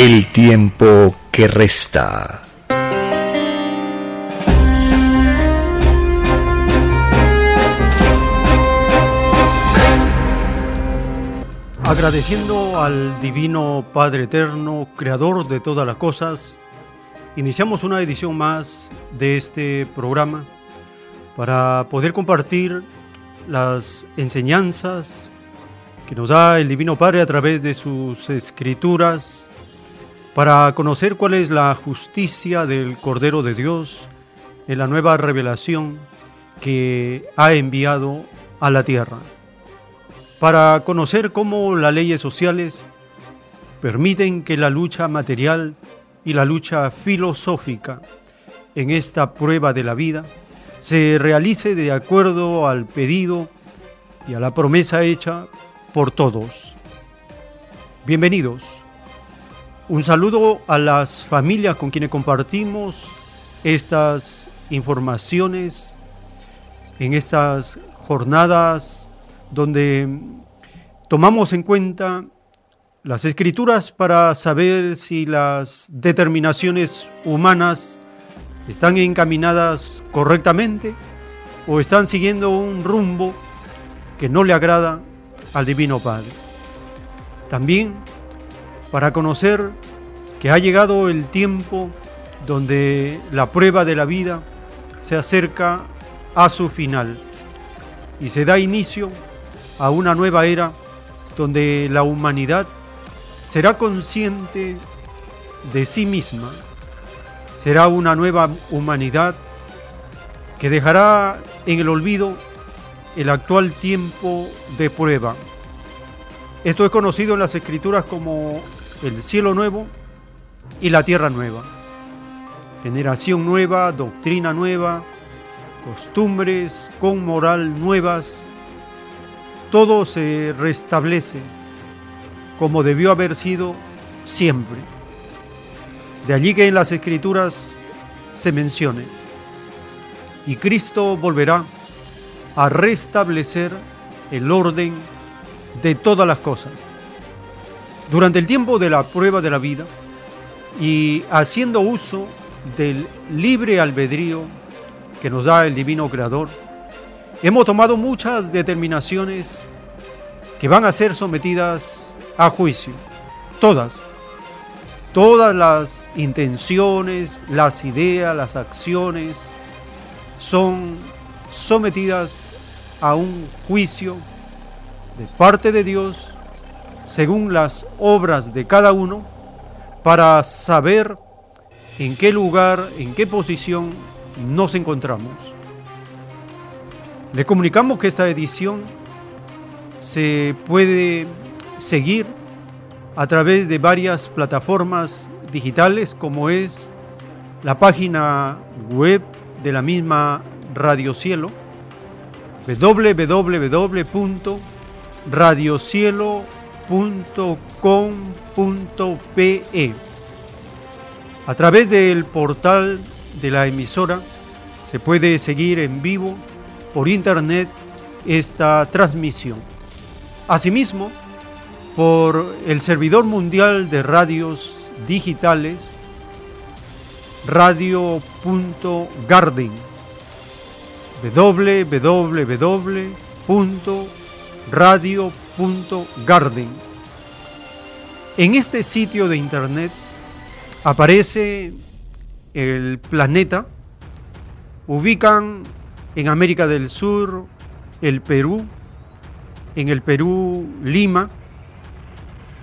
El tiempo que resta. Agradeciendo al Divino Padre Eterno, Creador de todas las cosas, iniciamos una edición más de este programa para poder compartir las enseñanzas que nos da el Divino Padre a través de sus escrituras, para conocer cuál es la justicia del Cordero de Dios en la nueva revelación que ha enviado a la tierra, para conocer cómo las leyes sociales permiten que la lucha material y la lucha filosófica en esta prueba de la vida se realice de acuerdo al pedido y a la promesa hecha por todos. Bienvenidos. Un saludo a las familias con quienes compartimos estas informaciones en estas jornadas donde tomamos en cuenta las escrituras para saber si las determinaciones humanas están encaminadas correctamente o están siguiendo un rumbo que no le agrada al Divino Padre. También para conocer que ha llegado el tiempo donde la prueba de la vida se acerca a su final y se da inicio a una nueva era donde la humanidad será consciente de sí misma será una nueva humanidad que dejará en el olvido el actual tiempo de prueba. Esto es conocido en las escrituras como el cielo nuevo y la tierra nueva. Generación nueva, doctrina nueva, costumbres con moral nuevas. Todo se restablece como debió haber sido siempre. De allí que en las escrituras se mencione, y Cristo volverá a restablecer el orden de todas las cosas. Durante el tiempo de la prueba de la vida y haciendo uso del libre albedrío que nos da el Divino Creador, hemos tomado muchas determinaciones que van a ser sometidas a juicio, todas, Todas las intenciones, las ideas, las acciones son sometidas a un juicio de parte de Dios según las obras de cada uno para saber en qué lugar, en qué posición nos encontramos. Le comunicamos que esta edición se puede seguir a través de varias plataformas digitales como es la página web de la misma Radio Cielo www.radiocielo.com.pe A través del portal de la emisora se puede seguir en vivo por internet esta transmisión. Asimismo, por el servidor mundial de radios digitales radio.garden www.radio.garden En este sitio de internet aparece el planeta, ubican en América del Sur el Perú, en el Perú Lima,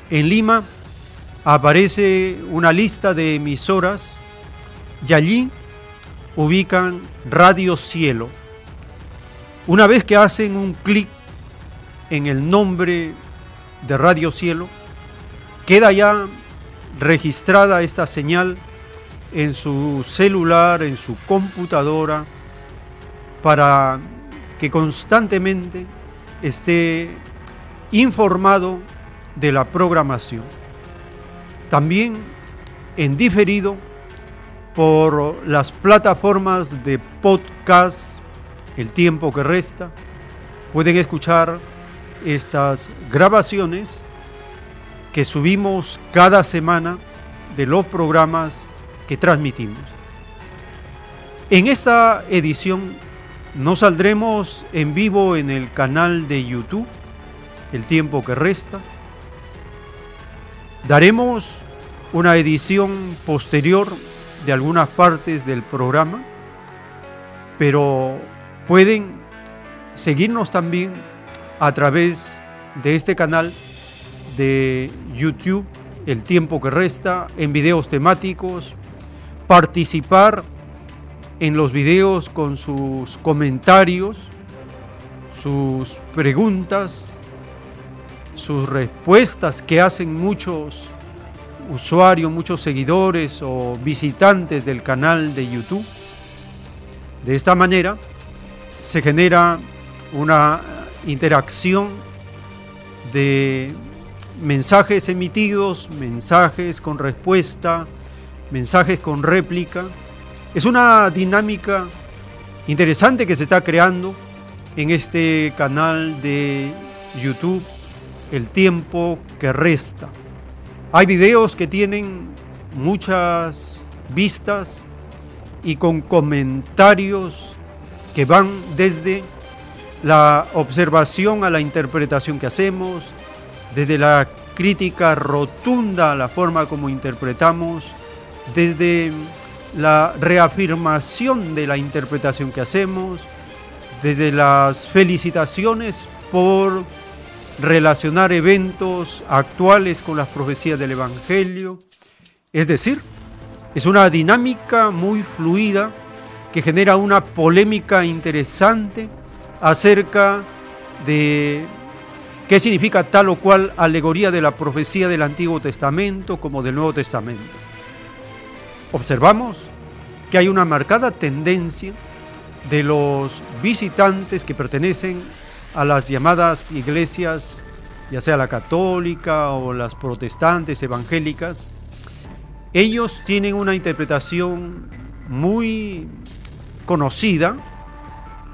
en Lima aparece una lista de emisoras y allí ubican Radio Cielo. Una vez que hacen un clic en el nombre de Radio Cielo, queda ya registrada esta señal en su celular, en su computadora, para que constantemente esté informado de la programación. También en diferido por las plataformas de podcast, el tiempo que resta, pueden escuchar estas grabaciones que subimos cada semana de los programas que transmitimos. En esta edición no saldremos en vivo en el canal de YouTube, el tiempo que resta. Daremos una edición posterior de algunas partes del programa, pero pueden seguirnos también a través de este canal de YouTube, el tiempo que resta, en videos temáticos, participar en los videos con sus comentarios, sus preguntas, sus respuestas que hacen muchos usuarios, muchos seguidores o visitantes del canal de YouTube. De esta manera se genera una interacción de mensajes emitidos, mensajes con respuesta, mensajes con réplica. Es una dinámica interesante que se está creando en este canal de YouTube, El tiempo que resta. Hay videos que tienen muchas vistas y con comentarios que van desde la observación a la interpretación que hacemos, desde la crítica rotunda a la forma como interpretamos, desde la reafirmación de la interpretación que hacemos, desde las felicitaciones por relacionar eventos actuales con las profecías del Evangelio. Es decir, es una dinámica muy fluida que genera una polémica interesante acerca de qué significa tal o cual alegoría de la profecía del Antiguo Testamento como del Nuevo Testamento. Observamos que hay una marcada tendencia de los visitantes que pertenecen a las llamadas iglesias, ya sea la católica o las protestantes evangélicas, ellos tienen una interpretación muy conocida,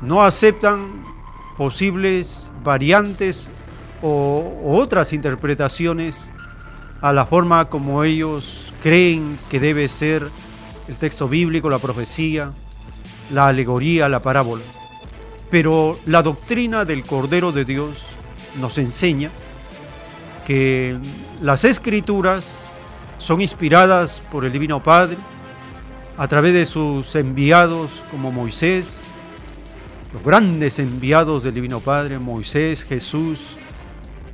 no aceptan posibles variantes o, otras interpretaciones a la forma como ellos creen que debe ser el texto bíblico, la profecía, la alegoría, la parábola. Pero la doctrina del Cordero de Dios nos enseña que las escrituras son inspiradas por el Divino Padre a través de sus enviados como Moisés, los grandes enviados del Divino Padre, Moisés, Jesús,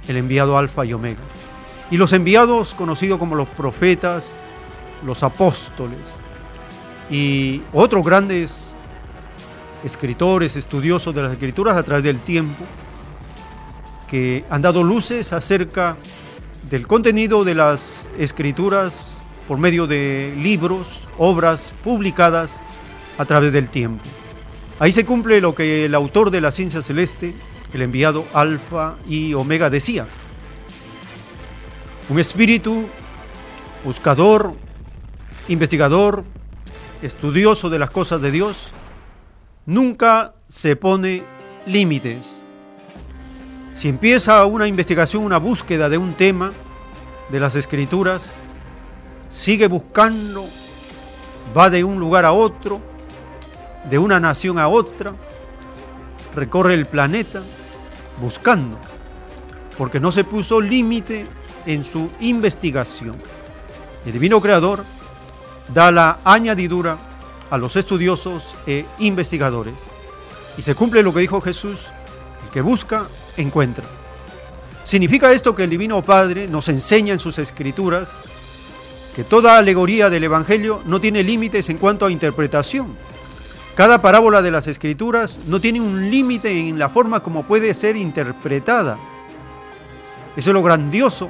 el enviado Alfa y Omega. Y los enviados conocidos como los profetas, los apóstoles y otros grandes escritores, estudiosos de las escrituras a través del tiempo, que han dado luces acerca del contenido de las escrituras por medio de libros, obras publicadas a través del tiempo. Ahí se cumple lo que el autor de la ciencia celeste, el enviado Alfa y Omega, decía. Un espíritu buscador, investigador, estudioso de las cosas de Dios, nunca se pone límites. Si empieza una investigación, una búsqueda de un tema de las escrituras, sigue buscando, va de un lugar a otro, de una nación a otra, recorre el planeta buscando, porque no se puso límite en su investigación. El divino creador da la añadidura a los estudiosos e investigadores. Y se cumple lo que dijo Jesús, el que busca, encuentra. ¿Significa esto que el Divino Padre nos enseña en sus escrituras que toda alegoría del Evangelio no tiene límites en cuanto a interpretación? Cada parábola de las escrituras no tiene un límite en la forma como puede ser interpretada. Eso es lo grandioso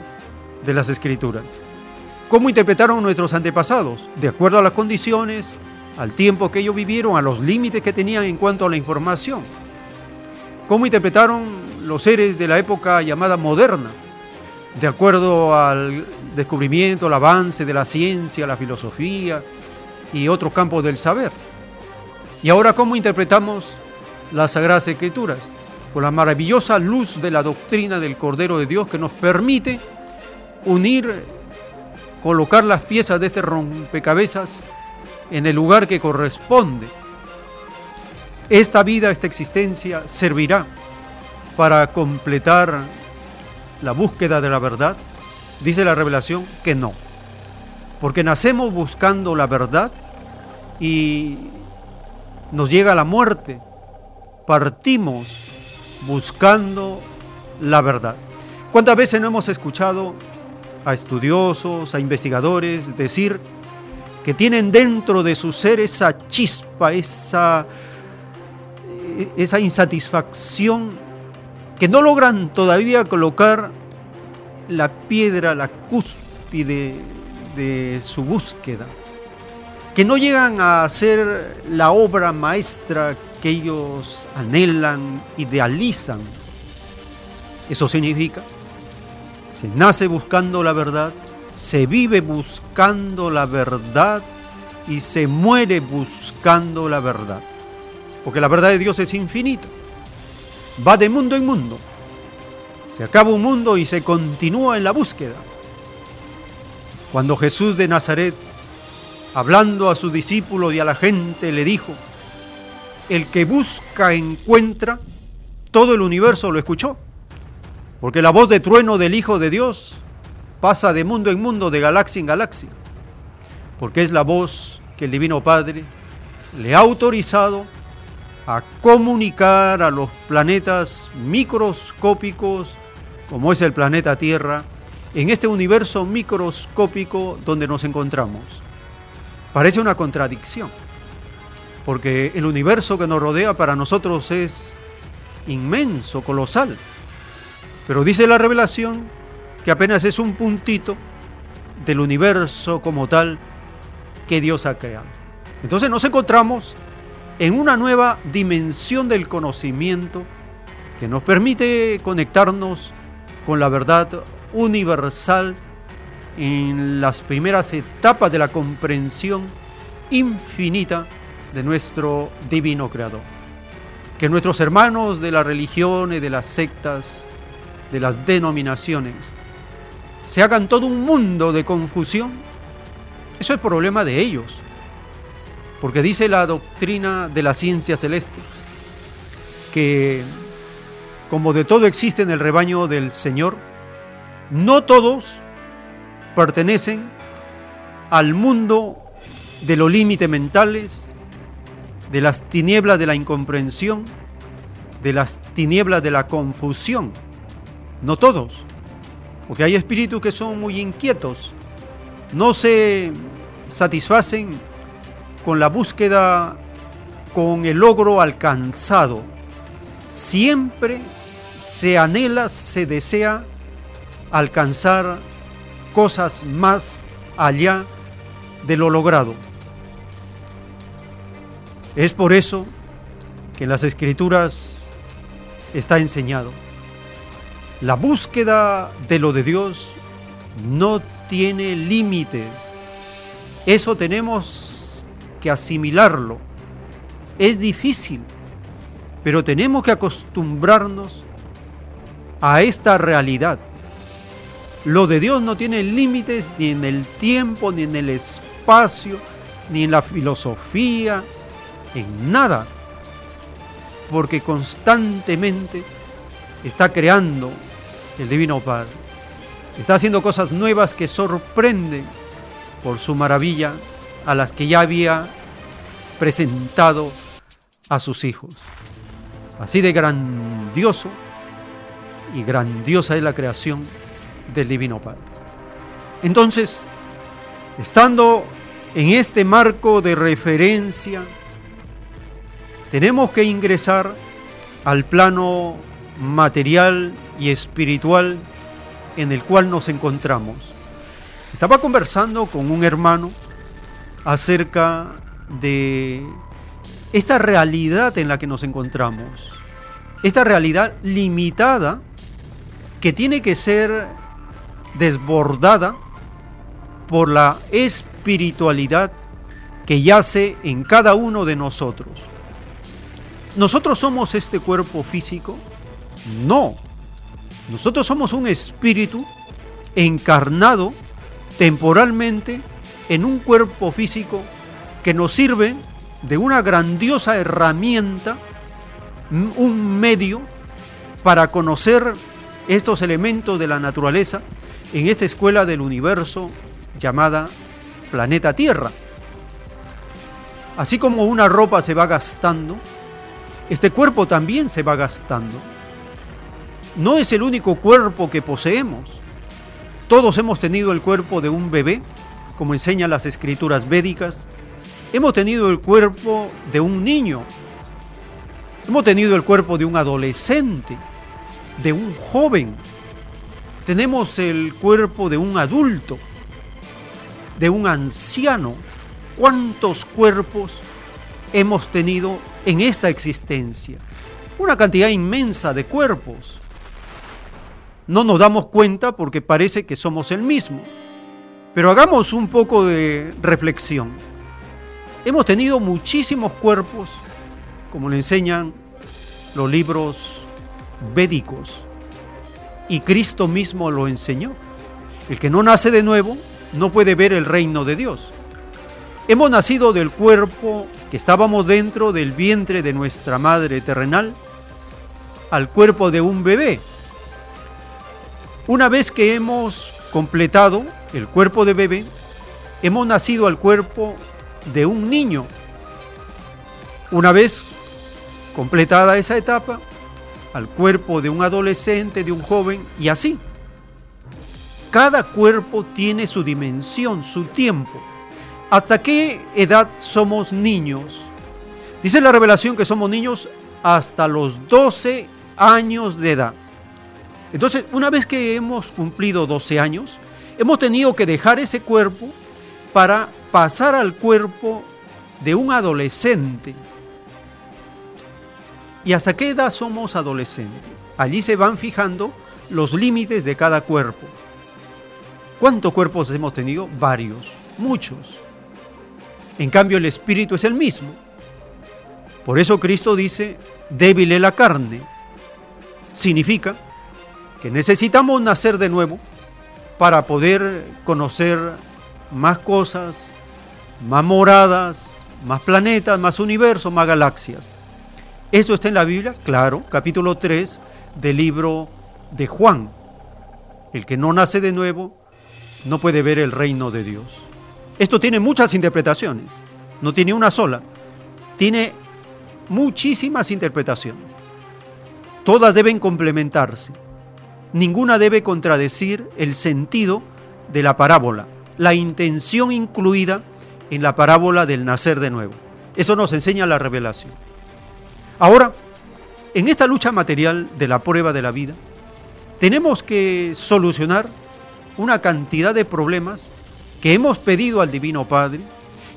de las escrituras. ¿Cómo interpretaron nuestros antepasados? De acuerdo a las condiciones, al tiempo que ellos vivieron, a los límites que tenían en cuanto a la información. ¿Cómo interpretaron los seres de la época llamada moderna? De acuerdo al descubrimiento, el avance de la ciencia, la filosofía y otros campos del saber. Y ahora, ¿cómo interpretamos las Sagradas Escrituras? Con la maravillosa luz de la doctrina del Cordero de Dios que nos permite unir, colocar las piezas de este rompecabezas en el lugar que corresponde. Esta vida, esta existencia servirá para completar la búsqueda de la verdad. Dice la revelación que no. Porque nacemos buscando la verdad y nos llega la muerte, partimos buscando la verdad. ¿Cuántas veces no hemos escuchado a estudiosos, a investigadores decir que tienen dentro de su ser esa chispa, esa, esa insatisfacción, que no logran todavía colocar la piedra, la cúspide de su búsqueda? Que no llegan a ser la obra maestra que ellos anhelan, idealizan. Eso significa, se nace buscando la verdad, se vive buscando la verdad y se muere buscando la verdad. Porque la verdad de Dios es infinita. Va de mundo en mundo. Se acaba un mundo y se continúa en la búsqueda. Cuando Jesús de Nazaret hablando a sus discípulos y a la gente, le dijo, el que busca encuentra, todo el universo lo escuchó, porque la voz de trueno del Hijo de Dios pasa de mundo en mundo, de galaxia en galaxia, porque es la voz que el Divino Padre le ha autorizado a comunicar a los planetas microscópicos, como es el planeta Tierra, en este universo microscópico donde nos encontramos. Parece una contradicción, porque el universo que nos rodea para nosotros es inmenso, colosal. Pero dice la revelación que apenas es un puntito del universo como tal que Dios ha creado. Entonces nos encontramos en una nueva dimensión del conocimiento que nos permite conectarnos con la verdad universal en las primeras etapas de la comprensión infinita de nuestro divino Creador. Que nuestros hermanos de las religiones, de las sectas, de las denominaciones, se hagan todo un mundo de confusión, eso es problema de ellos. Porque dice la doctrina de la ciencia celeste que como de todo existe en el rebaño del Señor, no todos pertenecen al mundo de los límites mentales, de las tinieblas de la incomprensión, de las tinieblas de la confusión. No todos, porque hay espíritus que son muy inquietos, no se satisfacen con la búsqueda, con el logro alcanzado. Siempre se anhela, se desea alcanzar cosas más allá de lo logrado. Es por eso que en las escrituras está enseñado. La búsqueda de lo de Dios no tiene límites. Eso tenemos que asimilarlo. Es difícil, pero tenemos que acostumbrarnos a esta realidad. Lo de Dios no tiene límites ni en el tiempo, ni en el espacio, ni en la filosofía, en nada. Porque constantemente está creando el Divino Padre. Está haciendo cosas nuevas que sorprenden por su maravilla a las que ya había presentado a sus hijos. Así de grandioso y grandiosa es la creación del Divino Padre. Entonces, estando en este marco de referencia, tenemos que ingresar al plano material y espiritual en el cual nos encontramos. Estaba conversando con un hermano acerca de esta realidad en la que nos encontramos, esta realidad limitada que tiene que ser desbordada por la espiritualidad que yace en cada uno de nosotros. ¿Nosotros somos este cuerpo físico? No. Nosotros somos un espíritu encarnado temporalmente en un cuerpo físico que nos sirve de una grandiosa herramienta, un medio para conocer estos elementos de la naturaleza en esta escuela del universo llamada planeta Tierra. Así como una ropa se va gastando, este cuerpo también se va gastando. No es el único cuerpo que poseemos. Todos hemos tenido el cuerpo de un bebé, como enseñan las escrituras védicas. Hemos tenido el cuerpo de un niño. Hemos tenido el cuerpo de un adolescente, de un joven. Tenemos el cuerpo de un adulto, de un anciano. ¿Cuántos cuerpos hemos tenido en esta existencia? Una cantidad inmensa de cuerpos. No nos damos cuenta porque parece que somos el mismo. Pero hagamos un poco de reflexión. Hemos tenido muchísimos cuerpos, como le enseñan los libros védicos, y Cristo mismo lo enseñó. El que no nace de nuevo no puede ver el reino de Dios. Hemos nacido del cuerpo que estábamos dentro del vientre de nuestra madre terrenal al cuerpo de un bebé. Una vez que hemos completado el cuerpo de bebé, hemos nacido al cuerpo de un niño. Una vez completada esa etapa, al cuerpo de un adolescente, de un joven, y así. Cada cuerpo tiene su dimensión, su tiempo. ¿Hasta qué edad somos niños? Dice la revelación que somos niños hasta los 12 años de edad. Entonces, una vez que hemos cumplido 12 años, hemos tenido que dejar ese cuerpo para pasar al cuerpo de un adolescente. ¿Y hasta qué edad somos adolescentes? Allí se van fijando los límites de cada cuerpo. ¿Cuántos cuerpos hemos tenido? Varios, muchos. En cambio el espíritu es el mismo. Por eso Cristo dice, débil es la carne. Significa que necesitamos nacer de nuevo para poder conocer más cosas, más moradas, más planetas, más universos, más galaxias. ¿Eso está en la Biblia? Claro, capítulo 3 del libro de Juan. El que no nace de nuevo no puede ver el reino de Dios. Esto tiene muchas interpretaciones, no tiene una sola, tiene muchísimas interpretaciones. Todas deben complementarse. Ninguna debe contradecir el sentido de la parábola, la intención incluida en la parábola del nacer de nuevo. Eso nos enseña la revelación. Ahora, en esta lucha material de la prueba de la vida, tenemos que solucionar una cantidad de problemas que hemos pedido al Divino Padre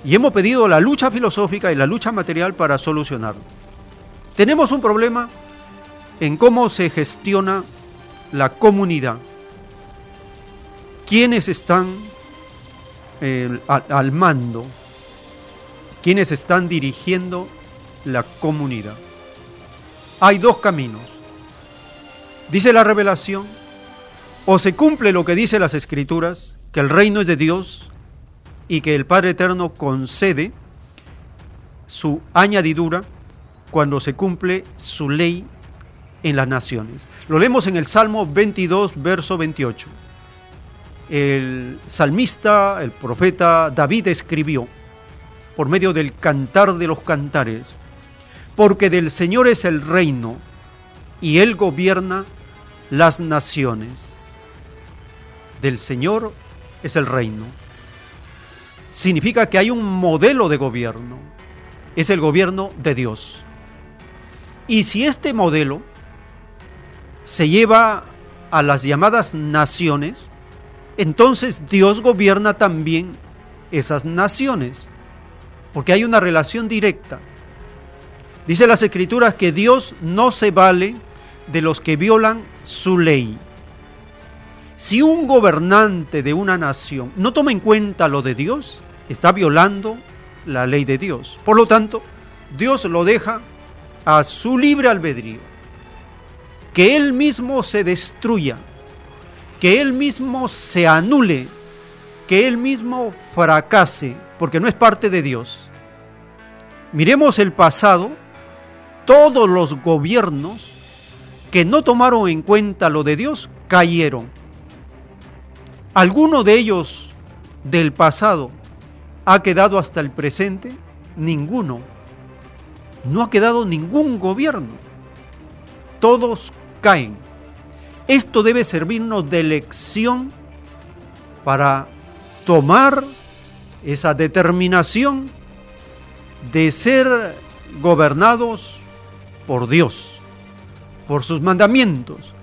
y hemos pedido la lucha filosófica y la lucha material para solucionarlo. Tenemos un problema en cómo se gestiona la comunidad. ¿Quiénes están al, al mando? ¿Quiénes están dirigiendo la comunidad? Hay dos caminos. Dice la revelación, o se cumple lo que dice las escrituras, que el reino es de Dios y que el Padre Eterno concede su añadidura cuando se cumple su ley en las naciones. Lo leemos en el Salmo 22, verso 28. el salmista, el profeta David escribió por medio del cantar de los cantares, porque del Señor es el reino y Él gobierna las naciones. Del Señor es el reino. Significa que hay un modelo de gobierno. Es el gobierno de Dios. Y si este modelo se lleva a las llamadas naciones, entonces Dios gobierna también esas naciones, porque hay una relación directa. Dice las escrituras que Dios no se vale de los que violan su ley. Si un gobernante de una nación no toma en cuenta lo de Dios, está violando la ley de Dios. Por lo tanto, Dios lo deja a su libre albedrío. Que Él mismo se destruya, que Él mismo se anule, que Él mismo fracase, porque no es parte de Dios. Miremos el pasado, todos los gobiernos que no tomaron en cuenta lo de Dios cayeron. ¿Alguno de ellos del pasado ha quedado hasta el presente? Ninguno. No ha quedado ningún gobierno. Todos caen. Esto debe servirnos de lección para tomar esa determinación de ser gobernados por Dios por sus mandamientos,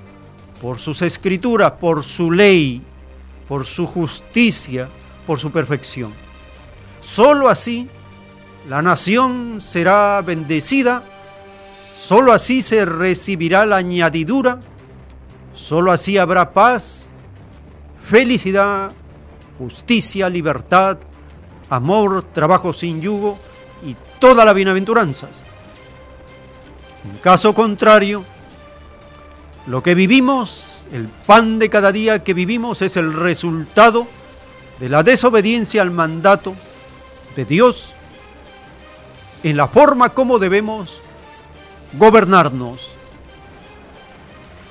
por sus escrituras, por su ley, por su justicia, por su perfección. Solo así la nación será bendecida, solo así se recibirá la añadidura, solo así habrá paz, felicidad, justicia, libertad, amor, trabajo sin yugo y todas las bienaventuranzas. En caso contrario, lo que vivimos, el pan de cada día que vivimos es el resultado de la desobediencia al mandato de Dios en la forma como debemos gobernarnos.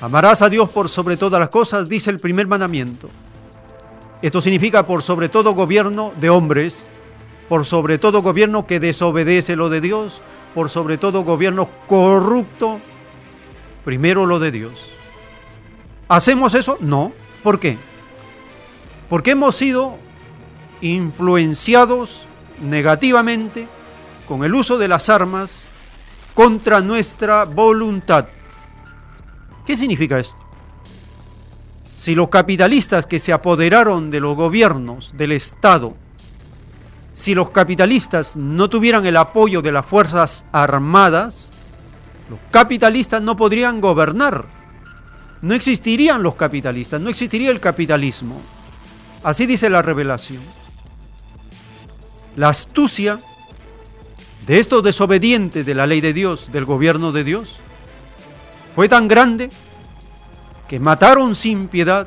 Amarás a Dios por sobre todas las cosas, dice el primer mandamiento. Esto significa por sobre todo gobierno de hombres, por sobre todo gobierno que desobedece lo de Dios, por sobre todo gobierno corrupto primero lo de Dios. ¿Hacemos eso? No. ¿Por qué? Porque hemos sido influenciados negativamente con el uso de las armas contra nuestra voluntad. ¿Qué significa esto? Si los capitalistas que se apoderaron de los gobiernos, del Estado, si los capitalistas no tuvieran el apoyo de las Fuerzas Armadas, los capitalistas no podrían gobernar. No existirían los capitalistas, no existiría el capitalismo. Así dice la revelación. La astucia de estos desobedientes de la ley de Dios, del gobierno de Dios, fue tan grande que mataron sin piedad,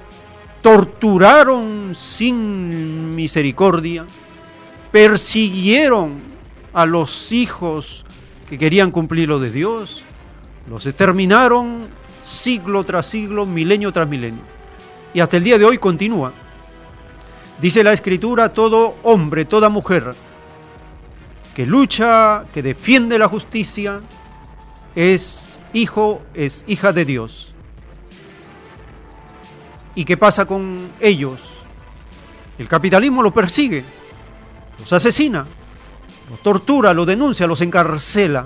torturaron sin misericordia, persiguieron a los hijos que querían cumplir lo de Dios, los exterminaron siglo tras siglo, milenio tras milenio. Y hasta el día de hoy continúa. Dice la escritura, todo hombre, toda mujer que lucha, que defiende la justicia, es hijo, es hija de Dios. ¿Y qué pasa con ellos? El capitalismo los persigue, los asesina, los tortura, los denuncia, los encarcela.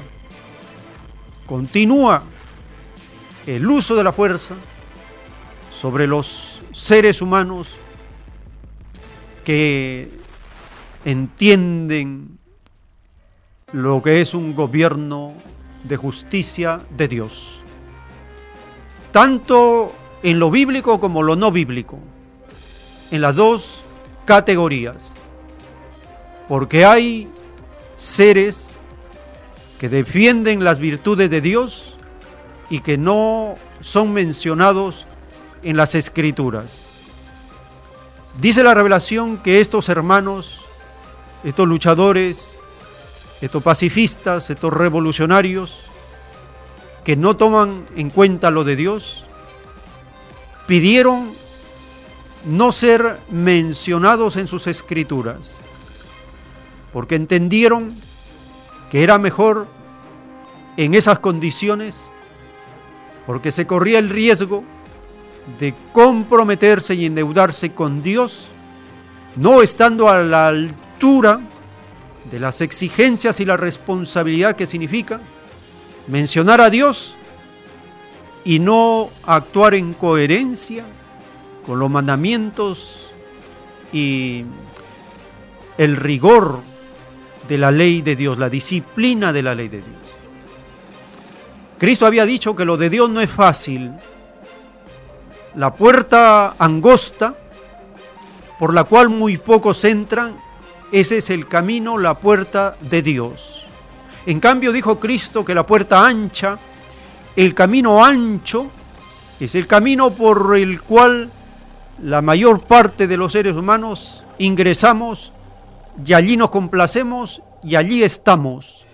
Continúa el uso de la fuerza sobre los seres humanos que entienden lo que es un gobierno de justicia de Dios, tanto en lo bíblico como lo no bíblico, en las dos categorías, porque hay seres que defienden las virtudes de Dios y que no son mencionados en las escrituras. Dice la revelación que estos hermanos, estos luchadores, estos pacifistas, estos revolucionarios, que no toman en cuenta lo de Dios, pidieron no ser mencionados en sus escrituras, porque entendieron que era mejor en esas condiciones, porque se corría el riesgo de comprometerse y endeudarse con Dios, no estando a la altura de las exigencias y la responsabilidad que significa mencionar a Dios y no actuar en coherencia con los mandamientos y el rigor de la ley de Dios, la disciplina de la ley de Dios. Cristo había dicho que lo de Dios no es fácil. La puerta angosta por la cual muy pocos entran, ese es el camino, la puerta de Dios. En cambio dijo Cristo que la puerta ancha, el camino ancho, es el camino por el cual la mayor parte de los seres humanos ingresamos y allí nos complacemos y allí estamos.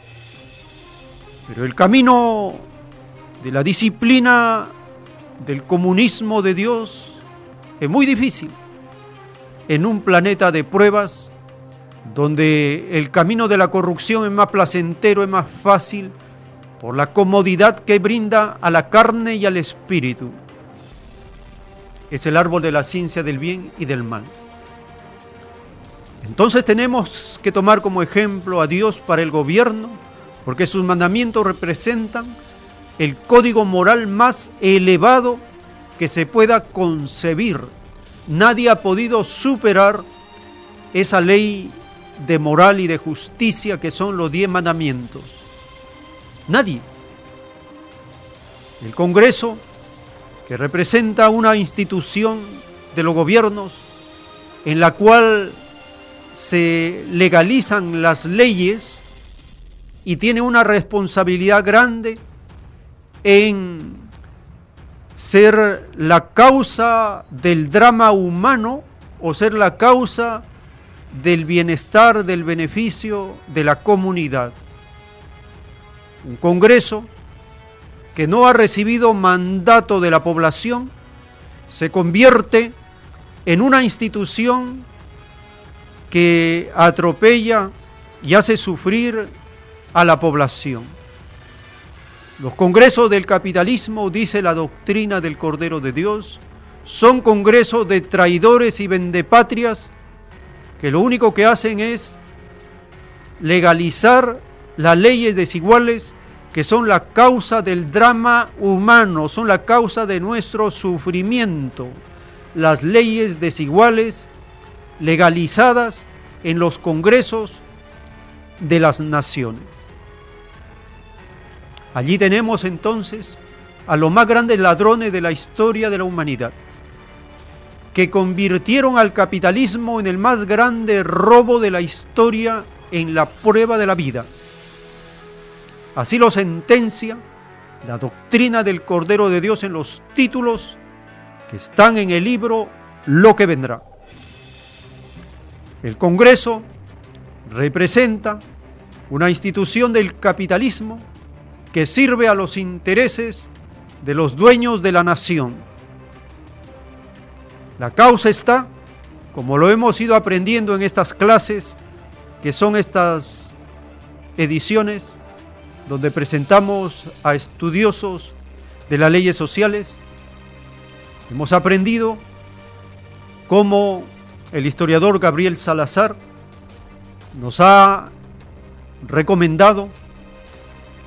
Pero el camino de la disciplina del comunismo de Dios es muy difícil. En un planeta de pruebas, donde el camino de la corrupción es más placentero, es más fácil, por la comodidad que brinda a la carne y al espíritu es el árbol de la ciencia del bien y del mal. Entonces tenemos que tomar como ejemplo a Dios para el gobierno, porque sus mandamientos representan el código moral más elevado que se pueda concebir. Nadie ha podido superar esa ley de moral y de justicia que son los diez mandamientos. Nadie. El Congreso que representa una institución de los gobiernos en la cual se legalizan las leyes y tiene una responsabilidad grande en ser la causa del drama humano o ser la causa del bienestar, del beneficio de la comunidad. Un Congreso que no ha recibido mandato de la población se convierte en una institución que atropella y hace sufrir a la población. Los congresos del capitalismo, dice la doctrina del Cordero de Dios, son congresos de traidores y vendepatrias que lo único que hacen es legalizar las leyes desiguales que son la causa del drama humano, son la causa de nuestro sufrimiento. Las leyes desiguales legalizadas en los congresos de las naciones. Allí tenemos entonces a los más grandes ladrones de la historia de la humanidad, que convirtieron al capitalismo en el más grande robo de la historia en la prueba de la vida Así lo sentencia la doctrina del Cordero de Dios en los títulos que están en el libro Lo que vendrá. El Congreso representa una institución del capitalismo que sirve a los intereses de los dueños de la nación. La causa está, como lo hemos ido aprendiendo en estas clases, que son estas ediciones donde presentamos a estudiosos de las leyes sociales. Hemos aprendido cómo el historiador Gabriel Salazar nos ha recomendado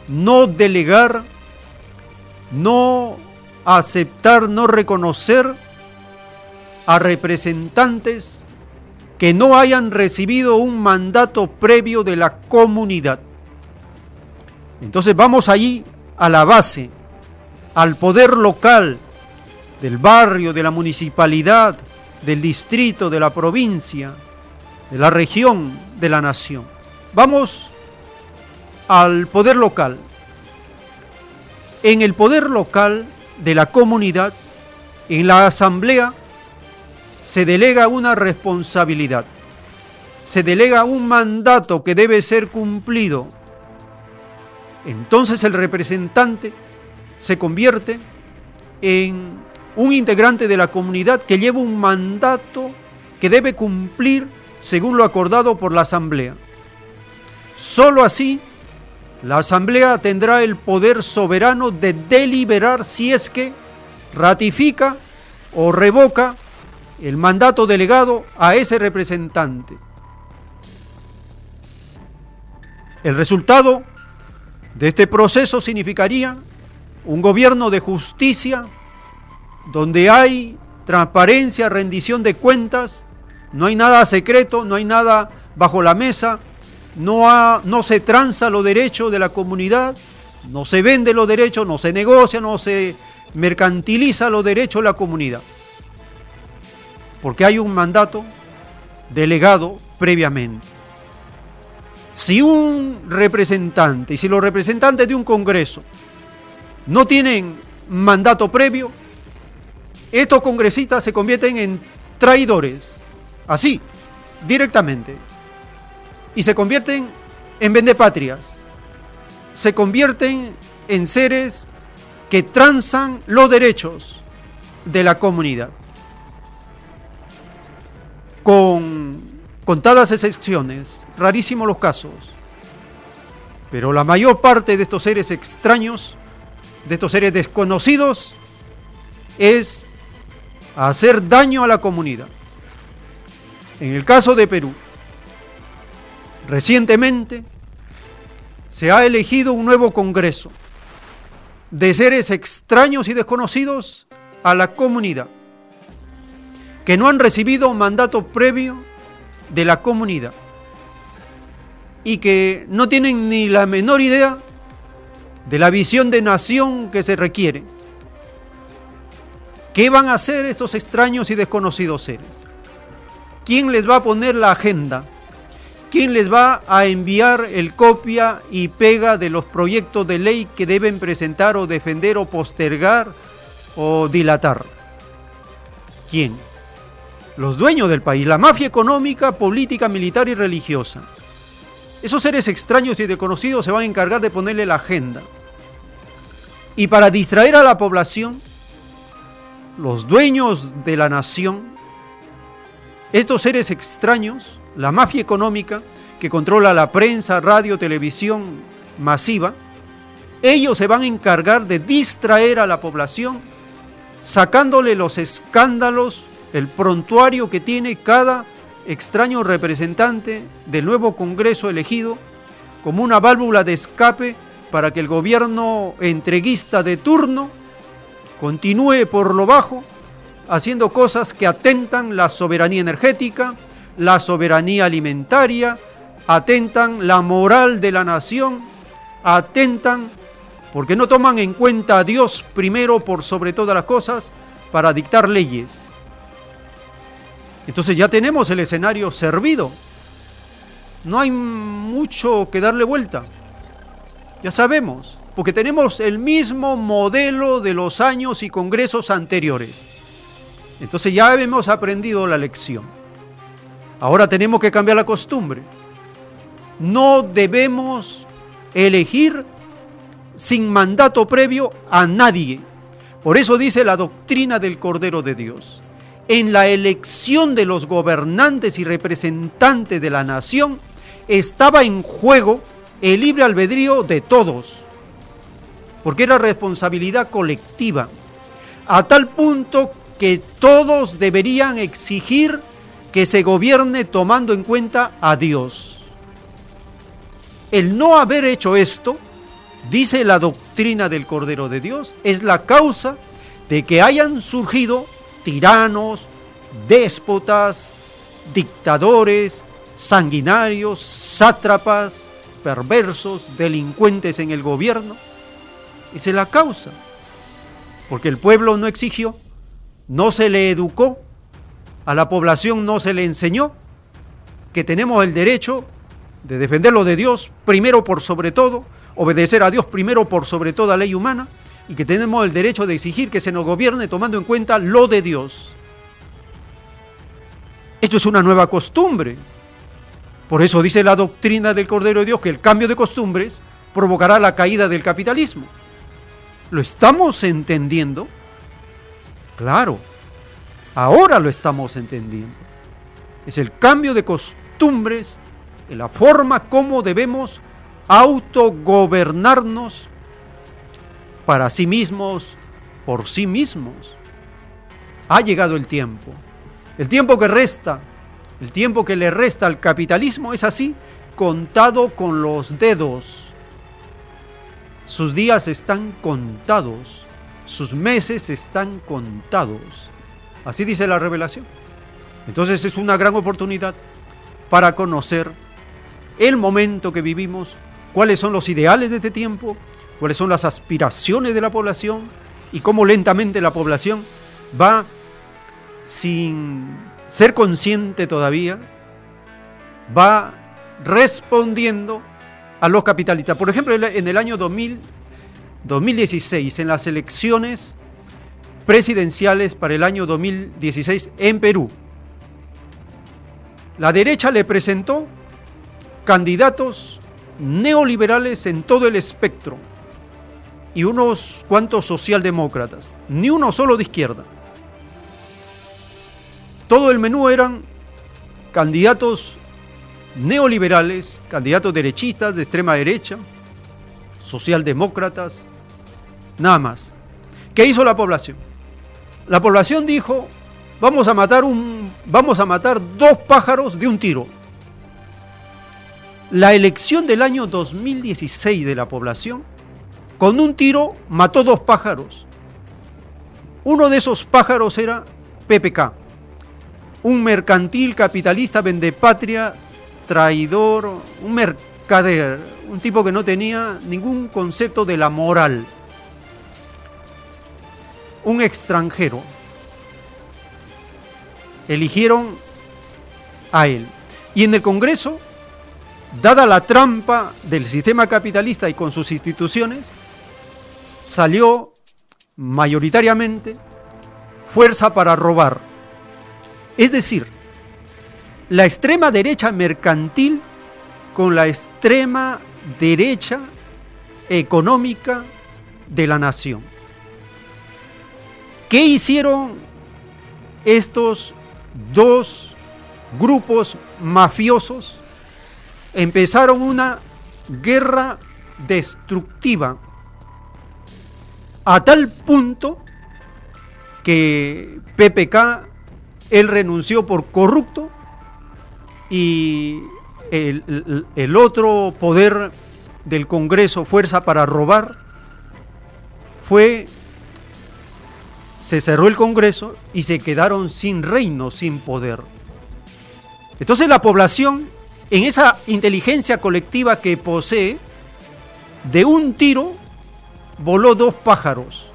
no delegar, no aceptar, no reconocer a representantes que no hayan recibido un mandato previo de la comunidad. Entonces vamos allí a la base, al poder local del barrio, de la municipalidad, del distrito, de la provincia, de la región, de la nación. Vamos al poder local. En el poder local de la comunidad, en la asamblea, se delega una responsabilidad, se delega un mandato que debe ser cumplido entonces el representante se convierte en un integrante de la comunidad que lleva un mandato que debe cumplir según lo acordado por la Asamblea. Solo así, la Asamblea tendrá el poder soberano de deliberar si es que ratifica o revoca el mandato delegado a ese representante. El resultado de este proceso significaría un gobierno de justicia donde hay transparencia, rendición de cuentas, no hay nada secreto, no hay nada bajo la mesa, no, no se tranza los derechos de la comunidad, no se vende los derechos, no se negocia, no se mercantiliza los derechos de la comunidad. Porque hay un mandato delegado previamente. Si un representante y si los representantes de un Congreso no tienen mandato previo, estos congresistas se convierten en traidores, así, directamente, y se convierten en vendepatrias, se convierten en seres que transan los derechos de la comunidad. Con contadas excepciones, rarísimos los casos, pero la mayor parte de estos seres extraños, de estos seres desconocidos, es hacer daño a la comunidad. En el caso de Perú, recientemente se ha elegido un nuevo Congreso de seres extraños y desconocidos a la comunidad, que no han recibido mandato previo de la comunidad y que no tienen ni la menor idea de la visión de nación que se requiere. ¿Qué van a hacer estos extraños y desconocidos seres? ¿Quién les va a poner la agenda? ¿Quién les va a enviar el copia y pega de los proyectos de ley que deben presentar o defender o postergar o dilatar? ¿Quién? los dueños del país, la mafia económica, política, militar y religiosa. Esos seres extraños y desconocidos se van a encargar de ponerle la agenda. Y para distraer a la población, los dueños de la nación, estos seres extraños, la mafia económica que controla la prensa, radio, televisión masiva, ellos se van a encargar de distraer a la población sacándole los escándalos el prontuario que tiene cada extraño representante del nuevo Congreso elegido como una válvula de escape para que el gobierno entreguista de turno continúe por lo bajo haciendo cosas que atentan la soberanía energética, la soberanía alimentaria, atentan la moral de la nación, atentan porque no toman en cuenta a Dios primero por sobre todas las cosas para dictar leyes. Entonces ya tenemos el escenario servido. No hay mucho que darle vuelta. Ya sabemos, porque tenemos el mismo modelo de los años y congresos anteriores. Entonces ya hemos aprendido la lección. Ahora tenemos que cambiar la costumbre. No debemos elegir sin mandato previo a nadie. Por eso dice la doctrina del Cordero de Dios en la elección de los gobernantes y representantes de la nación estaba en juego el libre albedrío de todos, porque era responsabilidad colectiva, a tal punto que todos deberían exigir que se gobierne tomando en cuenta a Dios. El no haber hecho esto, dice la doctrina del Cordero de Dios, es la causa de que hayan surgido tiranos, déspotas, dictadores, sanguinarios, sátrapas, perversos, delincuentes en el gobierno. Esa es la causa. Porque el pueblo no exigió, no se le educó, a la población no se le enseñó que tenemos el derecho de defender lo de Dios primero por sobre todo, obedecer a Dios primero por sobre toda ley humana y que tenemos el derecho de exigir que se nos gobierne tomando en cuenta lo de Dios. Esto es una nueva costumbre. Por eso dice la doctrina del Cordero de Dios que el cambio de costumbres provocará la caída del capitalismo. ¿Lo estamos entendiendo? Claro, ahora lo estamos entendiendo. Es el cambio de costumbres, en la forma como debemos autogobernarnos para sí mismos, por sí mismos. Ha llegado el tiempo. El tiempo que resta, el tiempo que le resta al capitalismo es así, contado con los dedos. Sus días están contados, sus meses están contados. Así dice la revelación. Entonces es una gran oportunidad para conocer el momento que vivimos, cuáles son los ideales de este tiempo, cuáles son las aspiraciones de la población y cómo lentamente la población va sin ser consciente todavía, va respondiendo a los capitalistas. Por ejemplo, en el año 2000, 2016, en las elecciones presidenciales para el año 2016 en Perú, la derecha le presentó candidatos neoliberales en todo el espectro y unos cuantos socialdemócratas, ni uno solo de izquierda. Todo el menú eran candidatos neoliberales, candidatos derechistas de extrema derecha, socialdemócratas, nada más. ¿Qué hizo la población? La población dijo, vamos a matar un vamos a matar dos pájaros de un tiro. La elección del año 2016 de la población con un tiro mató dos pájaros. Uno de esos pájaros era PPK, un mercantil capitalista vendepatria, traidor, un mercader, un tipo que no tenía ningún concepto de la moral, un extranjero. Eligieron a él. Y en el Congreso, dada la trampa del sistema capitalista y con sus instituciones, salió mayoritariamente fuerza para robar. Es decir, la extrema derecha mercantil con la extrema derecha económica de la nación. ¿Qué hicieron estos dos grupos mafiosos? Empezaron una guerra destructiva a tal punto que PPK, él renunció por corrupto y el, otro poder del Congreso, Fuerza para Robar, fue, se cerró el Congreso y se quedaron sin reino, sin poder. Entonces la población, en esa inteligencia colectiva que posee, de un tiro voló dos pájaros,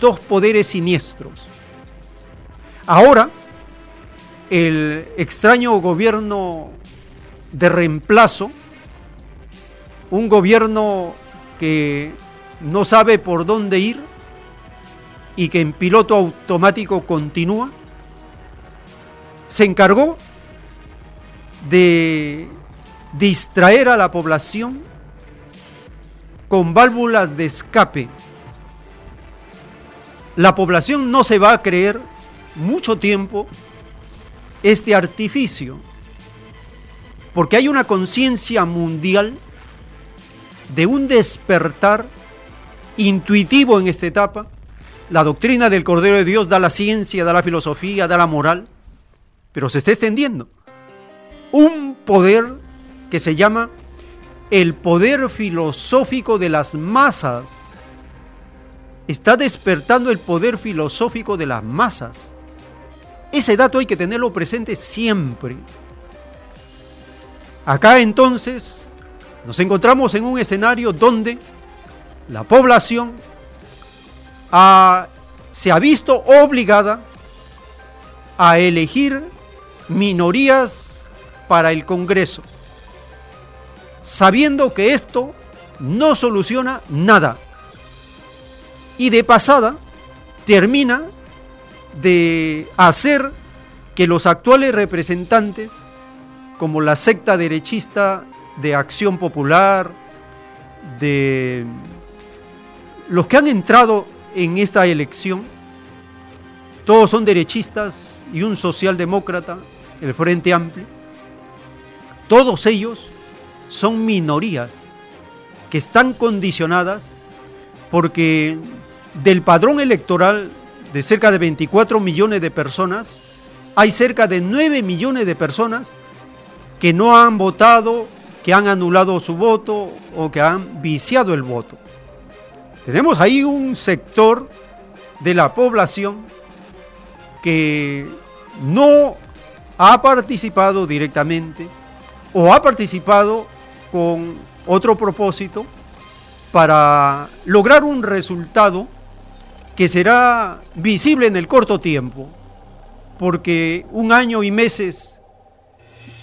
dos poderes siniestros. Ahora, el extraño gobierno de reemplazo, un gobierno que no sabe por dónde ir y que en piloto automático continúa, se encargó de distraer a la población con válvulas de escape. La población no se va a creer mucho tiempo este artificio, porque hay una conciencia mundial de un despertar intuitivo en esta etapa. La doctrina del Cordero de Dios da la ciencia, da la filosofía, da la moral, pero se está extendiendo. Un poder que se llama el poder filosófico de las masas. Está despertando el poder filosófico de las masas. Ese dato hay que tenerlo presente siempre. Acá entonces nos encontramos en un escenario donde la población se ha visto obligada a elegir minorías para el Congreso sabiendo que esto no soluciona nada. Y de pasada termina de hacer que los actuales representantes, como la secta derechista de Acción Popular, de los que han entrado en esta elección, todos son derechistas y un socialdemócrata, el Frente Amplio, todos ellos son minorías que están condicionadas porque del padrón electoral de cerca de 24 millones de personas, hay cerca de 9 millones de personas que no han votado, que han anulado su voto o que han viciado el voto. Tenemos ahí un sector de la población que no ha participado directamente o ha participado con otro propósito para lograr un resultado que será visible en el corto tiempo, porque un año y meses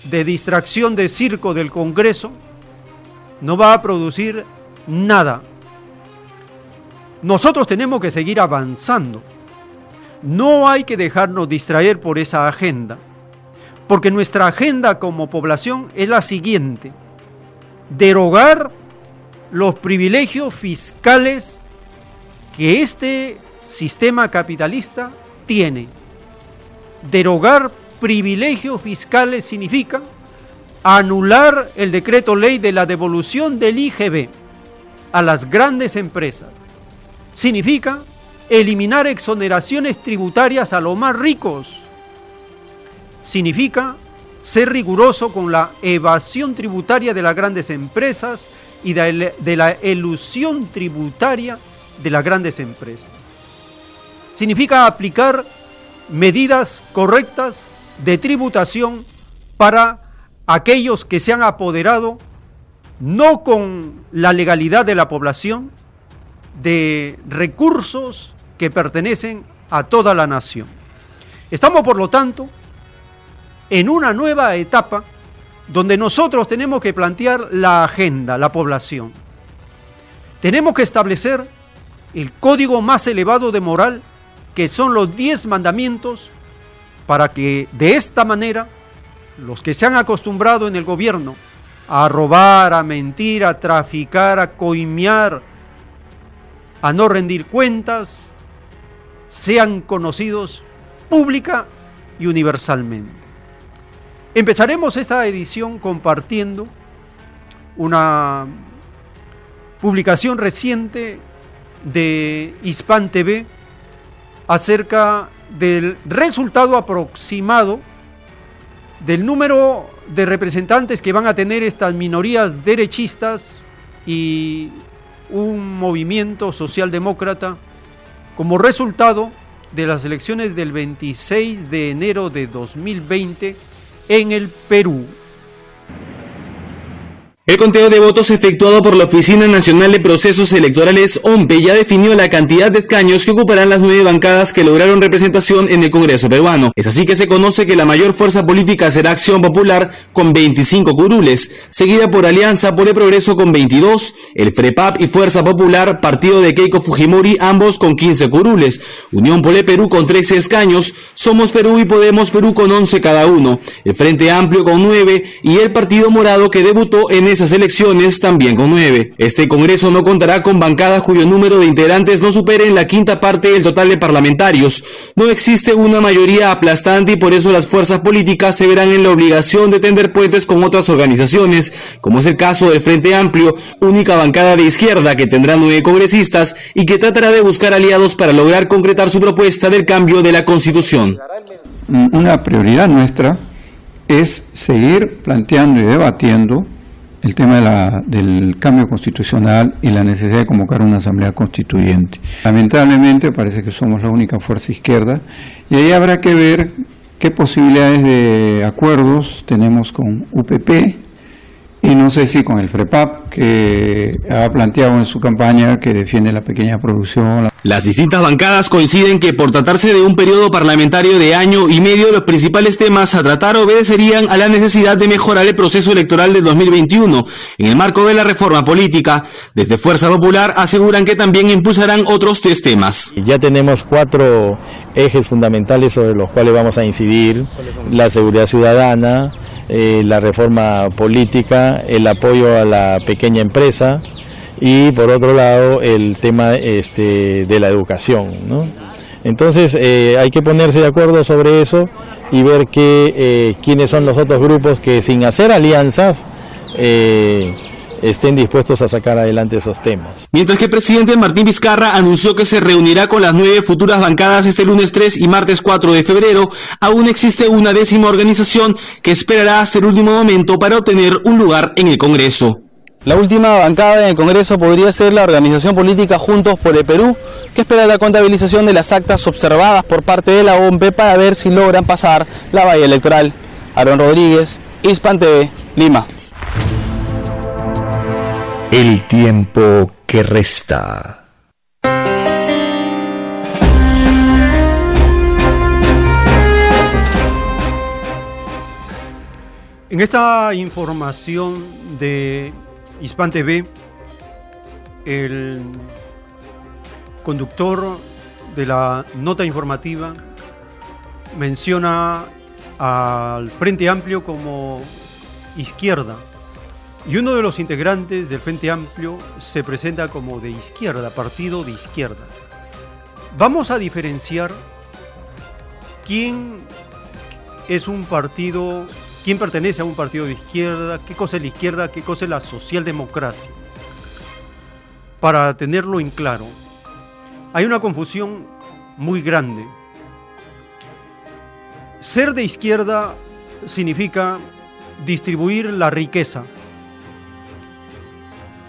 de distracción de circo del Congreso no va a producir nada. Nosotros tenemos que seguir avanzando. No hay que dejarnos distraer por esa agenda, porque nuestra agenda como población es la siguiente, derogar los privilegios fiscales que este sistema capitalista tiene. Derogar privilegios fiscales significa anular el decreto ley de la devolución del IGB a las grandes empresas. Significa eliminar exoneraciones tributarias a los más ricos. Significa ser riguroso con la evasión tributaria de las grandes empresas y de la elusión tributaria de las grandes empresas. Significa aplicar medidas correctas de tributación para aquellos que se han apoderado no con la legalidad de la población de recursos que pertenecen a toda la nación. Estamos, por lo tanto, en una nueva etapa donde nosotros tenemos que plantear la agenda, la población. Tenemos que establecer el código más elevado de moral, que son los diez mandamientos, para que de esta manera los que se han acostumbrado en el gobierno a robar, a mentir, a traficar, a coimear, a no rendir cuentas, sean conocidos pública y universalmente. Empezaremos esta edición compartiendo una publicación reciente de Hispan TV acerca del resultado aproximado del número de representantes que van a tener estas minorías derechistas y un movimiento socialdemócrata como resultado de las elecciones del 26 de enero de 2020 en el Perú. El conteo de votos efectuado por la Oficina Nacional de Procesos Electorales OMPE ya definió la cantidad de escaños que ocuparán las nueve bancadas que lograron representación en el Congreso peruano. Es así que se conoce que la mayor fuerza política será Acción Popular con 25 curules, seguida por Alianza por el Progreso con 22, el FREPAP y Fuerza Popular, partido de Keiko Fujimori, ambos con 15 curules, Unión Pole Perú con 13 escaños, Somos Perú y Podemos Perú con 11 cada uno, el Frente Amplio con 9 y el Partido Morado que debutó en esas elecciones también con nueve. Este Congreso no contará con bancadas cuyo número de integrantes no supere en la quinta parte del total de parlamentarios. No existe una mayoría aplastante y por eso las fuerzas políticas se verán en la obligación de tender puentes con otras organizaciones, como es el caso del Frente Amplio, única bancada de izquierda que tendrá nueve congresistas y que tratará de buscar aliados para lograr concretar su propuesta del cambio de la Constitución. Una prioridad nuestra es seguir planteando y debatiendo el tema del cambio constitucional y la necesidad de convocar una asamblea constituyente. Lamentablemente parece que somos la única fuerza izquierda y ahí habrá que ver qué posibilidades de acuerdos tenemos con UPP y no sé si con el FREPAP que ha planteado en su campaña que defiende la pequeña producción. Las distintas bancadas coinciden que por tratarse de un periodo parlamentario de año y medio, los principales temas a tratar obedecerían a la necesidad de mejorar el proceso electoral del 2021. En el marco de la reforma política, desde Fuerza Popular aseguran que también impulsarán otros tres temas. Ya tenemos cuatro ejes fundamentales sobre los cuales vamos a incidir. La seguridad ciudadana, eh, la reforma política, el apoyo a la pequeña empresa, y por otro lado el tema este, de la educación. Entonces eh, hay que ponerse de acuerdo sobre eso y ver que, eh, quiénes son los otros grupos que sin hacer alianzas estén dispuestos a sacar adelante esos temas. Mientras que el presidente Martín Vizcarra anunció que se reunirá con las nueve futuras bancadas este lunes 3 y martes 4 de febrero, aún existe una décima organización que esperará hasta el último momento para obtener un lugar en el Congreso. La última bancada en el Congreso podría ser la organización política Juntos por el Perú, que espera la contabilización de las actas observadas por parte de la OMP para ver si logran pasar la valla electoral. Aaron Rodríguez, Hispan TV, Lima. El tiempo que resta. En esta información de Hispan TV, el conductor de la nota informativa menciona al Frente Amplio como izquierda y uno de los integrantes del Frente Amplio se presenta como de izquierda, partido de izquierda. Vamos a diferenciar quién es un partido quién pertenece a un partido de izquierda, qué cosa es la izquierda, qué cosa es la socialdemocracia. Para tenerlo en claro, hay una confusión muy grande. Ser de izquierda significa distribuir la riqueza.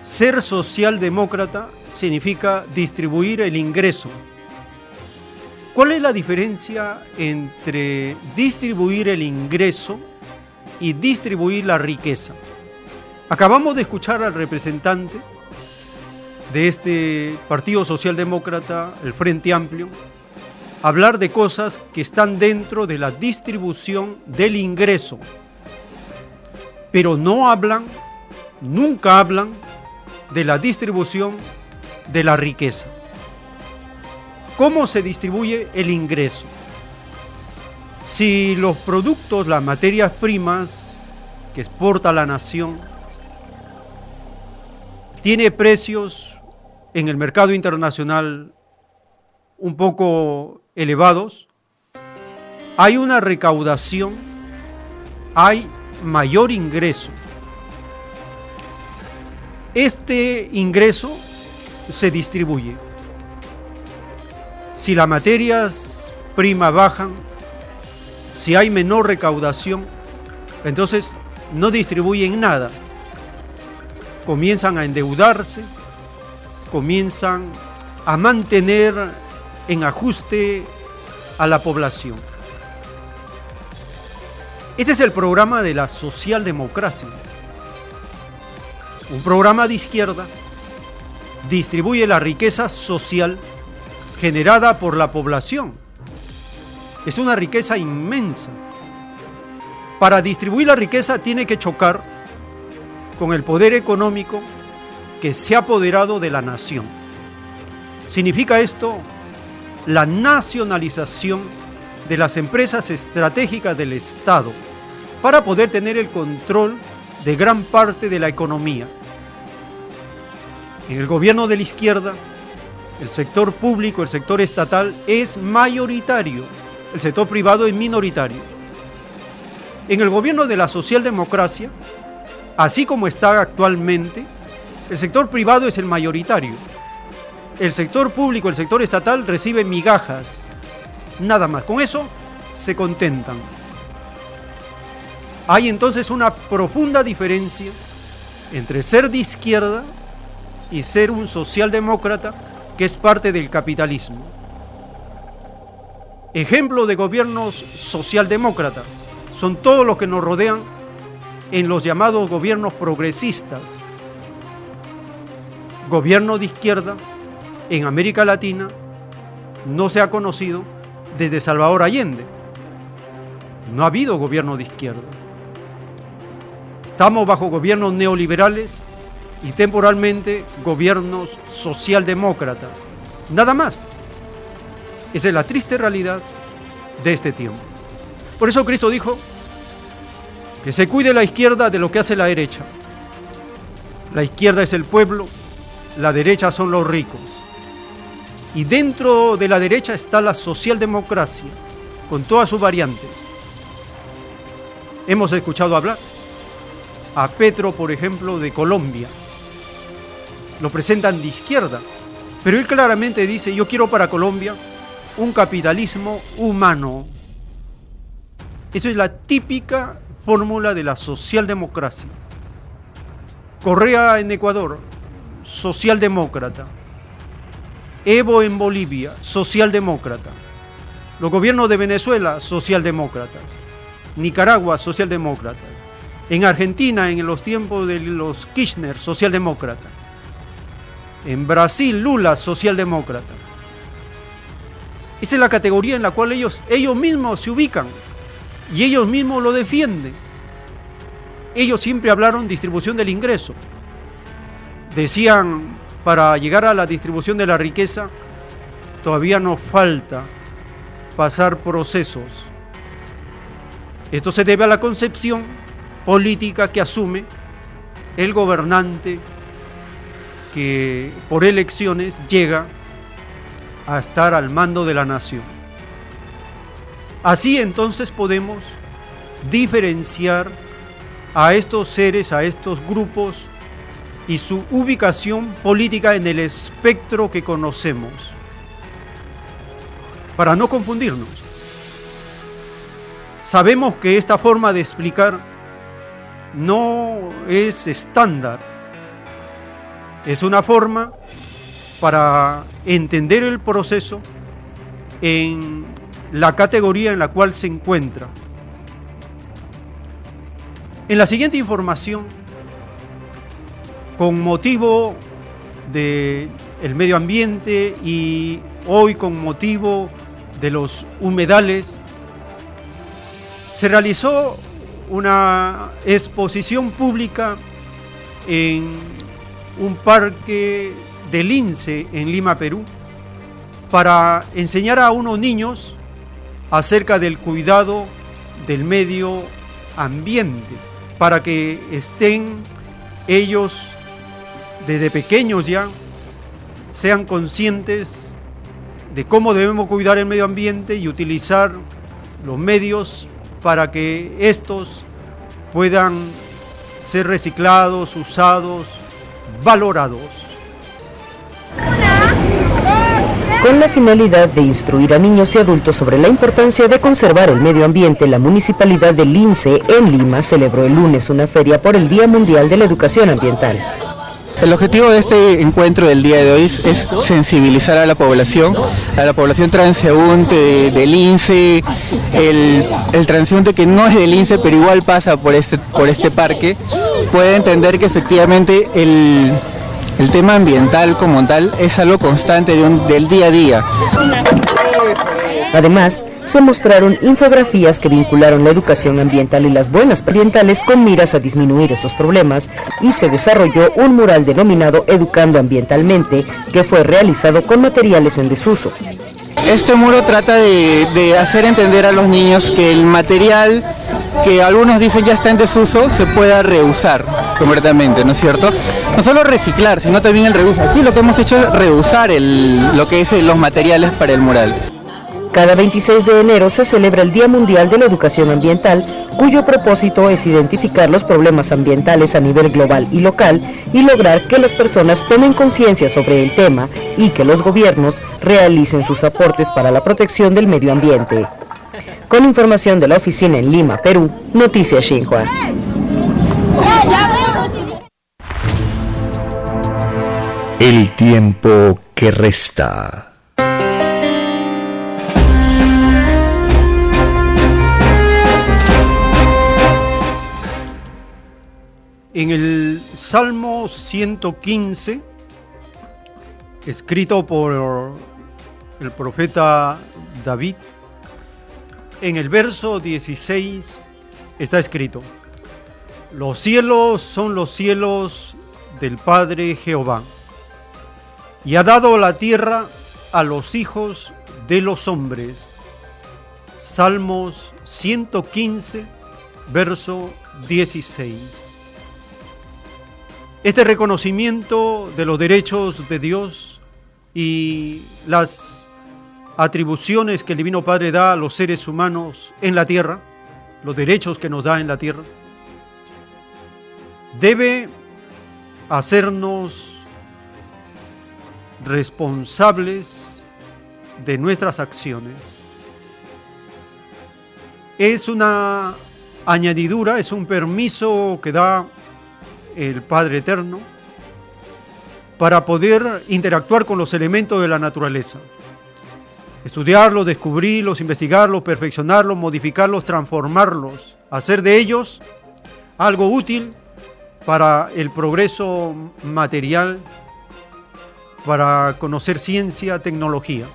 Ser socialdemócrata significa distribuir el ingreso. ¿Cuál es la diferencia entre distribuir el ingreso y distribuir la riqueza. Acabamos de escuchar al representante de este Partido Socialdemócrata, el Frente Amplio, hablar de cosas que están dentro de la distribución del ingreso, pero no hablan, nunca hablan de la distribución de la riqueza. ¿Cómo se distribuye el ingreso? Si los productos, las materias primas que exporta la nación, tiene precios en el mercado internacional un poco elevados, hay una recaudación, hay mayor ingreso. Este ingreso se distribuye. Si las materias primas bajan, si hay menor recaudación, entonces no distribuyen nada. Comienzan a endeudarse, comienzan a mantener en ajuste a la población. Este es el programa de la socialdemocracia. Un programa de izquierda distribuye la riqueza social generada por la población es una riqueza inmensa. Para distribuir la riqueza tiene que chocar con el poder económico que se ha apoderado de la nación. Significa esto la nacionalización de las empresas estratégicas del Estado para poder tener el control de gran parte de la economía. En el gobierno de la izquierda, el sector público, el sector estatal es mayoritario el sector privado es minoritario. En el gobierno de la socialdemocracia, así como está actualmente, el sector privado es el mayoritario. El sector público, el sector estatal recibe migajas, nada más. Con eso se contentan. Hay entonces una profunda diferencia entre ser de izquierda y ser un socialdemócrata que es parte del capitalismo. Ejemplo de gobiernos socialdemócratas son todos los que nos rodean en los llamados gobiernos progresistas. Gobierno de izquierda en América Latina no se ha conocido desde Salvador Allende. No ha habido gobierno de izquierda. Estamos bajo gobiernos neoliberales y temporalmente gobiernos socialdemócratas. Nada más. Esa es la triste realidad de este tiempo. Por eso Cristo dijo que se cuide la izquierda de lo que hace la derecha. La izquierda es el pueblo, la derecha son los ricos. Y dentro de la derecha está la socialdemocracia, con todas sus variantes. Hemos escuchado hablar a Petro, por ejemplo, de Colombia. Lo presentan de izquierda, pero él claramente dice, yo quiero para Colombia un capitalismo humano. Eso es la típica fórmula de la socialdemocracia. Correa en Ecuador, socialdemócrata. Evo en Bolivia, socialdemócrata. Los gobiernos de Venezuela, socialdemócratas. Nicaragua, socialdemócrata. En Argentina, en los tiempos de los Kirchner, socialdemócrata. En Brasil, Lula, socialdemócrata. Esa es la categoría en la cual ellos, ellos mismos se ubican y ellos mismos lo defienden. Ellos siempre hablaron distribución del ingreso. Decían, para llegar a la distribución de la riqueza, todavía nos falta pasar procesos. Esto se debe a la concepción política que asume el gobernante que por elecciones llega a estar al mando de la nación. Así entonces podemos diferenciar a estos seres, a estos grupos y su ubicación política en el espectro que conocemos, para no confundirnos. Sabemos que esta forma de explicar no es estándar, es una forma para entender el proceso en la categoría en la cual se encuentra. En la siguiente información, con motivo del medio ambiente y hoy con motivo de los humedales, se realizó una exposición pública en un parque del INSE en Lima, Perú, para enseñar a unos niños acerca del cuidado del medio ambiente, para que estén ellos desde pequeños ya, sean conscientes de cómo debemos cuidar el medio ambiente y utilizar los medios para que estos puedan ser reciclados, usados, valorados. Con la finalidad de instruir a niños y adultos sobre la importancia de conservar el medio ambiente, la Municipalidad de Lince en Lima celebró el lunes una feria por el Día Mundial de la Educación Ambiental. El objetivo de este encuentro del día de hoy es sensibilizar a la población, a la población transeúnte del INSE, el, transeúnte que no es del INSE pero igual pasa por este, por este parque, puede entender que efectivamente el, el tema ambiental como tal es algo constante del día a día. Además, se mostraron infografías que vincularon la educación ambiental y las buenas ambientales con miras a disminuir estos problemas y se desarrolló un mural denominado Educando Ambientalmente que fue realizado con materiales en desuso. Este muro trata de, hacer entender a los niños que el material que algunos dicen ya está en desuso se pueda reusar completamente, ¿no es cierto? No solo reciclar, sino también el reuso. Aquí lo que hemos hecho es reusar lo que es los materiales para el mural. Cada 26 de enero se celebra el Día Mundial de la Educación Ambiental, cuyo propósito es identificar los problemas ambientales a nivel global y local y lograr que las personas tomen conciencia sobre el tema y que los gobiernos realicen sus aportes para la protección del medio ambiente. Con información de la oficina en Lima, Perú, Noticias Xinhua. El tiempo que resta. En el Salmo 115, escrito por el profeta David, en el verso 16 está escrito, los cielos son los cielos del Padre Jehová, y ha dado la tierra a los hijos de los hombres. Salmos 115, verso 16. Este reconocimiento de los derechos de Dios y las atribuciones que el Divino Padre da a los seres humanos en la tierra, los derechos que nos da en la tierra, debe hacernos responsables de nuestras acciones. Es una añadidura, es un permiso que da el Padre Eterno para poder interactuar con los elementos de la naturaleza. Estudiarlos, descubrirlos, investigarlos, perfeccionarlos, modificarlos, transformarlos, hacer de ellos algo útil para el progreso material, para conocer ciencia, tecnología.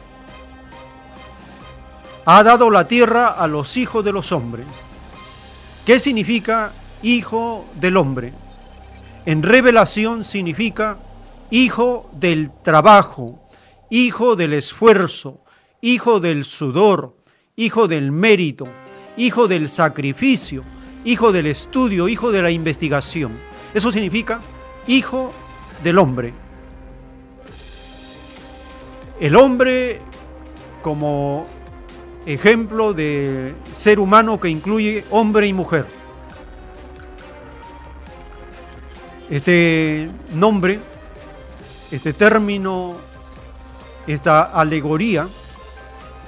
Ha dado la tierra a los hijos de los hombres. ¿Qué significa hijo del hombre? En revelación significa hijo del trabajo, hijo del esfuerzo, hijo del sudor, hijo del mérito, hijo del sacrificio, hijo del estudio, hijo de la investigación. Eso significa hijo del hombre. El hombre como ejemplo de ser humano que incluye hombre y mujer. Este nombre, este término, esta alegoría,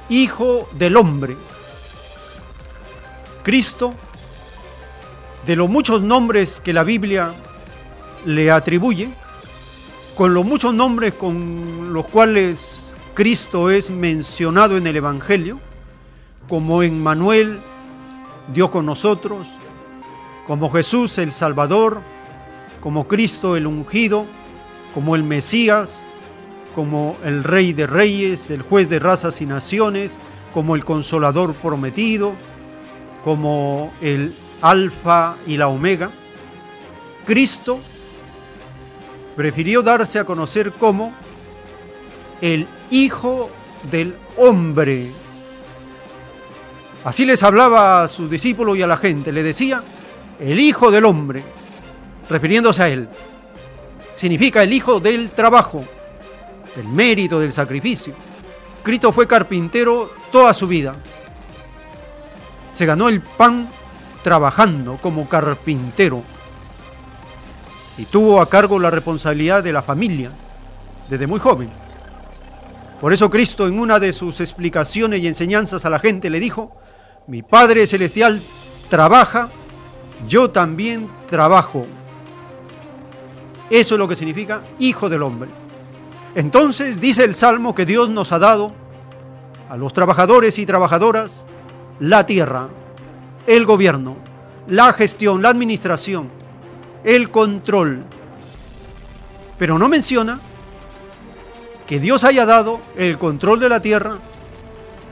hijo del hombre. Cristo de los muchos nombres que la Biblia le atribuye, con los muchos nombres con los cuales Cristo es mencionado en el Evangelio, como en Manuel, Dios con nosotros, como Jesús el Salvador, como Cristo el ungido, como el Mesías, como el Rey de Reyes, el juez de razas y naciones, como el Consolador prometido, como el Alfa y la Omega, Cristo prefirió darse a conocer como el Hijo del Hombre. Así les hablaba a sus discípulos y a la gente, le decía, el Hijo del Hombre, refiriéndose a Él. Significa el Hijo del trabajo, del mérito, del sacrificio. Cristo fue carpintero toda su vida. Se ganó el pan trabajando como carpintero y tuvo a cargo la responsabilidad de la familia desde muy joven. Por eso Cristo en una de sus explicaciones y enseñanzas a la gente le dijo, mi Padre Celestial trabaja, yo también trabajo. Eso es lo que significa hijo del hombre. Entonces dice el Salmo que Dios nos ha dado a los trabajadores y trabajadoras la tierra, el gobierno, la gestión, la administración, el control. Pero no menciona que Dios haya dado el control de la tierra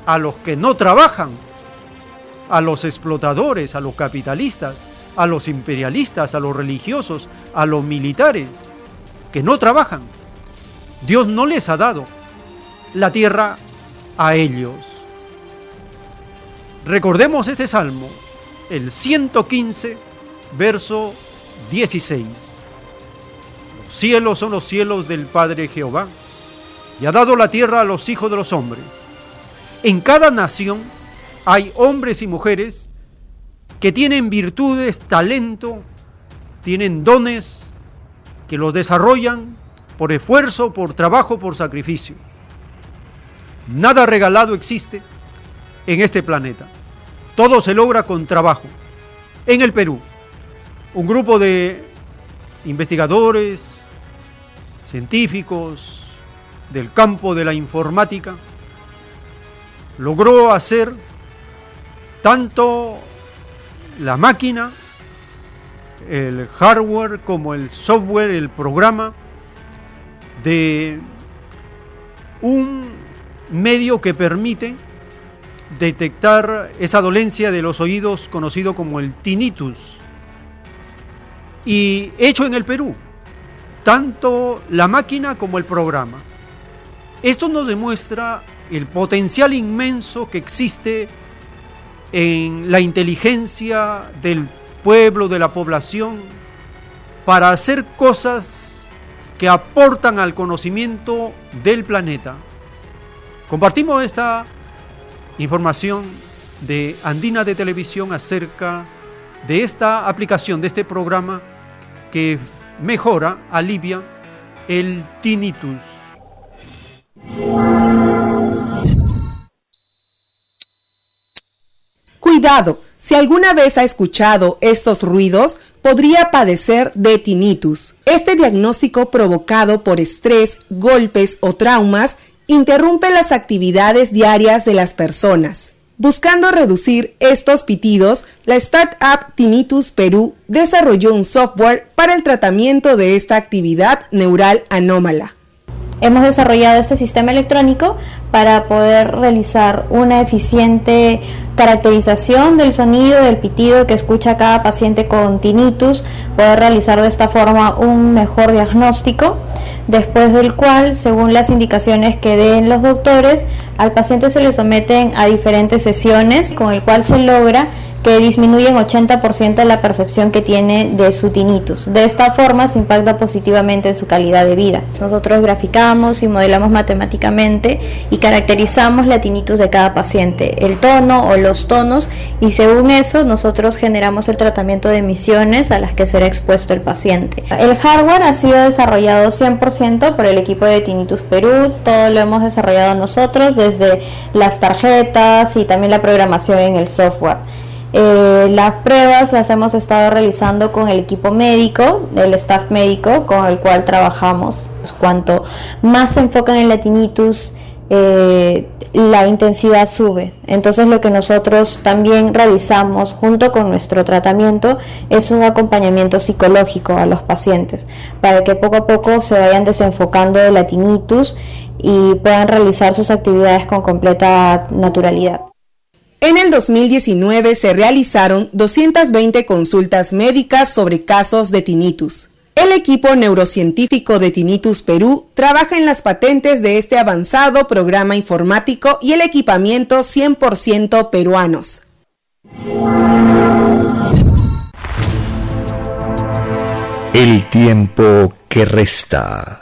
a los que no trabajan, a los explotadores, a los capitalistas, a los imperialistas, a los religiosos, a los militares, que no trabajan. Dios no les ha dado la tierra a ellos. Recordemos este salmo, el 115, verso 16. Los cielos son los cielos del Padre Jehová, y ha dado la tierra a los hijos de los hombres. En cada nación hay hombres y mujeres que tienen virtudes, talento, tienen dones, que los desarrollan por esfuerzo, por trabajo, por sacrificio. Nada regalado existe en este planeta. Todo se logra con trabajo. En el Perú, un grupo de investigadores, científicos del campo de la informática logró hacer tanto la máquina, el hardware como el software, el programa de un medio que permite detectar esa dolencia de los oídos conocido como el tinnitus. Y hecho en el Perú, tanto la máquina como el programa. Esto nos demuestra el potencial inmenso que existe en la inteligencia del pueblo, de la población, para hacer cosas que aportan al conocimiento del planeta. Compartimos esta información de Andina de Televisión acerca de esta aplicación, de este programa que mejora, alivia el tinnitus. Si alguna vez ha escuchado estos ruidos, podría padecer de tinnitus. Este diagnóstico provocado por estrés, golpes o traumas interrumpe las actividades diarias de las personas. Buscando reducir estos pitidos, la startup Tinnitus Perú desarrolló un software para el tratamiento de esta actividad neural anómala. Hemos desarrollado este sistema electrónico para poder realizar una eficiente caracterización del sonido, del pitido que escucha cada paciente con tinnitus, poder realizar de esta forma un mejor diagnóstico, después del cual, según las indicaciones que den los doctores, al paciente se le someten a diferentes sesiones con el cual se logra que disminuye en 80% la percepción que tiene de su tinnitus. De esta forma se impacta positivamente en su calidad de vida. Nosotros graficamos y modelamos matemáticamente y caracterizamos la tinnitus de cada paciente, el tono o los tonos y según eso nosotros generamos el tratamiento de emisiones a las que será expuesto el paciente. El hardware ha sido desarrollado 100% por el equipo de Tinnitus Perú, todo lo hemos desarrollado nosotros desde las tarjetas y también la programación en el software. Eh, las pruebas las hemos estado realizando con el equipo médico, el staff médico con el cual trabajamos. Cuanto más se enfocan en la tinnitus, eh, la intensidad sube. Entonces lo que nosotros también realizamos junto con nuestro tratamiento es un acompañamiento psicológico a los pacientes para que poco a poco se vayan desenfocando de la tinnitus y puedan realizar sus actividades con completa naturalidad. En el 2019 se realizaron 220 consultas médicas sobre casos de tinnitus. El equipo neurocientífico de Tinnitus Perú trabaja en las patentes de este avanzado programa informático y el equipamiento 100% peruanos. El tiempo que resta.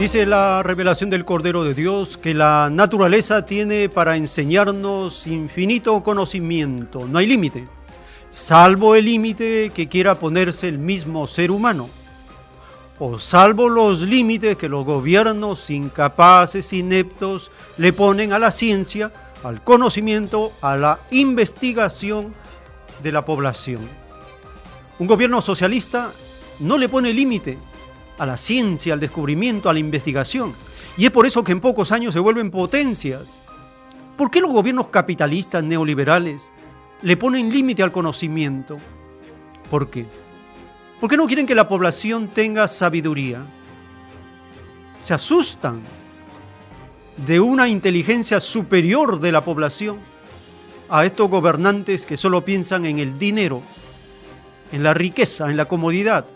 Dice la revelación del Cordero de Dios que la naturaleza tiene para enseñarnos infinito conocimiento, no hay límite, salvo el límite que quiera ponerse el mismo ser humano, o salvo los límites que los gobiernos incapaces, ineptos, le ponen a la ciencia, al conocimiento, a la investigación de la población. Un gobierno socialista no le pone límite a la ciencia, al descubrimiento, a la investigación. Y es por eso que en pocos años se vuelven potencias. ¿Por qué los gobiernos capitalistas neoliberales le ponen límite al conocimiento? ¿Por qué? ¿Por qué no quieren que la población tenga sabiduría? Se asustan de una inteligencia superior de la población a estos gobernantes que solo piensan en el dinero, en la riqueza, en la comodidad,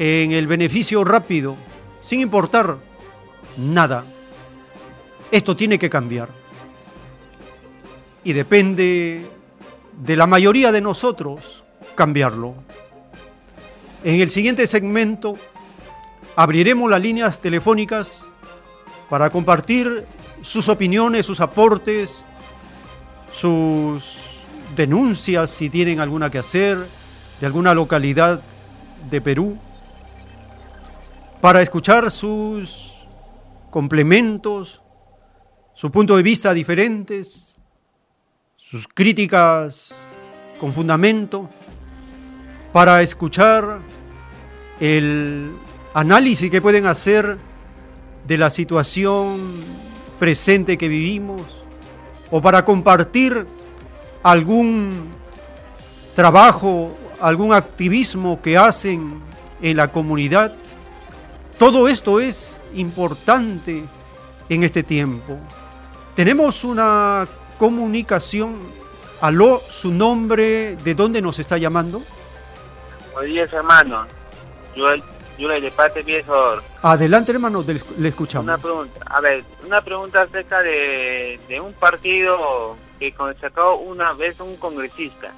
en el beneficio rápido, sin importar nada. Esto tiene que cambiar. Y depende de la mayoría de nosotros cambiarlo. En el siguiente segmento abriremos las líneas telefónicas para compartir sus opiniones, sus aportes, sus denuncias si tienen alguna que hacer de alguna localidad de Perú para escuchar sus complementos, su punto de vista diferentes, sus críticas con fundamento, para escuchar el análisis que pueden hacer de la situación presente que vivimos, o para compartir algún trabajo, algún activismo que hacen en la comunidad todo esto es importante en este tiempo. Tenemos una comunicación. Aló, su nombre, ¿de dónde nos está llamando? Buenos días, hermano. Yo, yo de parte viejo. Adelante, hermano, le escuchamos. Una pregunta, a ver, una pregunta acerca de, de un partido que sacó una vez un congresista.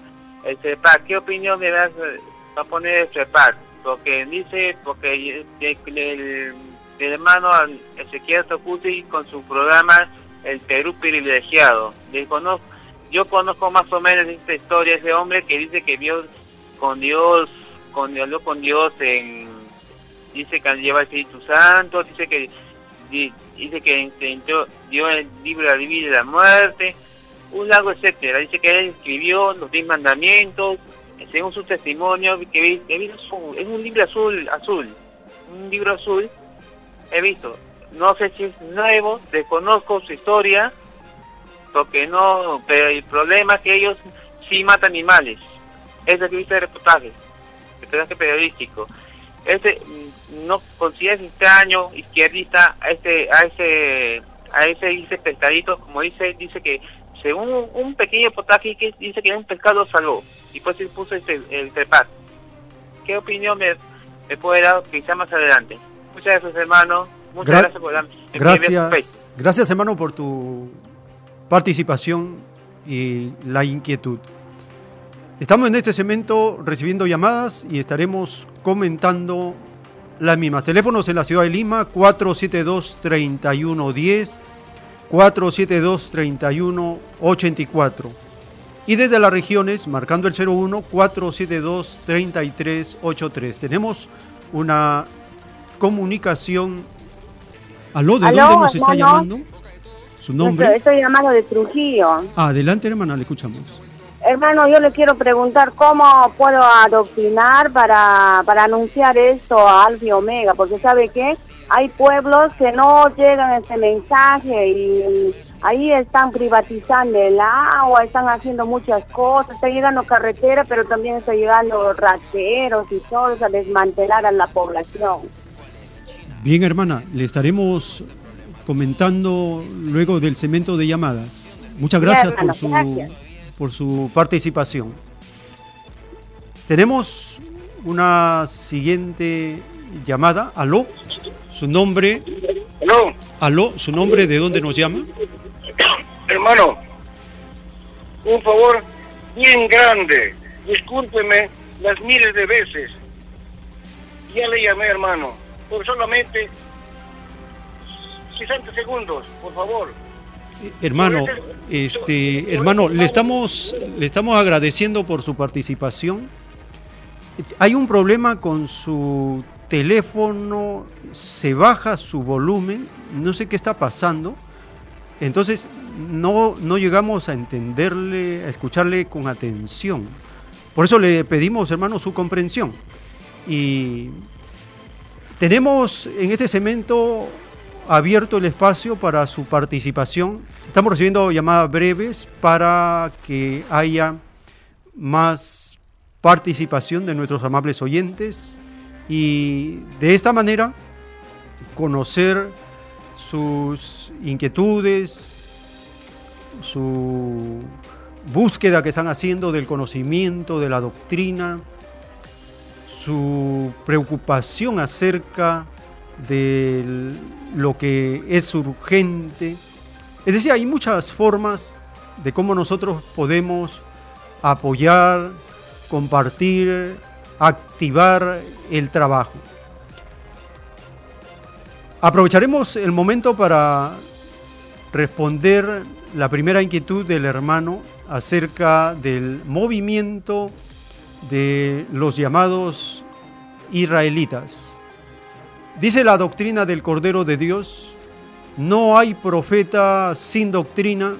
El CEPAC, ¿qué opinión me das eh, va a poner el CEPAC? Porque dice, porque el, hermano Ezequiel Tocuti con su programa El Perú Privilegiado. Yo conozco más o menos esta historia, ese hombre que dice que vio con Dios, con, habló con Dios en, dice que lleva el Espíritu Santo, dice que di- dice que intentó- dio el libro de la vida y la muerte, un largo etcétera. Dice que él escribió los diez mandamientos, según su testimonio, que, que vi su- es un libro azul, azul, un libro azul, he visto. No sé si es nuevo, desconozco su historia, porque no, pero el problema es que ellos sí matan animales. Es lo que viste el reportaje, el reportaje periodístico. Este mm, no consideras extraño izquierdista a este a ese a ese dice pescadito como dice dice que según un, pequeño reportaje que dice que un pescado salvó y pues él puso este el trepar qué opinión me, me puede dar quizá más adelante muchas gracias hermano muchas Gra- gracias por Facebook. Gracias, gracias hermano por tu participación y la inquietud. Estamos en este segmento recibiendo llamadas y estaremos comentando las mismas. Teléfonos en la ciudad de Lima 472-3110, 472-3184. Y desde las regiones, marcando el 01 472-3383. Tenemos una comunicación. ¿Aló? ¿De Aló, dónde nos está llamando? ¿Su nombre? Estoy llamando de Trujillo. Adelante, hermana, le escuchamos. Hermano, yo le quiero preguntar cómo puedo adoctrinar para, para anunciar esto a Alfa Omega, porque ¿sabe qué? Hay pueblos que no llegan a este mensaje y ahí están privatizando el agua, están haciendo muchas cosas, está llegando carretera, pero también está llegando rateros y todo eso a desmantelar a la población. Bien, hermana, le estaremos comentando luego del segmento de llamadas. Muchas gracias hermano, por su gracias. por su participación. Tenemos una siguiente llamada. Aló, su nombre. Aló, Aló, su nombre, ¿de dónde nos llama? hermano, un favor bien grande. Discúlpeme las miles de veces. Ya le llamé, hermano, por solamente 60 segundos, por favor. Hermano, este, hermano, le estamos, le estamos agradeciendo por su participación. Hay un problema con su teléfono, se baja su volumen, no sé qué está pasando. Entonces no, no llegamos a entenderle, a escucharle con atención. Por eso le pedimos, hermano, su comprensión. Y tenemos en este segmento abierto el espacio para su participación. Estamos recibiendo llamadas breves para que haya más participación de nuestros amables oyentes y de esta manera conocer sus inquietudes, su búsqueda que están haciendo del conocimiento, de la doctrina, su preocupación acerca de lo que es urgente. Es decir, hay muchas formas de cómo nosotros podemos apoyar, compartir, activar el trabajo. Aprovecharemos el momento para responder la primera inquietud del hermano acerca del movimiento de los llamados israelitas. Dice la doctrina del Cordero de Dios, no hay profeta sin doctrina,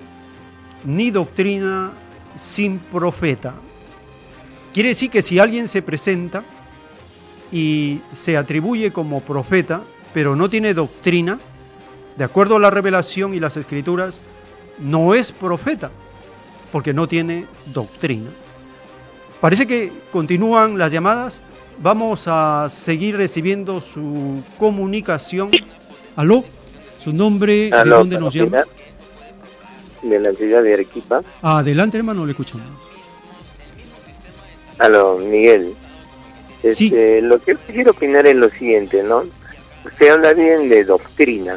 ni doctrina sin profeta. Quiere decir que si alguien se presenta y se atribuye como profeta, pero no tiene doctrina, de acuerdo a la revelación y las escrituras, no es profeta, porque no tiene doctrina. Parece que continúan las llamadas. Vamos a seguir recibiendo su comunicación. ¿Aló? ¿Su nombre? ¿De Aló, dónde nos llama? De la ciudad de Arequipa. Adelante, hermano, le escuchamos. Aló, Miguel. Este, Lo que quiero opinar es lo siguiente, ¿no? Usted habla bien de doctrina.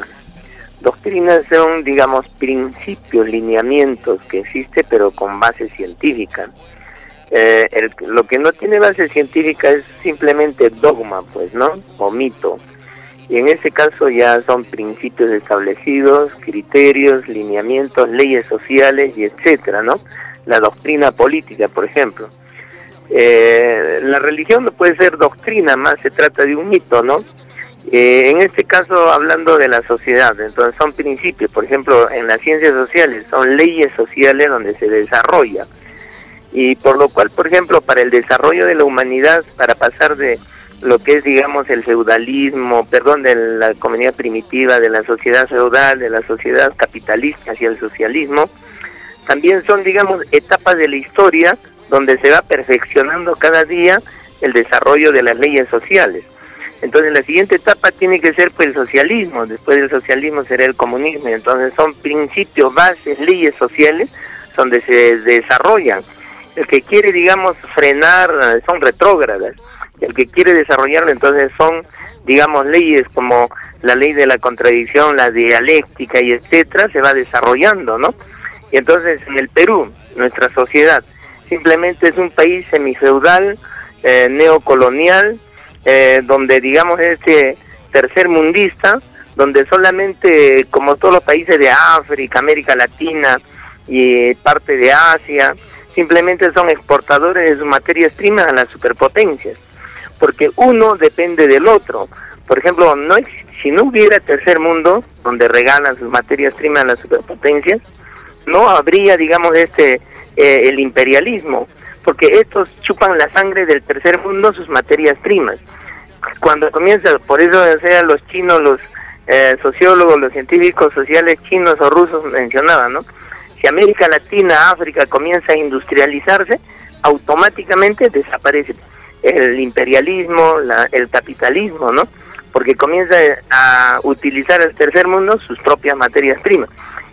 Doctrinas son, digamos, principios, lineamientos que existen, pero con base científica. Eh, el- lo que no tiene base científica es simplemente dogma, pues, ¿no? O mito. Y en ese caso ya son principios establecidos, criterios, lineamientos, leyes sociales y etcétera, ¿no? La doctrina política, por ejemplo. Eh, la religión no puede ser doctrina, más se trata de un mito, ¿no? Eh, en este caso, hablando de la sociedad, entonces son principios, por ejemplo, en las ciencias sociales, son leyes sociales donde se desarrolla. Y por lo cual, por ejemplo, para el desarrollo de la humanidad, para pasar de lo que es, digamos, el feudalismo, perdón, de la comunidad primitiva, de la sociedad feudal, de la sociedad capitalista hacia el socialismo, también son, digamos, etapas de la historia donde se va perfeccionando cada día el desarrollo de las leyes sociales. Entonces la siguiente etapa tiene que ser pues el socialismo, después del socialismo será el comunismo, entonces son principios, bases, leyes sociales donde se desarrollan. El que quiere, digamos, frenar son retrógradas, el que quiere desarrollarlo entonces son, digamos, leyes como la ley de la contradicción, la dialéctica y etcétera, se va desarrollando, ¿no? Y entonces en el Perú, nuestra sociedad, simplemente es un país semifeudal, eh, neocolonial, eh, donde digamos este tercer mundista, donde solamente como todos los países de África, América Latina y parte de Asia, simplemente son exportadores de sus materias primas a las superpotencias, porque uno depende del otro. Por ejemplo, no si no hubiera tercer mundo donde regalan sus materias primas a las superpotencias, no habría, digamos, este eh, el imperialismo, porque estos chupan la sangre del tercer mundo sus materias primas. Cuando comienza, por eso sean los chinos, los eh, sociólogos, los científicos sociales chinos o rusos mencionaban, ¿no? Si América Latina, África comienza a industrializarse, automáticamente desaparece el imperialismo, la- el capitalismo, ¿no? Porque comienza a utilizar el tercer mundo sus propias materias primas.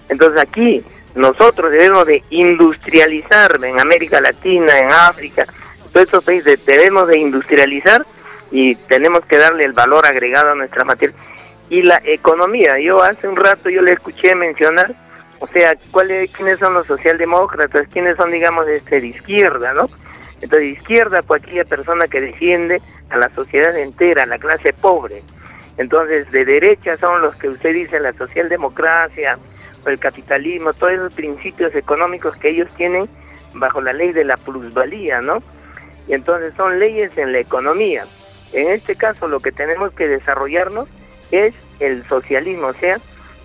Entonces aquí nosotros debemos de industrializar en América Latina, en África, todos estos países debemos de industrializar y tenemos que darle el valor agregado a nuestra materia. Y la economía, yo hace un rato yo le escuché mencionar, o sea, ¿cuáles, quiénes son los socialdemócratas, quiénes son, digamos, este, de izquierda, ¿no? Entonces, izquierda, pues aquella persona que defiende a la sociedad entera, a la clase pobre. Entonces, de derecha son los que usted dice, la socialdemocracia, el capitalismo, todos esos principios económicos que ellos tienen bajo la ley de la plusvalía, ¿no? Y entonces son leyes en la economía. En este caso lo que tenemos que desarrollarnos es el socialismo, o sea,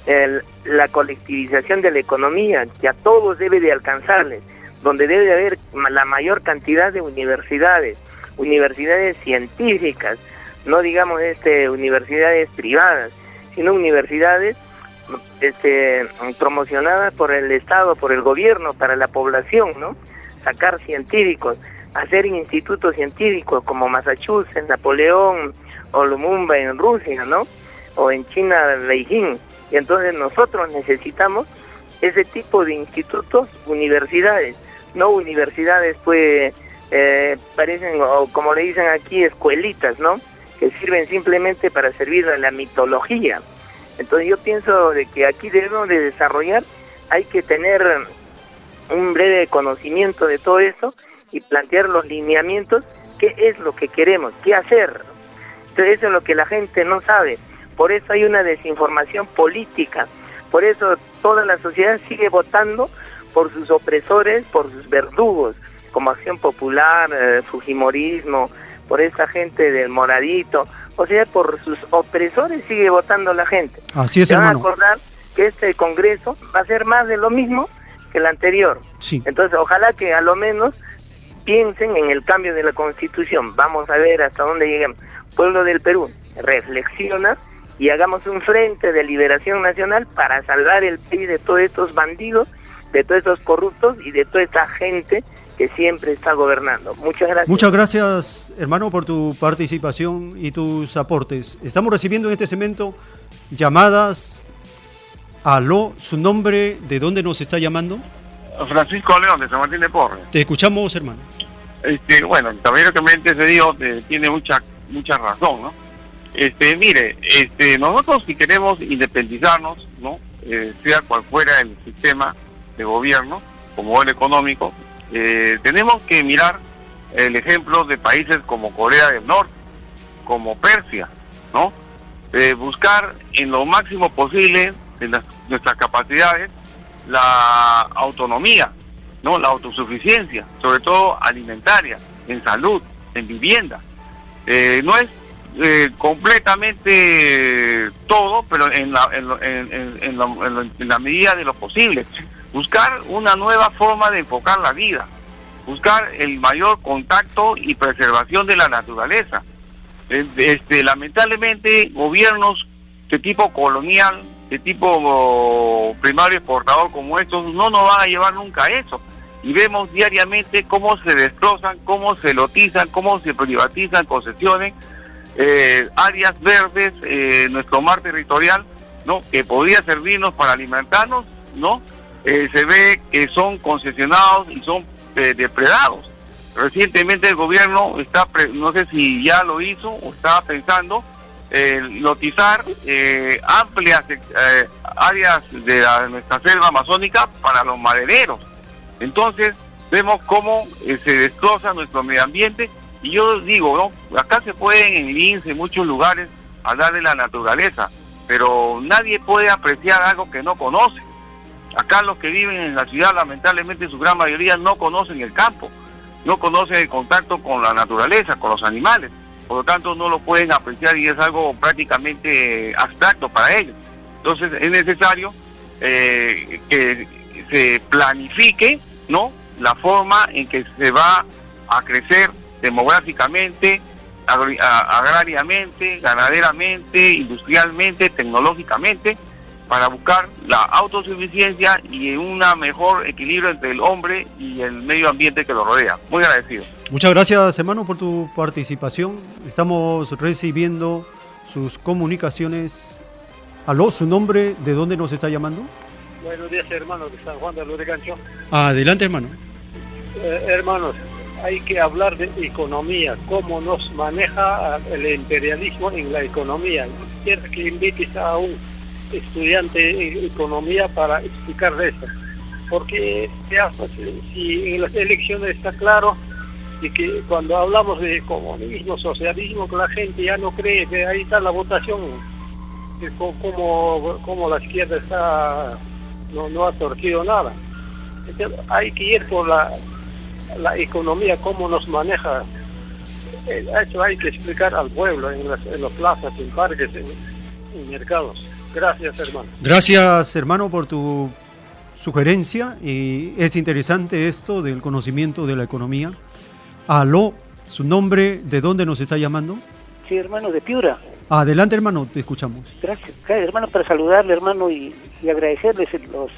el- la colectivización de la economía, que a todos debe de alcanzarles, donde debe de haber la mayor cantidad de universidades, universidades científicas, no digamos este universidades privadas, sino universidades este, promocionadas por el Estado, por el gobierno, para la población, ¿no? Sacar científicos, hacer institutos científicos como Massachusetts, Napoleón o Lumumba en Rusia, ¿no? O en China, Beijing. Y entonces nosotros necesitamos ese tipo de institutos, universidades, no universidades pues eh, parecen, o como le dicen aquí, escuelitas, ¿no? Que sirven simplemente para servir a la mitología. Entonces yo pienso de que aquí debemos de desarrollar, hay que tener un breve conocimiento de todo eso y plantear los lineamientos, qué es lo que queremos, qué hacer. Entonces eso es lo que la gente no sabe. Por eso hay una desinformación política. Por eso toda la sociedad sigue votando por sus opresores, por sus verdugos, como Acción Popular, eh, Fujimorismo, por esa gente del moradito, o sea, por sus opresores sigue votando la gente. Así es, Se van a hermano. acordar que este Congreso va a ser más de lo mismo que el anterior. Sí. Entonces, ojalá que a lo menos piensen en el cambio de la Constitución. Vamos a ver hasta dónde llegamos. Pueblo del Perú, reflexiona y hagamos un frente de liberación nacional para salvar el país de todos estos bandidos, de todos estos corruptos y de toda esta gente que siempre está gobernando. Muchas gracias. Muchas gracias, hermano, por tu participación y tus aportes. Estamos recibiendo en este segmento llamadas. Aló, su nombre, ¿de dónde nos está llamando? Francisco León, de San Martín de Porres. Te escuchamos, hermano. Este, bueno, el caballero que me antecedió eh, tiene mucha mucha razón, ¿no? Este, mire, este, nosotros si queremos independizarnos, ¿no? Eh, sea cual fuera el sistema de gobierno, como el económico, eh, tenemos que mirar el ejemplo de países como Corea del Norte, como Persia, ¿no? Eh, buscar en lo máximo posible las, nuestras capacidades la autonomía, ¿no? La autosuficiencia, sobre todo alimentaria, en salud, en vivienda. Eh, no es eh, completamente todo, pero en la, en, en, en, la, en la medida de lo posible. Buscar una nueva forma de enfocar la vida, buscar el mayor contacto y preservación de la naturaleza. Este, lamentablemente, gobiernos de tipo colonial, de tipo primario exportador como estos, no nos van a llevar nunca a eso. Y vemos diariamente cómo se destrozan, cómo se lotizan, cómo se privatizan concesiones, eh, áreas verdes, eh, nuestro mar territorial, ¿no? Que podría servirnos para alimentarnos, ¿no? Eh, se ve que son concesionados y son depredados. Recientemente el gobierno está, no sé si ya lo hizo o estaba pensando, lotizar amplias áreas de nuestra selva amazónica para los madereros. Entonces vemos cómo se destroza nuestro medio ambiente y yo digo, acá se pueden en Lince, en muchos lugares, hablar de la naturaleza, pero nadie puede apreciar algo que no conoce. Acá los que viven en la ciudad, lamentablemente, su gran mayoría no conocen el campo, no conocen el contacto con la naturaleza, con los animales. Por lo tanto, no lo pueden apreciar y es algo prácticamente abstracto para ellos. Entonces, es necesario eh, que se planifique, ¿no? La forma en que se va a crecer demográficamente, agrariamente, ganaderamente, industrialmente, tecnológicamente, para buscar la autosuficiencia y un mejor equilibrio entre el hombre y el medio ambiente que lo rodea. Muy agradecido. Muchas gracias, hermano, por tu participación. Estamos recibiendo sus comunicaciones. Aló, su nombre, ¿de dónde nos está llamando? Buenos días, hermano, de San Juan de Lurigancho. Adelante, hermano. Eh, hermanos, hay que hablar de economía, cómo nos maneja el imperialismo en la economía. Quiero que invites a un estudiante de economía para explicar de eso. Porque si en las elecciones está claro y que cuando hablamos de comunismo, socialismo, que la gente ya no cree que ahí está la votación, como, como la izquierda está no, no ha torcido nada. hay que ir por la la economía, cómo nos maneja. Eh, eso hay que explicar al pueblo en las, en las plazas, en parques, en, mercados. Gracias, hermano. Gracias, hermano, por tu sugerencia. Y es interesante esto del conocimiento de la economía. Aló, su nombre, ¿de dónde nos está llamando? Sí, hermano, de Piura. Adelante, hermano, te escuchamos. Gracias, hermano, para saludarle, hermano, y, y agradecerles los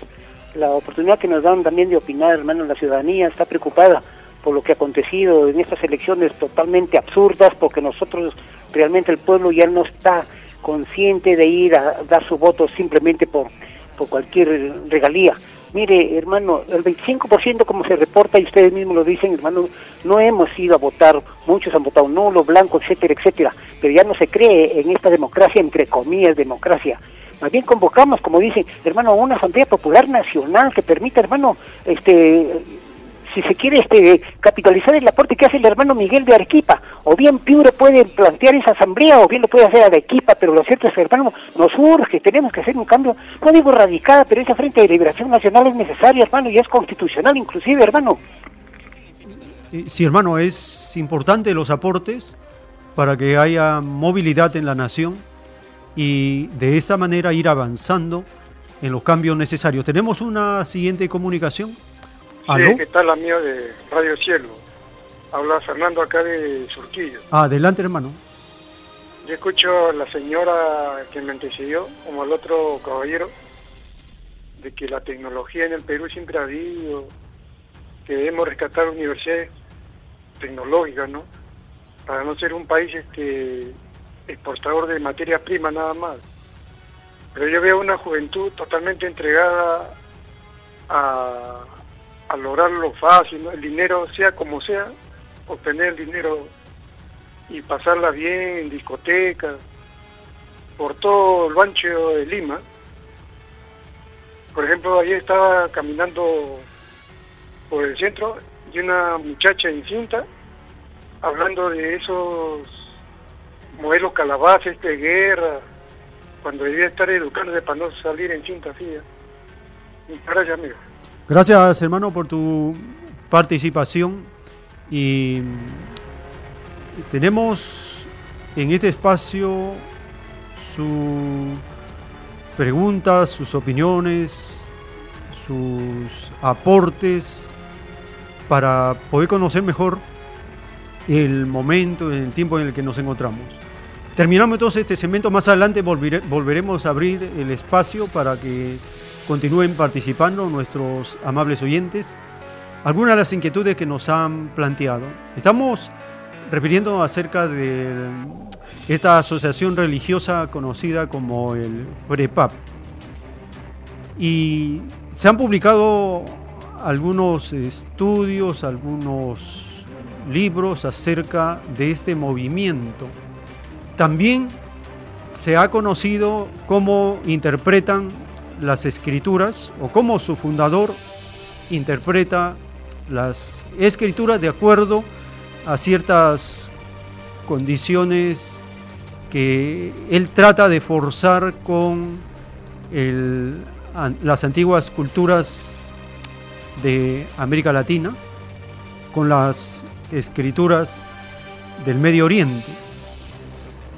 la oportunidad que nos dan también de opinar, hermano, la ciudadanía está preocupada por lo que ha acontecido en estas elecciones totalmente absurdas, porque nosotros, realmente el pueblo ya no está consciente de ir a dar su voto simplemente por, por cualquier regalía. Mire, hermano, el 25% como se reporta y ustedes mismos lo dicen, hermano, no hemos ido a votar, muchos han votado nulo, blanco, etcétera, etcétera, pero ya no se cree en esta democracia, entre comillas, democracia. Más bien convocamos, como dicen, hermano, a una asamblea popular nacional que permita, hermano, este si se quiere este capitalizar el aporte que hace el hermano Miguel de Arequipa, o bien Piure puede plantear esa asamblea, o bien lo puede hacer Arequipa, pero lo cierto es que, hermano, nos urge, tenemos que hacer un cambio, no digo radical, pero esa Frente de Liberación Nacional es necesaria, hermano, y es constitucional inclusive, hermano. Sí, hermano, es importante los aportes para que haya movilidad en la nación y de esta manera ir avanzando en los cambios necesarios. Tenemos una siguiente comunicación. ¿Aló? Sí, ¿qué tal amigo de Radio Cielo? Habla Fernando acá de Surquillo. Adelante, hermano. Yo escucho a la señora que me antecedió, como al otro caballero, de que la tecnología en el Perú siempre ha habido, que debemos rescatar universidades tecnológicas, ¿no? Para no ser un país este exportador de materia prima nada más. Pero yo veo una juventud totalmente entregada a, a lograrlo fácil, el dinero sea como sea, obtener el dinero y pasarla bien en discotecas, por todo el ancho de Lima. Por ejemplo, ayer estaba caminando por el centro y una muchacha encinta hablando de esos modelos calabaces de guerra, cuando debía estar educándose para no salir en cinta así. ¿eh? Gracias, amigo. Gracias, hermano, por tu participación. Y tenemos en este espacio sus preguntas, sus opiniones, sus aportes para poder conocer mejor el momento, el tiempo en el que nos encontramos. Terminamos entonces este segmento, más adelante volveremos a abrir el espacio para que continúen participando nuestros amables oyentes. Algunas de las inquietudes que nos han planteado. Estamos refiriendo acerca de esta asociación religiosa conocida como el FREPAP. Y se han publicado algunos estudios, algunos libros acerca de este movimiento. También se ha conocido cómo interpretan las escrituras o cómo su fundador interpreta las escrituras de acuerdo a ciertas condiciones que él trata de forzar con las antiguas culturas de América Latina, con las escrituras del Medio Oriente.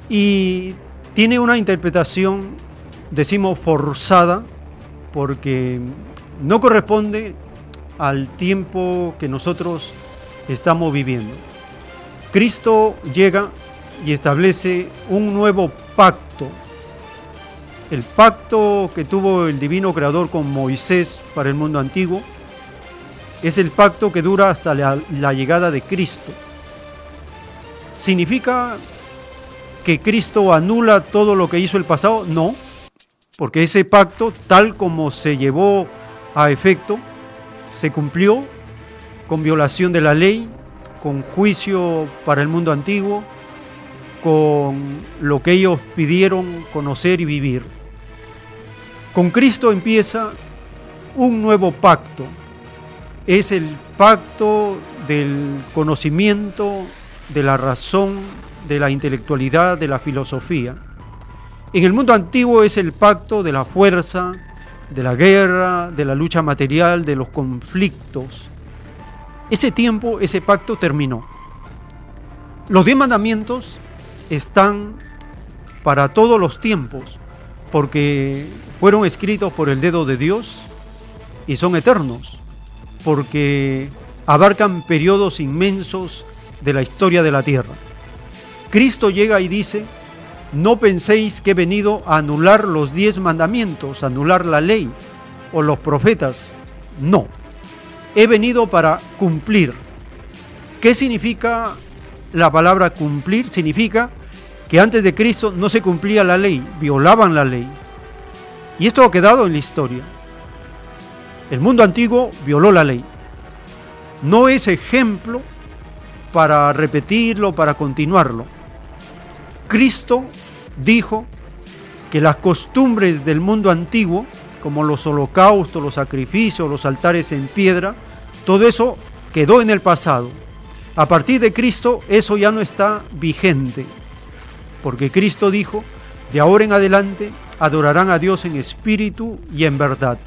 Y tiene una interpretación, decimos, forzada, porque no corresponde al tiempo que nosotros estamos viviendo. Cristo llega y establece un nuevo pacto. El pacto que tuvo el divino creador con Moisés para el mundo antiguo es el pacto que dura hasta la, llegada de Cristo. ¿Significa que Cristo anula todo lo que hizo el pasado? No, porque ese pacto, tal como se llevó a efecto, se cumplió con violación de la ley, con juicio para el mundo antiguo, con lo que ellos pidieron conocer y vivir. Con Cristo empieza un nuevo pacto. Es el pacto del conocimiento, de la razón, de la intelectualidad, de la filosofía. En el mundo antiguo es el pacto de la fuerza, de la guerra, de la lucha material, de los conflictos. Ese tiempo, ese pacto terminó. Los diez mandamientos están para todos los tiempos, porque fueron escritos por el dedo de Dios y son eternos, porque abarcan periodos inmensos de la historia de la tierra. Cristo llega y dice, no penséis que he venido a anular los diez mandamientos, anular la ley o los profetas. No, he venido para cumplir. ¿Qué significa la palabra cumplir? Significa que antes de Cristo no se cumplía la ley, violaban la ley. Y esto ha quedado en la historia. El mundo antiguo violó la ley. No es ejemplo para repetirlo, para continuarlo. Cristo dijo que las costumbres del mundo antiguo como los holocaustos, los sacrificios, los altares en piedra, todo eso quedó en el pasado. A partir de Cristo eso ya no está vigente, porque Cristo dijo, de ahora en adelante adorarán a Dios en espíritu y en verdad.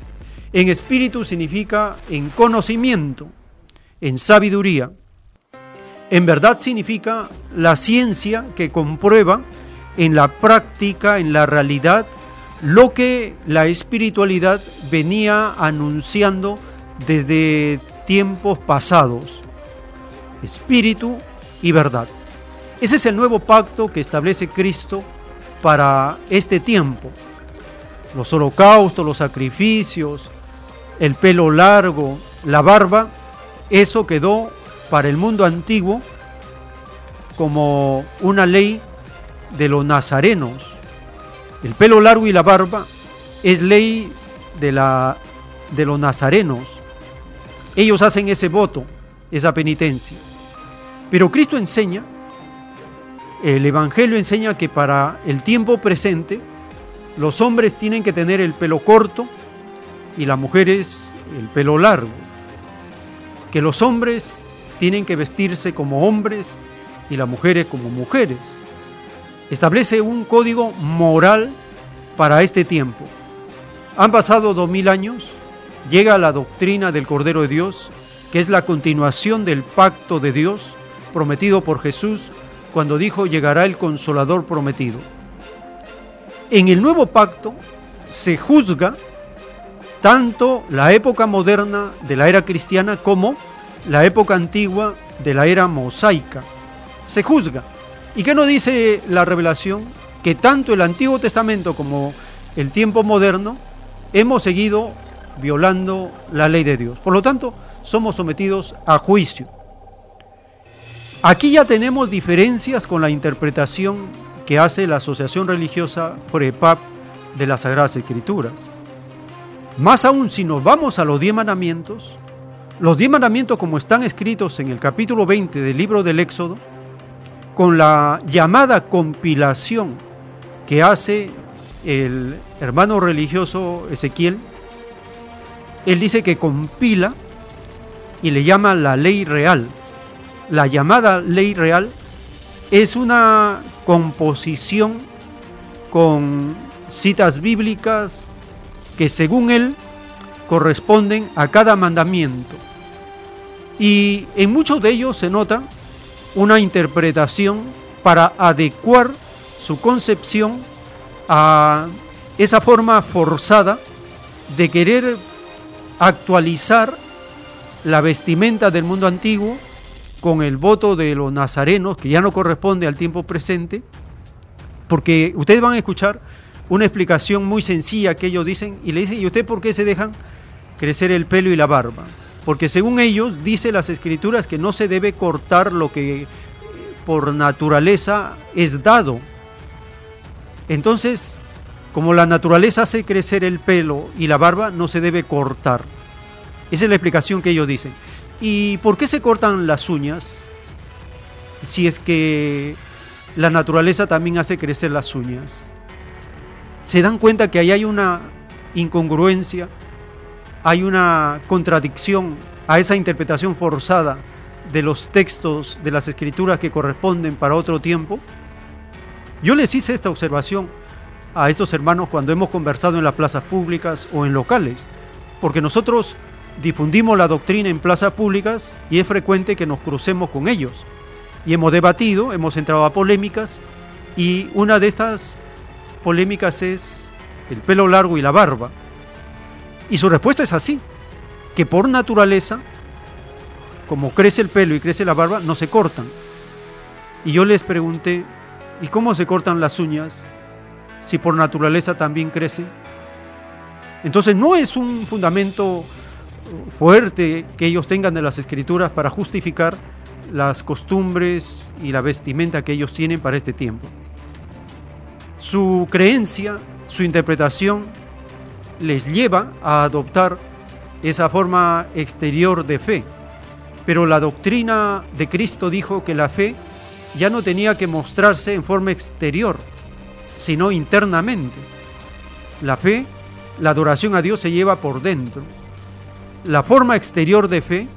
En espíritu significa en conocimiento, en sabiduría. En verdad significa la ciencia que comprueba en la práctica, en la realidad, lo que la espiritualidad venía anunciando desde tiempos pasados, espíritu y verdad. Ese es el nuevo pacto que establece Cristo para este tiempo. Los holocaustos, los sacrificios, el pelo largo, la barba, eso quedó para el mundo antiguo como una ley de los nazarenos, el pelo largo y la barba es ley de, la, de los nazarenos. Ellos hacen ese voto, esa penitencia. Pero Cristo enseña el Evangelio enseña que para el tiempo presente los hombres tienen que tener el pelo corto y las mujeres el pelo largo. Que los hombres tienen que vestirse como hombres y las mujeres como mujeres. Establece un código moral para este tiempo. Han pasado dos mil años, llega la doctrina del Cordero de Dios, que es la continuación del pacto de Dios prometido por Jesús cuando dijo llegará el consolador prometido. En el nuevo pacto se juzga tanto la época moderna de la era cristiana como la época antigua de la era mosaica. Se juzga. ¿Y qué nos dice la revelación? Que tanto el Antiguo Testamento como el tiempo moderno hemos seguido violando la ley de Dios. Por lo tanto, somos sometidos a juicio. Aquí ya tenemos diferencias con la interpretación que hace la Asociación Religiosa FREPAP de las Sagradas Escrituras. Más aún, si nos vamos a los diez mandamientos, los diez mandamientos como están escritos en el capítulo 20 del libro del Éxodo, con la llamada compilación que hace el hermano religioso Ezequiel, él dice que compila y le llama la ley real. La llamada ley real es una composición con citas bíblicas que según él corresponden a cada mandamiento. Y en muchos de ellos se nota una interpretación para adecuar su concepción a esa forma forzada de querer actualizar la vestimenta del mundo antiguo con el voto de los nazarenos, que ya no corresponde al tiempo presente, porque ustedes van a escuchar una explicación muy sencilla que ellos dicen, y le dicen, ¿y usted por qué se dejan crecer el pelo y la barba? Porque según ellos, dice las escrituras que no se debe cortar lo que por naturaleza es dado. Entonces, como la naturaleza hace crecer el pelo y la barba, no se debe cortar. Esa es la explicación que ellos dicen. ¿Y por qué se cortan las uñas? Si es que la naturaleza también hace crecer las uñas. ¿Se dan cuenta que ahí hay una incongruencia? Hay una contradicción a esa interpretación forzada de los textos de las escrituras que corresponden para otro tiempo? Yo les hice esta observación a estos hermanos cuando hemos conversado en las plazas públicas o en locales, porque nosotros difundimos la doctrina en plazas públicas y es frecuente que nos crucemos con ellos. Y hemos debatido, hemos entrado a polémicas y una de estas polémicas es el pelo largo y la barba. Y su respuesta es así, que por naturaleza, como crece el pelo y crece la barba, no se cortan. Y yo les pregunté, ¿y cómo se cortan las uñas si por naturaleza también crecen? Entonces no es un fundamento fuerte que ellos tengan de las escrituras para justificar las costumbres y la vestimenta que ellos tienen para este tiempo. Su creencia, su interpretación les lleva a adoptar esa forma exterior de fe. Pero la doctrina de Cristo dijo que la fe ya no tenía que mostrarse en forma exterior, sino internamente. La fe, la adoración a Dios se lleva por dentro la forma exterior de fe,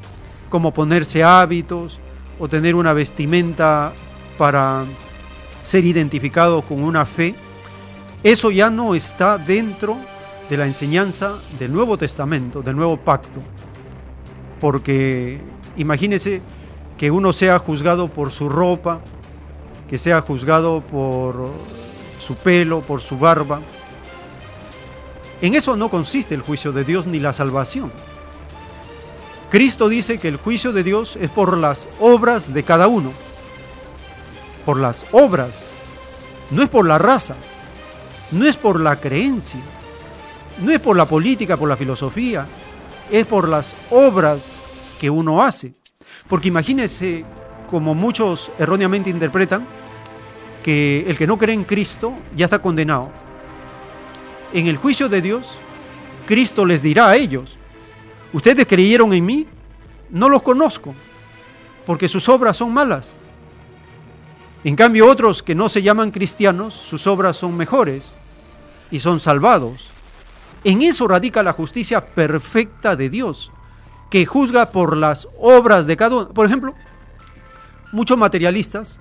como ponerse hábitos o tener una vestimenta para ser identificado con una fe, eso ya no está dentro de la enseñanza del Nuevo Testamento, del Nuevo Pacto. Porque imagínese que uno sea juzgado por su ropa, que sea juzgado por su pelo, por su barba. En eso no consiste el juicio de Dios ni la salvación. Cristo dice que el juicio de Dios es por las obras de cada uno. Por las obras. No es por la raza. No es por la creencia. No es por la política, por la filosofía. Es por las obras que uno hace. Porque imagínense, como muchos erróneamente interpretan, que el que no cree en Cristo ya está condenado. En el juicio de Dios, Cristo les dirá a ellos, Ustedes creyeron en mí, no los conozco, porque sus obras son malas. En cambio, otros que no se llaman cristianos, sus obras son mejores y son salvados. En eso radica la justicia perfecta de Dios, que juzga por las obras de cada uno. Por ejemplo, muchos materialistas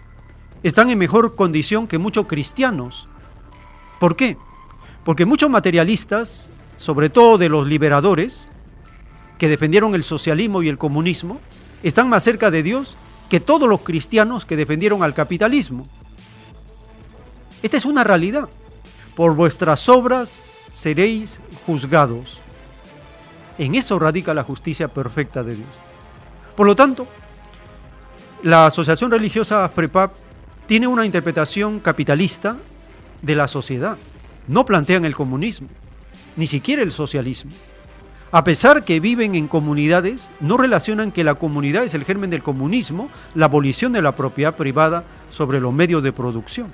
están en mejor condición que muchos cristianos. ¿Por qué? Porque muchos materialistas, sobre todo de los liberadores, que defendieron el socialismo y el comunismo, están más cerca de Dios que todos los cristianos que defendieron al capitalismo. Esta es una realidad. Por vuestras obras seréis juzgados. En eso radica la justicia perfecta de Dios. Por lo tanto, la Asociación Religiosa FREPAP tiene una interpretación capitalista de la sociedad. No plantean el comunismo, ni siquiera el socialismo. A pesar que viven en comunidades, no relacionan que la comunidad es el germen del comunismo, la abolición de la propiedad privada sobre los medios de producción.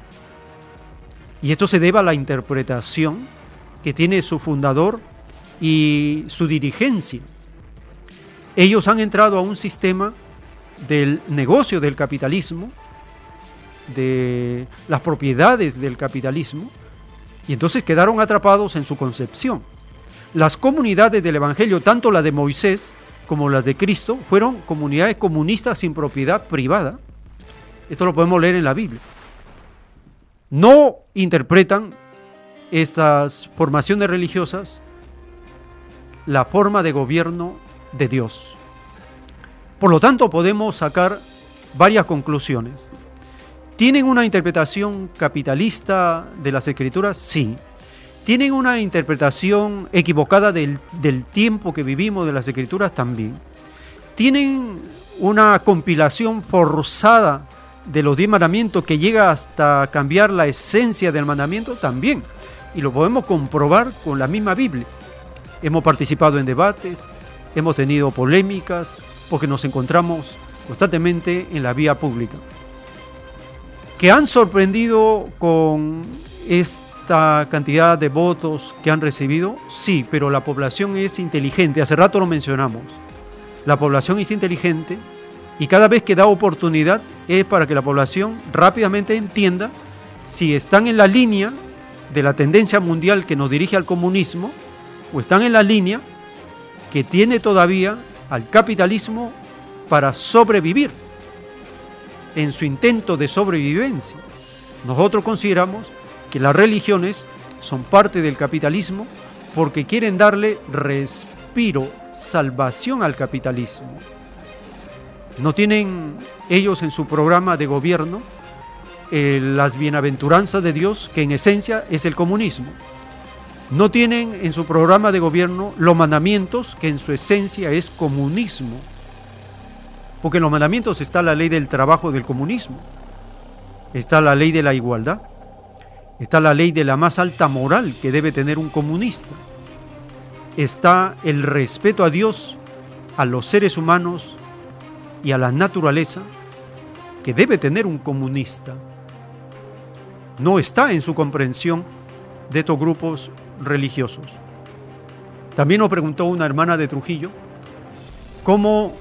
Y esto se debe a la interpretación que tiene su fundador y su dirigencia. Ellos han entrado a un sistema del negocio del capitalismo, de las propiedades del capitalismo, y entonces quedaron atrapados en su concepción. Las comunidades del Evangelio, tanto la de Moisés como las de Cristo, fueron comunidades comunistas sin propiedad privada. Esto lo podemos leer en la Biblia. No interpretan estas formaciones religiosas la forma de gobierno de Dios. Por lo tanto, podemos sacar varias conclusiones. ¿Tienen una interpretación capitalista de las escrituras? Sí tienen una interpretación equivocada del, tiempo que vivimos de las escrituras también. Tienen una compilación forzada de los diez mandamientos que llega hasta cambiar la esencia del mandamiento también. Y lo podemos comprobar con la misma Biblia. Hemos participado en debates, hemos tenido polémicas, porque nos encontramos constantemente en la vía pública. Que han sorprendido con esta cantidad de votos que han recibido? Sí, pero la población es inteligente, hace rato lo mencionamos. La población es inteligente y cada vez que da oportunidad es para que la población rápidamente entienda si están en la línea de la tendencia mundial que nos dirige al comunismo o están en la línea que tiene todavía al capitalismo para sobrevivir en su intento de sobrevivencia. Nosotros consideramos que las religiones son parte del capitalismo porque quieren darle respiro, salvación al capitalismo. No tienen ellos en su programa de gobierno eh, las bienaventuranzas de Dios, que en esencia es el comunismo. No tienen en su programa de gobierno los mandamientos, que en su esencia es comunismo. Porque en los mandamientos está la ley del trabajo del comunismo, está la ley de la igualdad, Está la ley de la más alta moral que debe tener un comunista. Está el respeto a Dios, a los seres humanos y a la naturaleza que debe tener un comunista. No está en su comprensión de estos grupos religiosos. También nos preguntó una hermana de Trujillo cómo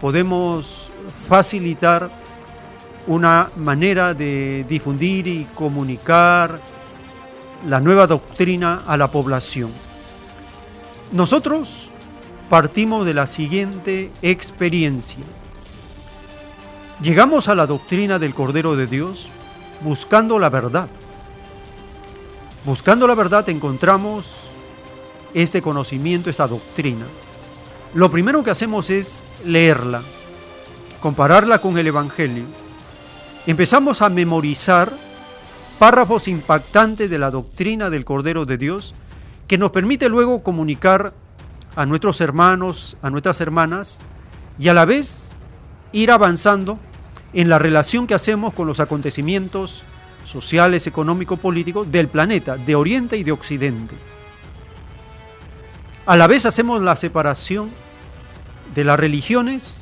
podemos facilitar una manera de difundir y comunicar la nueva doctrina a la población. Nosotros partimos de la siguiente experiencia. Llegamos a la doctrina del Cordero de Dios buscando la verdad. Buscando la verdad encontramos este conocimiento, esta doctrina. Lo primero que hacemos es leerla, compararla con el Evangelio empezamos a memorizar párrafos impactantes de la doctrina del Cordero de Dios que nos permite luego comunicar a nuestros hermanos, a nuestras hermanas y a la vez ir avanzando en la relación que hacemos con los acontecimientos sociales, económicos, políticos del planeta, de Oriente y de Occidente. A la vez hacemos la separación de las religiones,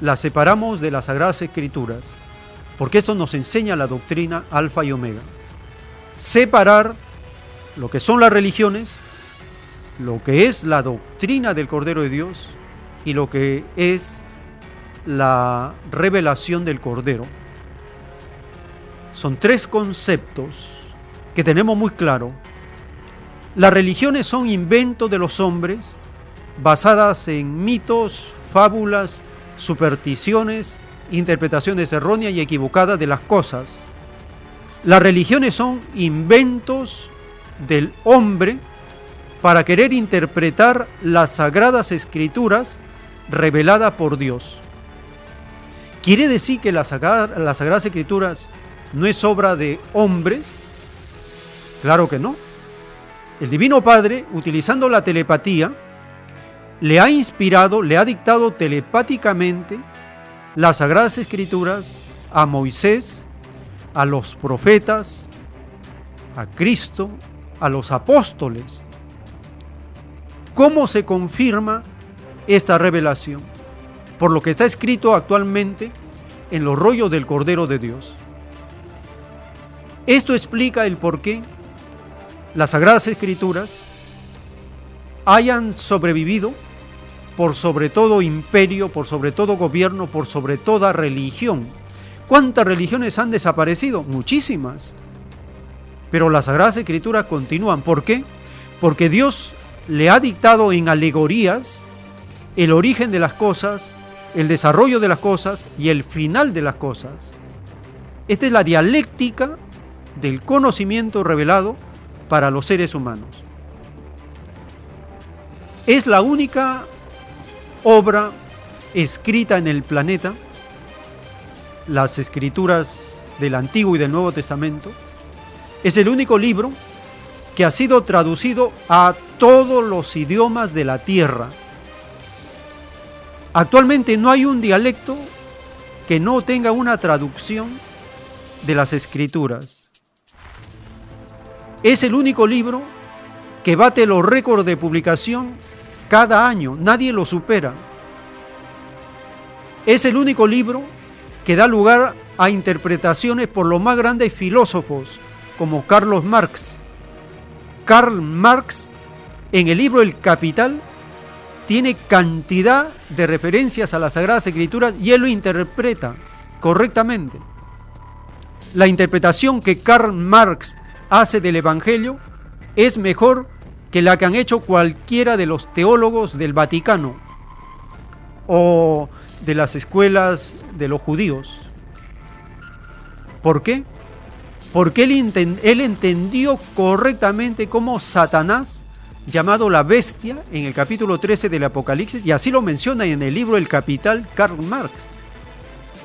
las separamos de las Sagradas Escrituras porque esto nos enseña la doctrina alfa y omega. Separar lo que son las religiones, lo que es la doctrina del Cordero de Dios y lo que es la revelación del Cordero. son tres conceptos que tenemos muy claro. Las religiones son inventos de los hombres basadas en mitos, fábulas, supersticiones, interpretaciones erróneas y equivocadas de las cosas. Las religiones son inventos del hombre para querer interpretar las sagradas escrituras reveladas por Dios. ¿Quiere decir que las, sagradas escrituras no es obra de hombres? Claro que no. El Divino Padre, utilizando la telepatía, le ha inspirado, le ha dictado telepáticamente las sagradas escrituras a Moisés, a los profetas, a Cristo, a los apóstoles. ¿Cómo se confirma esta revelación? Por lo que está escrito actualmente en los rollos del Cordero de Dios. Esto explica el por qué las Sagradas Escrituras hayan sobrevivido por sobre todo imperio, por sobre todo gobierno, por sobre toda religión. ¿Cuántas religiones han desaparecido? Muchísimas. Pero las Sagradas Escrituras continúan. ¿Por qué? Porque Dios le ha dictado en alegorías el origen de las cosas, el desarrollo de las cosas y el final de las cosas. Esta es la dialéctica del conocimiento revelado para los seres humanos. Es la única obra escrita en el planeta, las escrituras del Antiguo y del Nuevo Testamento, es el único libro que ha sido traducido a todos los idiomas de la tierra. Actualmente no hay un dialecto que no tenga una traducción de las escrituras. Es el único libro que bate los récords de publicación cada año, nadie lo supera. Es el único libro que da lugar a interpretaciones por los más grandes filósofos como Carlos Marx. Karl Marx en el libro El Capital tiene cantidad de referencias a las Sagradas Escrituras y él lo interpreta correctamente. La interpretación que Karl Marx hace del Evangelio es mejor que la que han hecho cualquiera de los teólogos del Vaticano o de las escuelas de los judíos. ¿Por qué? Porque él, él entendió correctamente cómo Satanás, llamado la bestia, en el capítulo 13 del Apocalipsis, y así lo menciona en el libro El Capital Karl Marx,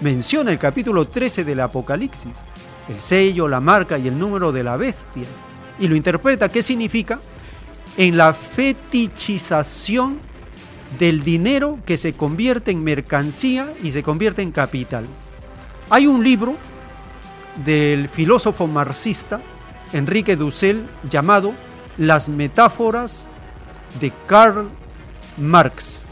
menciona el capítulo 13 del Apocalipsis, el sello, la marca y el número de la bestia, y lo interpreta, ¿qué significa? en la fetichización del dinero que se convierte en mercancía y se convierte en capital. Hay un libro del filósofo marxista Enrique Dussel llamado Las metáforas de Karl Marx.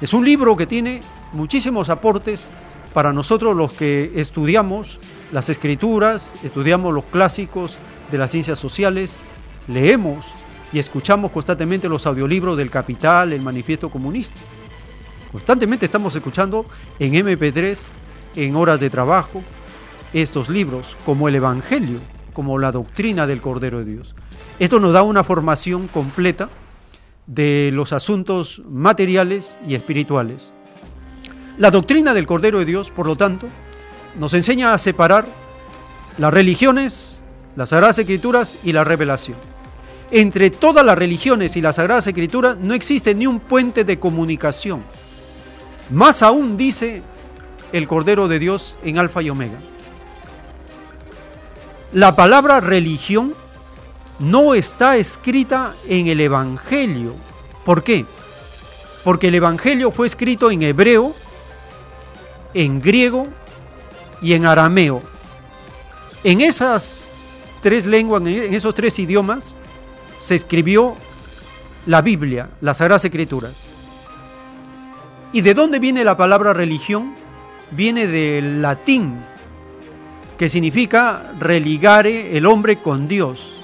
Es un libro que tiene muchísimos aportes para nosotros los que estudiamos las escrituras, estudiamos los clásicos de las ciencias sociales, leemos y escuchamos constantemente los audiolibros del Capital, el Manifiesto Comunista. Constantemente estamos escuchando en MP3, en horas de trabajo, estos libros, como el Evangelio, como la doctrina del Cordero de Dios. Esto nos da una formación completa de los asuntos materiales y espirituales. La doctrina del Cordero de Dios, por lo tanto, nos enseña a separar las religiones, las Sagradas Escrituras y la revelación entre todas las religiones y las Sagradas Escrituras no existe ni un puente de comunicación. Más aún dice el Cordero de Dios en Alfa y Omega. La palabra religión no está escrita en el Evangelio. ¿Por qué? Porque el Evangelio fue escrito en hebreo, en griego y en arameo. En esas tres lenguas, en esos tres idiomas, se escribió la Biblia, las Sagradas Escrituras. ¿Y de dónde viene la palabra religión? Viene del latín, que significa religare el hombre con Dios.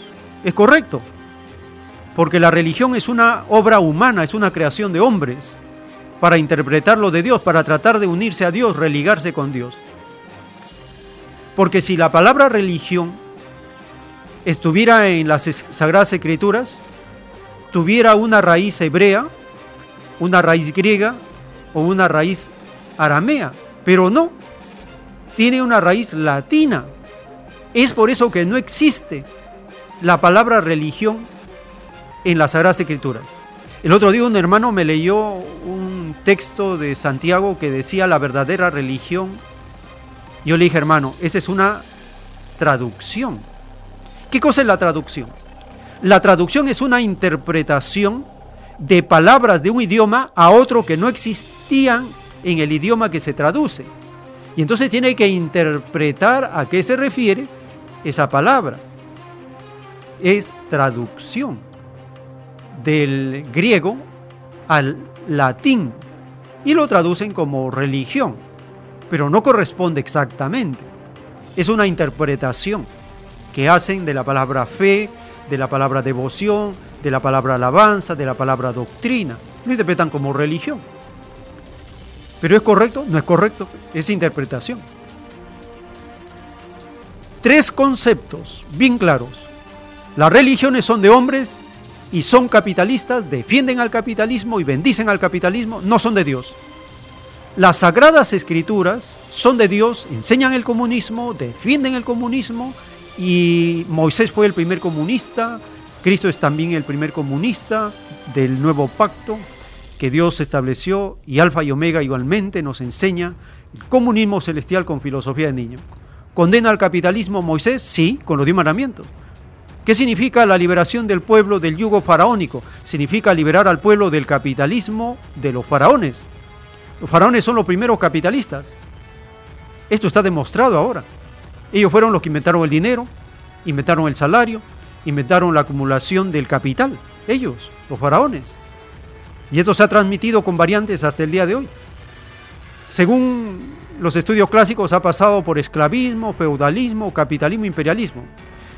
Es correcto, porque la religión es una obra humana, es una creación de hombres, para interpretar lo de Dios, para tratar de unirse a Dios, religarse con Dios. Porque si la palabra religión estuviera en las Sagradas Escrituras, tuviera una raíz hebrea, una raíz griega o una raíz aramea, pero no, tiene una raíz latina. Es por eso que no existe la palabra religión en las Sagradas Escrituras. El otro día un hermano me leyó un texto de Santiago que decía la verdadera religión. Yo le dije, hermano, esa es una traducción. ¿Qué cosa es la traducción? La traducción es una interpretación de palabras de un idioma a otro que no existían en el idioma que se traduce. Y entonces tiene que interpretar a qué se refiere esa palabra. Es traducción del griego al latín y lo traducen como religión, pero no corresponde exactamente. Es una interpretación que hacen de la palabra fe, de la palabra devoción, de la palabra alabanza, de la palabra doctrina. Lo interpretan como religión. ¿Pero es correcto? No es correcto. Es interpretación. Tres conceptos bien claros. Las religiones son de hombres y son capitalistas, defienden al capitalismo y bendicen al capitalismo, no son de Dios. Las sagradas escrituras son de Dios, enseñan el comunismo, defienden el comunismo y Moisés fue el primer comunista, Cristo es también el primer comunista del nuevo pacto que Dios estableció y Alfa y Omega igualmente nos enseña el comunismo celestial con filosofía de niño. ¿Condena al capitalismo Moisés? Sí, con los diez mandamientos. ¿Qué significa la liberación del pueblo del yugo faraónico? Significa liberar al pueblo del capitalismo de los faraones. Los faraones son los primeros capitalistas. Esto está demostrado ahora. Ellos fueron los que inventaron el dinero, inventaron el salario, inventaron la acumulación del capital. Ellos, los faraones. Y esto se ha transmitido con variantes hasta el día de hoy. Según los estudios clásicos ha pasado por esclavismo, feudalismo, capitalismo, imperialismo.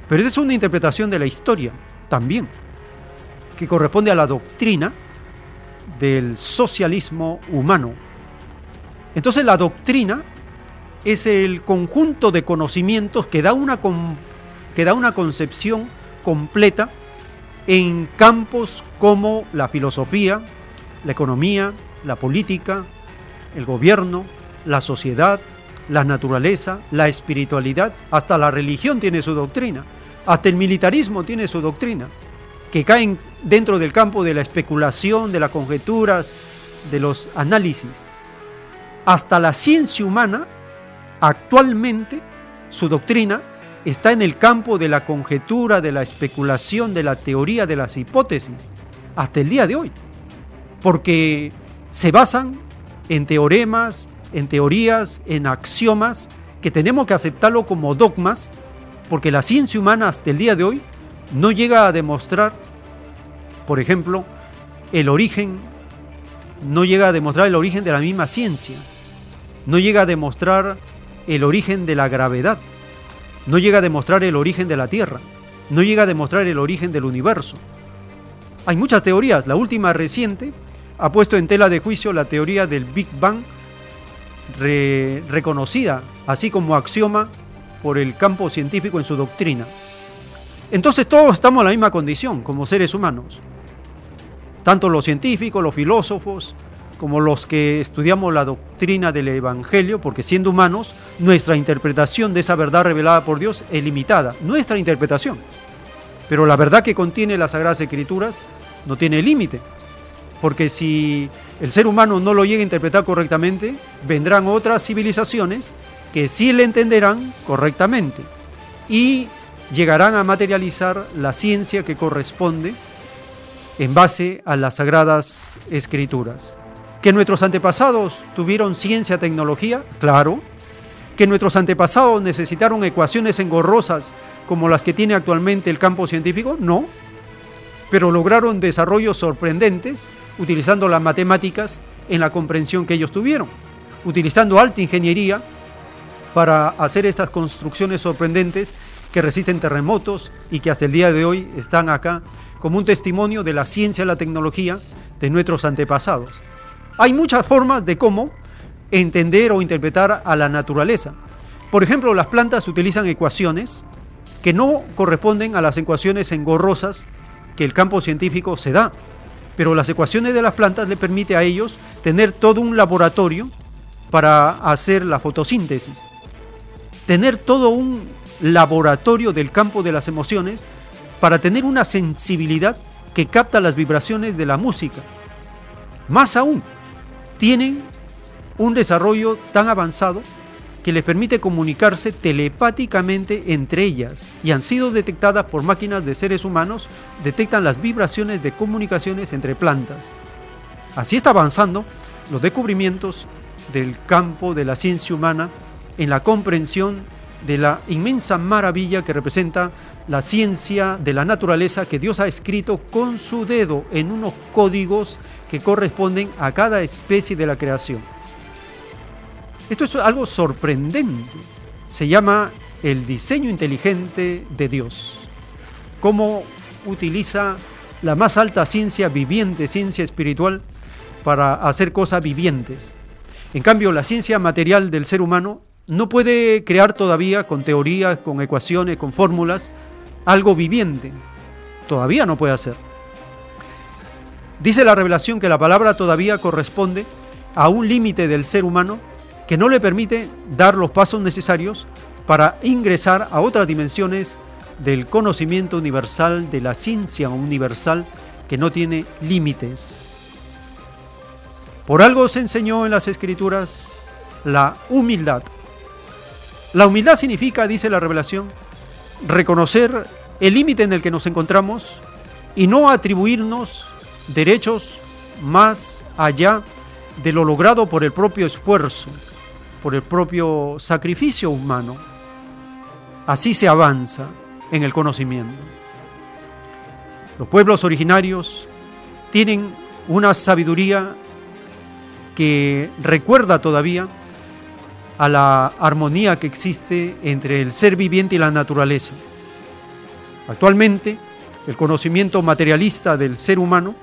Pero esa es una interpretación de la historia también, que corresponde a la doctrina del socialismo humano. Entonces la doctrina es el conjunto de conocimientos que da una, que da una concepción completa en campos como la filosofía, la economía, la política, el gobierno, la sociedad, la naturaleza, la espiritualidad, hasta la religión tiene su doctrina, hasta el militarismo tiene su doctrina, que caen dentro del campo de la especulación, de las conjeturas, de los análisis. Hasta la ciencia humana, actualmente, su doctrina está en el campo de la conjetura, de la especulación, de la teoría, de las hipótesis, hasta el día de hoy, porque se basan en teoremas, en teorías, en axiomas, que tenemos que aceptarlo como dogmas, porque la ciencia humana hasta el día de hoy no llega a demostrar, por ejemplo, el origen, no llega a demostrar el origen de la misma ciencia, no llega a demostrar el origen de la gravedad, no llega a demostrar el origen de la Tierra, no llega a demostrar el origen del universo. Hay muchas teorías, la última reciente ha puesto en tela de juicio la teoría del Big Bang reconocida, así como axioma por el campo científico en su doctrina. Entonces todos estamos en la misma condición como seres humanos, tanto los científicos, los filósofos, como los que estudiamos la doctrina del Evangelio, porque siendo humanos, nuestra interpretación de esa verdad revelada por Dios es limitada, nuestra interpretación. Pero la verdad que contiene las Sagradas Escrituras no tiene límite, porque si el ser humano no lo llega a interpretar correctamente, vendrán otras civilizaciones que sí le entenderán correctamente y llegarán a materializar la ciencia que corresponde en base a las sagradas escrituras. Que nuestros antepasados tuvieron ciencia, tecnología, claro. Que nuestros antepasados necesitaron ecuaciones engorrosas como las que tiene actualmente el campo científico, no. Pero lograron desarrollos sorprendentes utilizando las matemáticas en la comprensión que ellos tuvieron, utilizando alta ingeniería para hacer estas construcciones sorprendentes que resisten terremotos y que hasta el día de hoy están acá como un testimonio de la ciencia y la tecnología de nuestros antepasados. Hay muchas formas de cómo entender o interpretar a la naturaleza. Por ejemplo, las plantas utilizan ecuaciones que no corresponden a las ecuaciones engorrosas que el campo científico se da. Pero las ecuaciones de las plantas le permite a ellos tener todo un laboratorio para hacer la fotosíntesis. Tener todo un laboratorio del campo de las emociones para tener una sensibilidad que capta las vibraciones de la música. Más aún, tienen un desarrollo tan avanzado que les permite comunicarse telepáticamente entre ellas y han sido detectadas por máquinas de seres humanos, detectan las vibraciones de comunicaciones entre plantas. Así está avanzando los descubrimientos del campo de la ciencia humana en la comprensión de la inmensa maravilla que representa la ciencia de la naturaleza que Dios ha escrito con su dedo en unos códigos que corresponden a cada especie de la creación. Esto es algo sorprendente. Se llama el diseño inteligente de Dios. Cómo utiliza la más alta ciencia viviente, ciencia espiritual, para hacer cosas vivientes. En cambio, la ciencia material del ser humano no puede crear todavía con teorías, con ecuaciones, con fórmulas, algo viviente. Todavía no puede hacer. Dice la revelación que la palabra todavía corresponde a un límite del ser humano que no le permite dar los pasos necesarios para ingresar a otras dimensiones del conocimiento universal, de la ciencia universal que no tiene límites. Por algo se enseñó en las escrituras la humildad. La humildad significa, dice la revelación, reconocer el límite en el que nos encontramos y no atribuirnos derechos más allá de lo logrado por el propio esfuerzo, por el propio sacrificio humano. Así se avanza en el conocimiento. Los pueblos originarios tienen una sabiduría que recuerda todavía a la armonía que existe entre el ser viviente y la naturaleza. Actualmente, el conocimiento materialista del ser humano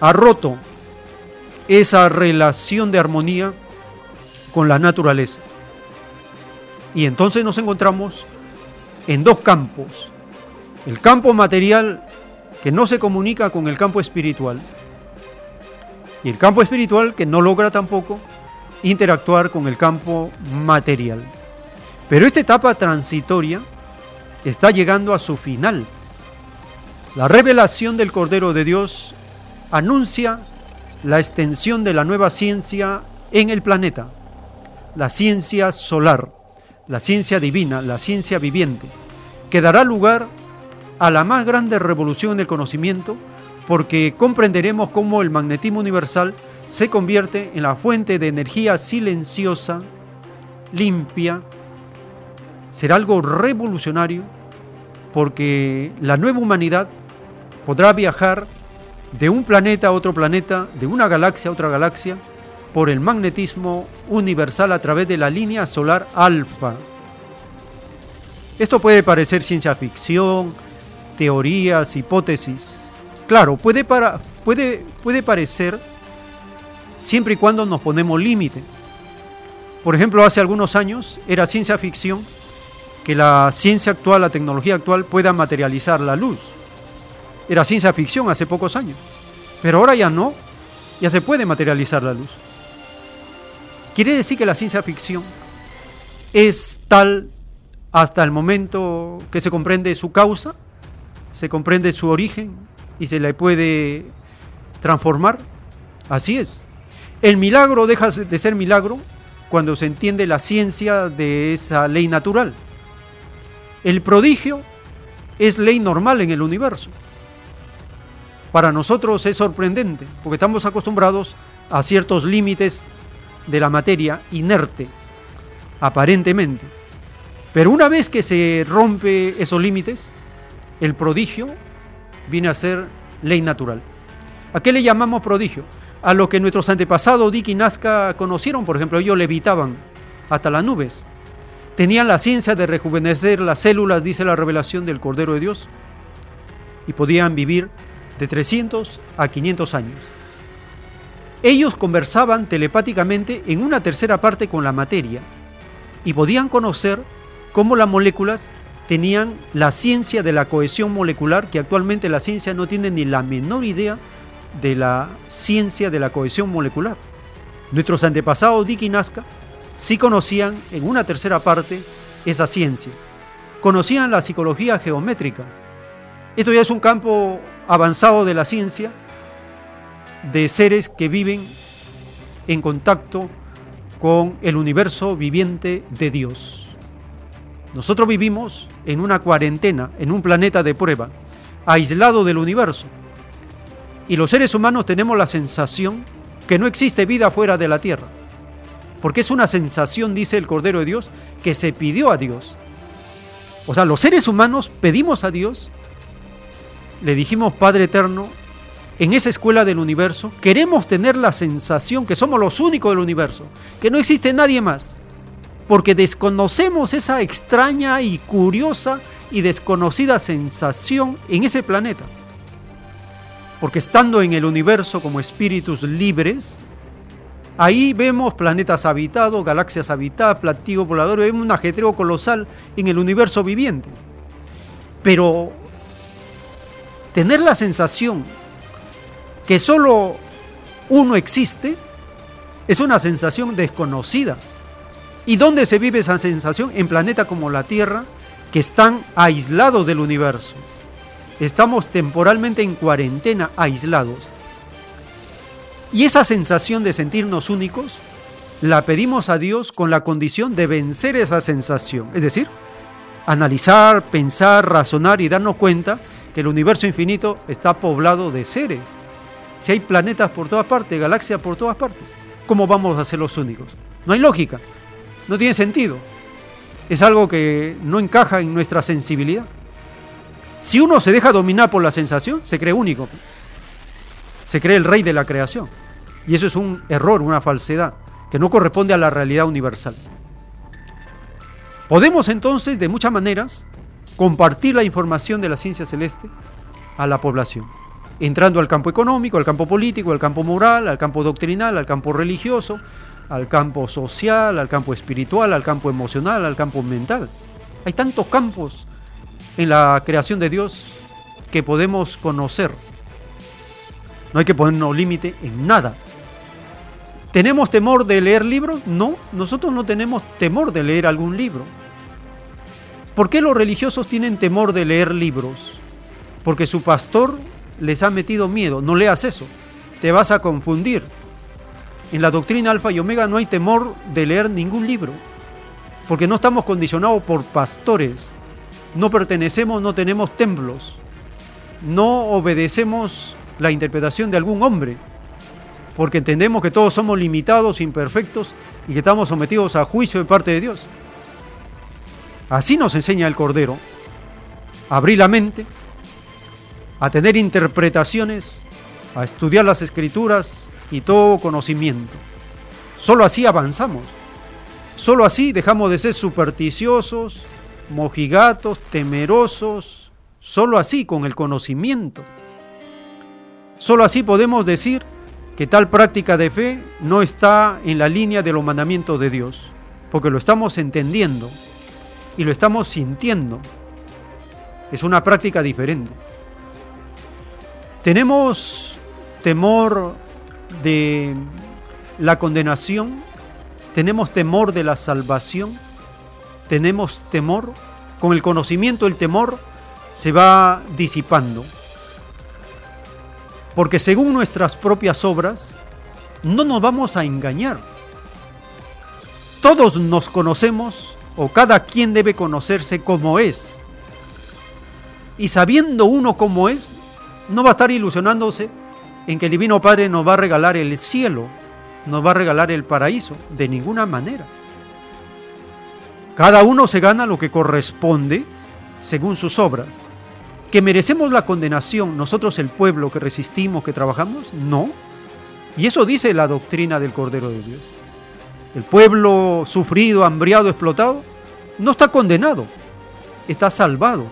ha roto esa relación de armonía con la naturaleza. Y entonces nos encontramos en dos campos. El campo material que no se comunica con el campo espiritual. Y el campo espiritual que no logra tampoco interactuar con el campo material. Pero esta etapa transitoria está llegando a su final. La revelación del Cordero de Dios anuncia la extensión de la nueva ciencia en el planeta la ciencia solar, la ciencia divina, la ciencia viviente, que dará lugar a la más grande revolución en el conocimiento porque comprenderemos cómo el magnetismo universal se convierte en la fuente de energía silenciosa, limpia, será algo revolucionario porque la nueva humanidad podrá viajar de un planeta a otro planeta, de una galaxia a otra galaxia, por el magnetismo universal a través de la línea solar alfa. Esto puede parecer ciencia ficción, teorías, hipótesis. Claro, puede, para, puede, puede parecer siempre y cuando nos ponemos límite. Por ejemplo, hace algunos años era ciencia ficción que la ciencia actual, la tecnología actual pueda materializar la luz. Era ciencia ficción hace pocos años. Pero ahora ya no, ya se puede materializar la luz. Quiere decir que la ciencia ficción es tal hasta el momento que se comprende su causa, se comprende su origen y se le puede transformar. Así es. El milagro deja de ser milagro cuando se entiende la ciencia de esa ley natural. El prodigio es ley normal en el universo. Para nosotros es sorprendente porque estamos acostumbrados a ciertos límites de la materia inerte, aparentemente. Pero una vez que se rompe esos límites, el prodigio viene a ser ley natural. ¿A qué le llamamos prodigio? A lo que nuestros antepasados Dick y Nazca conocieron, por ejemplo, ellos levitaban hasta las nubes. Tenían la ciencia de rejuvenecer las células, dice la revelación del Cordero de Dios, y podían vivir de 300 a 500 años. Ellos conversaban telepáticamente en una tercera parte con la materia. y podían conocer cómo las moléculas tenían la ciencia de la cohesión molecular, que actualmente la ciencia no tiene ni la menor idea de la ciencia de la cohesión molecular. Nuestros antepasados Dick y Nazca sí conocían en una tercera parte esa ciencia. Conocían la psicología geométrica. Esto ya es un campo avanzado de la ciencia de seres que viven en contacto con el universo viviente de Dios. Nosotros vivimos en una cuarentena, en un planeta de prueba, aislado del universo. Y los seres humanos tenemos la sensación que no existe vida fuera de la Tierra. Porque es una sensación, dice el Cordero de Dios, que se pidió a Dios. O sea, los seres humanos pedimos a Dios, le dijimos, Padre Eterno, en esa escuela del universo, queremos tener la sensación que somos los únicos del universo, que no existe nadie más, porque desconocemos esa extraña y curiosa y desconocida sensación en ese planeta. Porque estando en el universo como espíritus libres, ahí vemos planetas habitados, galaxias habitadas, platillos voladores, vemos un ajetreo colosal en el universo viviente. Pero tener la sensación que solo uno existe es una sensación desconocida. ¿Y dónde se vive esa sensación? En planetas como la Tierra, que están aislados del universo. Estamos temporalmente en cuarentena, aislados. Y esa sensación de sentirnos únicos, la pedimos a Dios con la condición de vencer esa sensación. Es decir, analizar, pensar, razonar y darnos cuenta que el universo infinito está poblado de seres si hay planetas por todas partes, galaxias por todas partes? ¿Cómo vamos a ser los únicos? No hay lógica, no tiene sentido. Es algo que no encaja en nuestra sensibilidad. Si uno se deja dominar por la sensación, se cree único. Se cree el rey de la creación. Y eso es un error, una falsedad, que no corresponde a la realidad universal. Podemos entonces, de muchas maneras, compartir la información de la ciencia celeste a la población entrando al campo económico, al campo político, al campo moral, al campo doctrinal, al campo religioso, al campo social, al campo espiritual, al campo emocional, al campo mental. Hay tantos campos en la creación de Dios que podemos conocer. No hay que ponernos límite en nada. ¿Tenemos temor de leer libros? No, nosotros no tenemos temor de leer algún libro. ¿Por qué los religiosos tienen temor de leer libros? Porque su pastor les ha metido miedo. No leas eso, te vas a confundir. En la doctrina alfa y omega no hay temor de leer ningún libro, porque no estamos condicionados por pastores, no pertenecemos, no tenemos templos, no obedecemos la interpretación de algún hombre, porque entendemos que todos somos limitados, imperfectos y que estamos sometidos a juicio de parte de Dios. Así nos enseña el Cordero. Abrí la mente, a tener interpretaciones, a estudiar las escrituras y todo conocimiento. Solo así avanzamos. Solo así dejamos de ser supersticiosos, mojigatos, temerosos. Solo así con el conocimiento. Solo así podemos decir que tal práctica de fe no está en la línea de los mandamientos de Dios, porque lo estamos entendiendo y lo estamos sintiendo. Es una práctica diferente. Tenemos temor de la condenación, tenemos temor de la salvación, tenemos temor. Con el conocimiento el temor se va disipando. Porque según nuestras propias obras, no nos vamos a engañar. Todos nos conocemos o cada quien debe conocerse como es. Y sabiendo uno cómo es, no va a estar ilusionándose en que el Divino Padre nos va a regalar el cielo, nos va a regalar el paraíso, de ninguna manera. Cada uno se gana lo que corresponde según sus obras. ¿Que merecemos la condenación nosotros el pueblo que resistimos, que trabajamos? No. Y eso dice la doctrina del Cordero de Dios. El pueblo sufrido, hambriado, explotado, no está condenado, está salvado.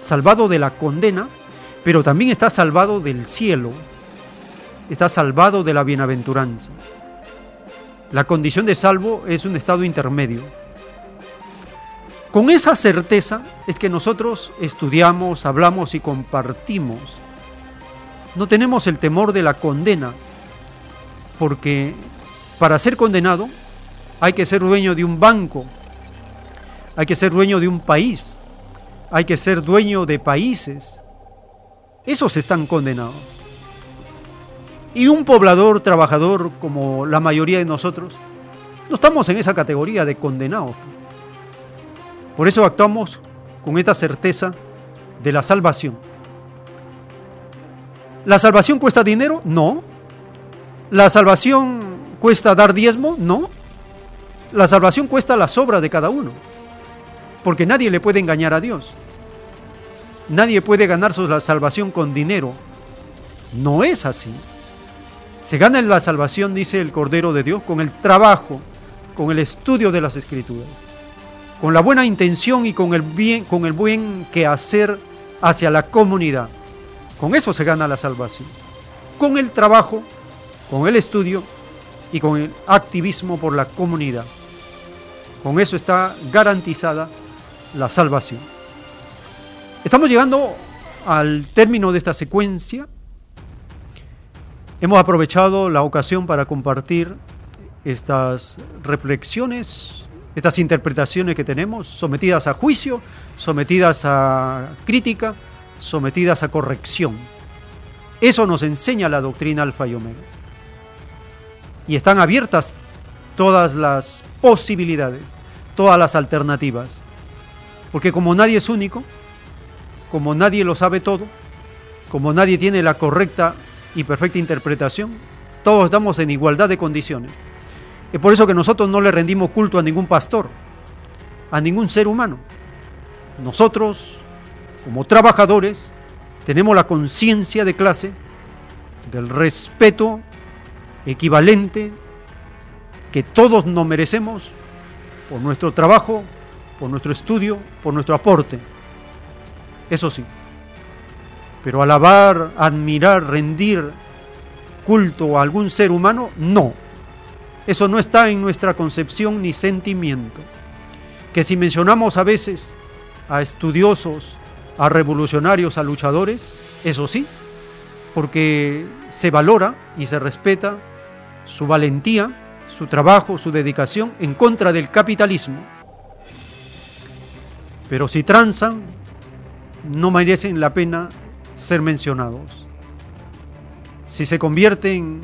Salvado de la condena pero también está salvado del cielo, está salvado de la bienaventuranza. La condición de salvo es un estado intermedio, Con esa certeza es que nosotros estudiamos, hablamos y compartimos. No tenemos el temor de la condena, porque para ser condenado hay que ser dueño de un banco, hay que ser dueño de un país, hay que ser dueño de países. Esos están condenados. Y un poblador, trabajador, como la mayoría de nosotros, no estamos en esa categoría de condenados. Por eso actuamos con esta certeza de la salvación. ¿La salvación cuesta dinero? No. ¿La salvación cuesta dar diezmo? No. La salvación cuesta las obras de cada uno. Porque nadie le puede engañar a Dios. Nadie puede ganar su salvación con dinero. No es así. Se gana la salvación, dice el Cordero de Dios, con el trabajo, con el estudio de las Escrituras, con la buena intención y con el bien, con el buen quehacer hacia la comunidad. Con eso se gana la salvación. Con el trabajo, con el estudio y con el activismo por la comunidad. Con eso está garantizada la salvación. Estamos llegando al término de esta secuencia Hemos aprovechado la ocasión para compartir estas reflexiones, estas interpretaciones que tenemos, sometidas a juicio, sometidas a crítica, sometidas a corrección. Eso nos enseña la doctrina alfa y omega. Y están abiertas todas las posibilidades, todas las alternativas. Porque como nadie es único, como nadie lo sabe todo, como nadie tiene la correcta y perfecta interpretación, todos estamos en igualdad de condiciones. Es por eso que nosotros no le rendimos culto a ningún pastor, a ningún ser humano. Nosotros, como trabajadores, tenemos la conciencia de clase del respeto equivalente que todos nos merecemos por nuestro trabajo, por nuestro estudio, por nuestro aporte. Eso sí, pero alabar, admirar, rendir culto a algún ser humano, no. Eso no está en nuestra concepción ni sentimiento. Que si mencionamos a veces a estudiosos, a revolucionarios, a luchadores, eso sí, porque se valora y se respeta su valentía, su trabajo, su dedicación en contra del capitalismo. Pero si transan, no merecen la pena ser mencionados. Si se convierten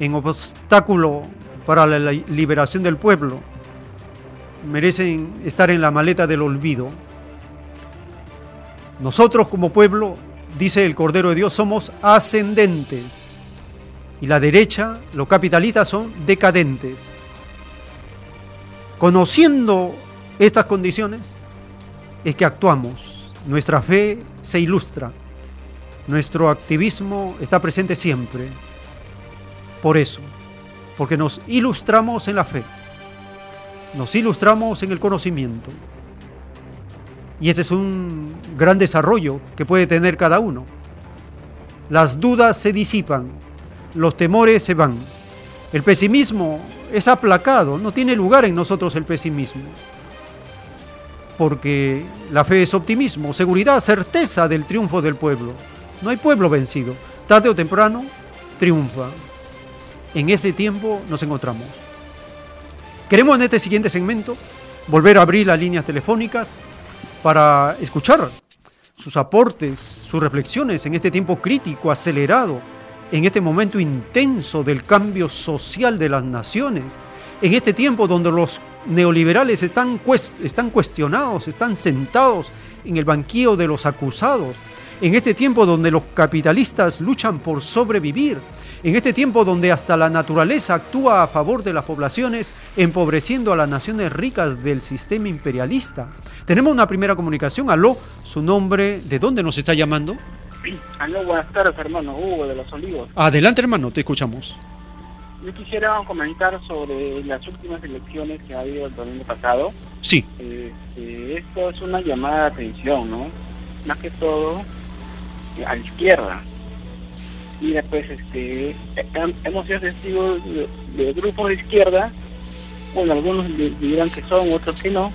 en obstáculo para la liberación del pueblo, merecen estar en la maleta del olvido. Nosotros como pueblo, dice el Cordero de Dios, somos ascendentes y la derecha, los capitalistas son decadentes. Conociendo estas condiciones es que actuamos, nuestra fe se ilustra. Nuestro activismo está presente siempre. Por eso, porque nos ilustramos en la fe, nos ilustramos en el conocimiento. Y este es un gran desarrollo que puede tener cada uno. Las dudas se disipan, los temores se van. El pesimismo es aplacado, no tiene lugar en nosotros el pesimismo. Porque la fe es optimismo, seguridad, certeza del triunfo del pueblo. No hay pueblo vencido. Tarde o temprano triunfa. En ese tiempo nos encontramos. Queremos en este siguiente segmento volver a abrir las líneas telefónicas para escuchar sus aportes, sus reflexiones en este tiempo crítico, acelerado, en este momento intenso del cambio social de las naciones, en este tiempo donde los neoliberales están, están cuestionados, están sentados en el banquillo de los acusados, en este tiempo donde los capitalistas luchan por sobrevivir, en este tiempo donde hasta la naturaleza actúa a favor de las poblaciones, empobreciendo a las naciones ricas del sistema imperialista. Tenemos una primera comunicación. Aló, su nombre, ¿de dónde nos está llamando? Aló, buenas tardes, hermano. Hugo, de Los Olivos. Adelante, hermano, te escuchamos. Yo quisiera comentar sobre las últimas elecciones que ha habido el domingo pasado. Sí. Este, esto es una llamada de atención, ¿no? Más que todo a la izquierda. Mira, pues este, hemos sido testigos de, grupos de izquierda, bueno, algunos dirán que son, otros que no,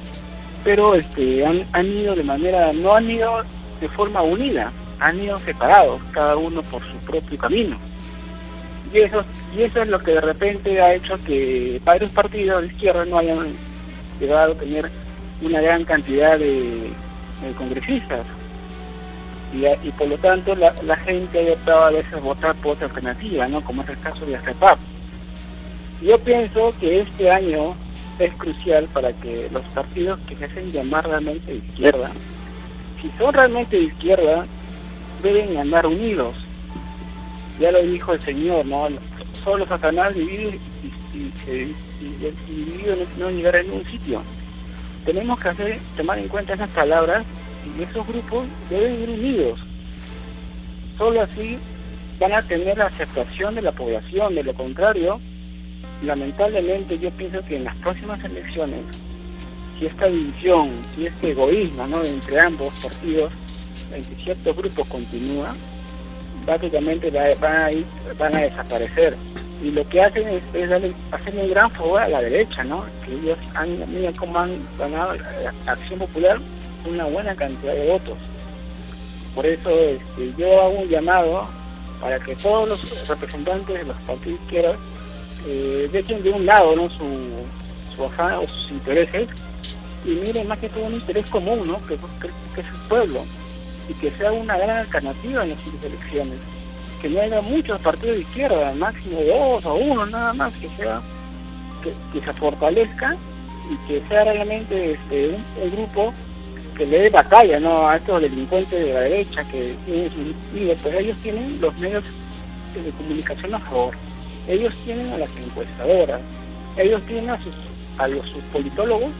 pero este, han, han ido de manera, no han ido de forma unida, han ido separados, cada uno por su propio camino. Y eso, y eso es lo que de repente ha hecho que varios partidos de izquierda no hayan llegado a tener una gran cantidad de, congresistas. Y, y, por lo tanto la, la, gente ha optado a veces votar por otra alternativa, ¿no? como es el caso de ACEPAP. Yo pienso que este año es crucial para que los partidos que se hacen llamar realmente de izquierda, si son realmente de izquierda, deben andar unidos. Ya lo dijo el Señor, ¿no? Solo Satanás divide y, y, y, y no llegará en un sitio. Tenemos que hacer, tomar en cuenta esas palabras y esos grupos deben ir unidos. Solo así van a tener la aceptación de la población, de lo contrario, lamentablemente yo pienso que en las próximas elecciones, si esta división, si este egoísmo ¿no? entre ambos partidos, entre ciertos grupos continúa, ir, van a desaparecer. Y lo que hacen es, es hacer un gran favor a la derecha, ¿no? Que ellos han, mira cómo han ganado la Acción Popular una buena cantidad de votos. Por eso este, yo hago un llamado para que todos los representantes de los partidos izquierdas eh, dejen de un lado su, su afán o sus intereses y miren más que todo un interés común, ¿no? que es el pueblo, y que sea una gran alternativa en las elecciones. Que no haya muchos partidos de izquierda, máximo dos o uno nada más, que sea que, se fortalezca y que sea realmente este, un, grupo que le dé batalla ¿no? a estos delincuentes de la derecha que tienen sus pues ellos tienen los medios de comunicación a favor ellos tienen a las encuestadoras, ellos tienen a sus, a los sus politólogos,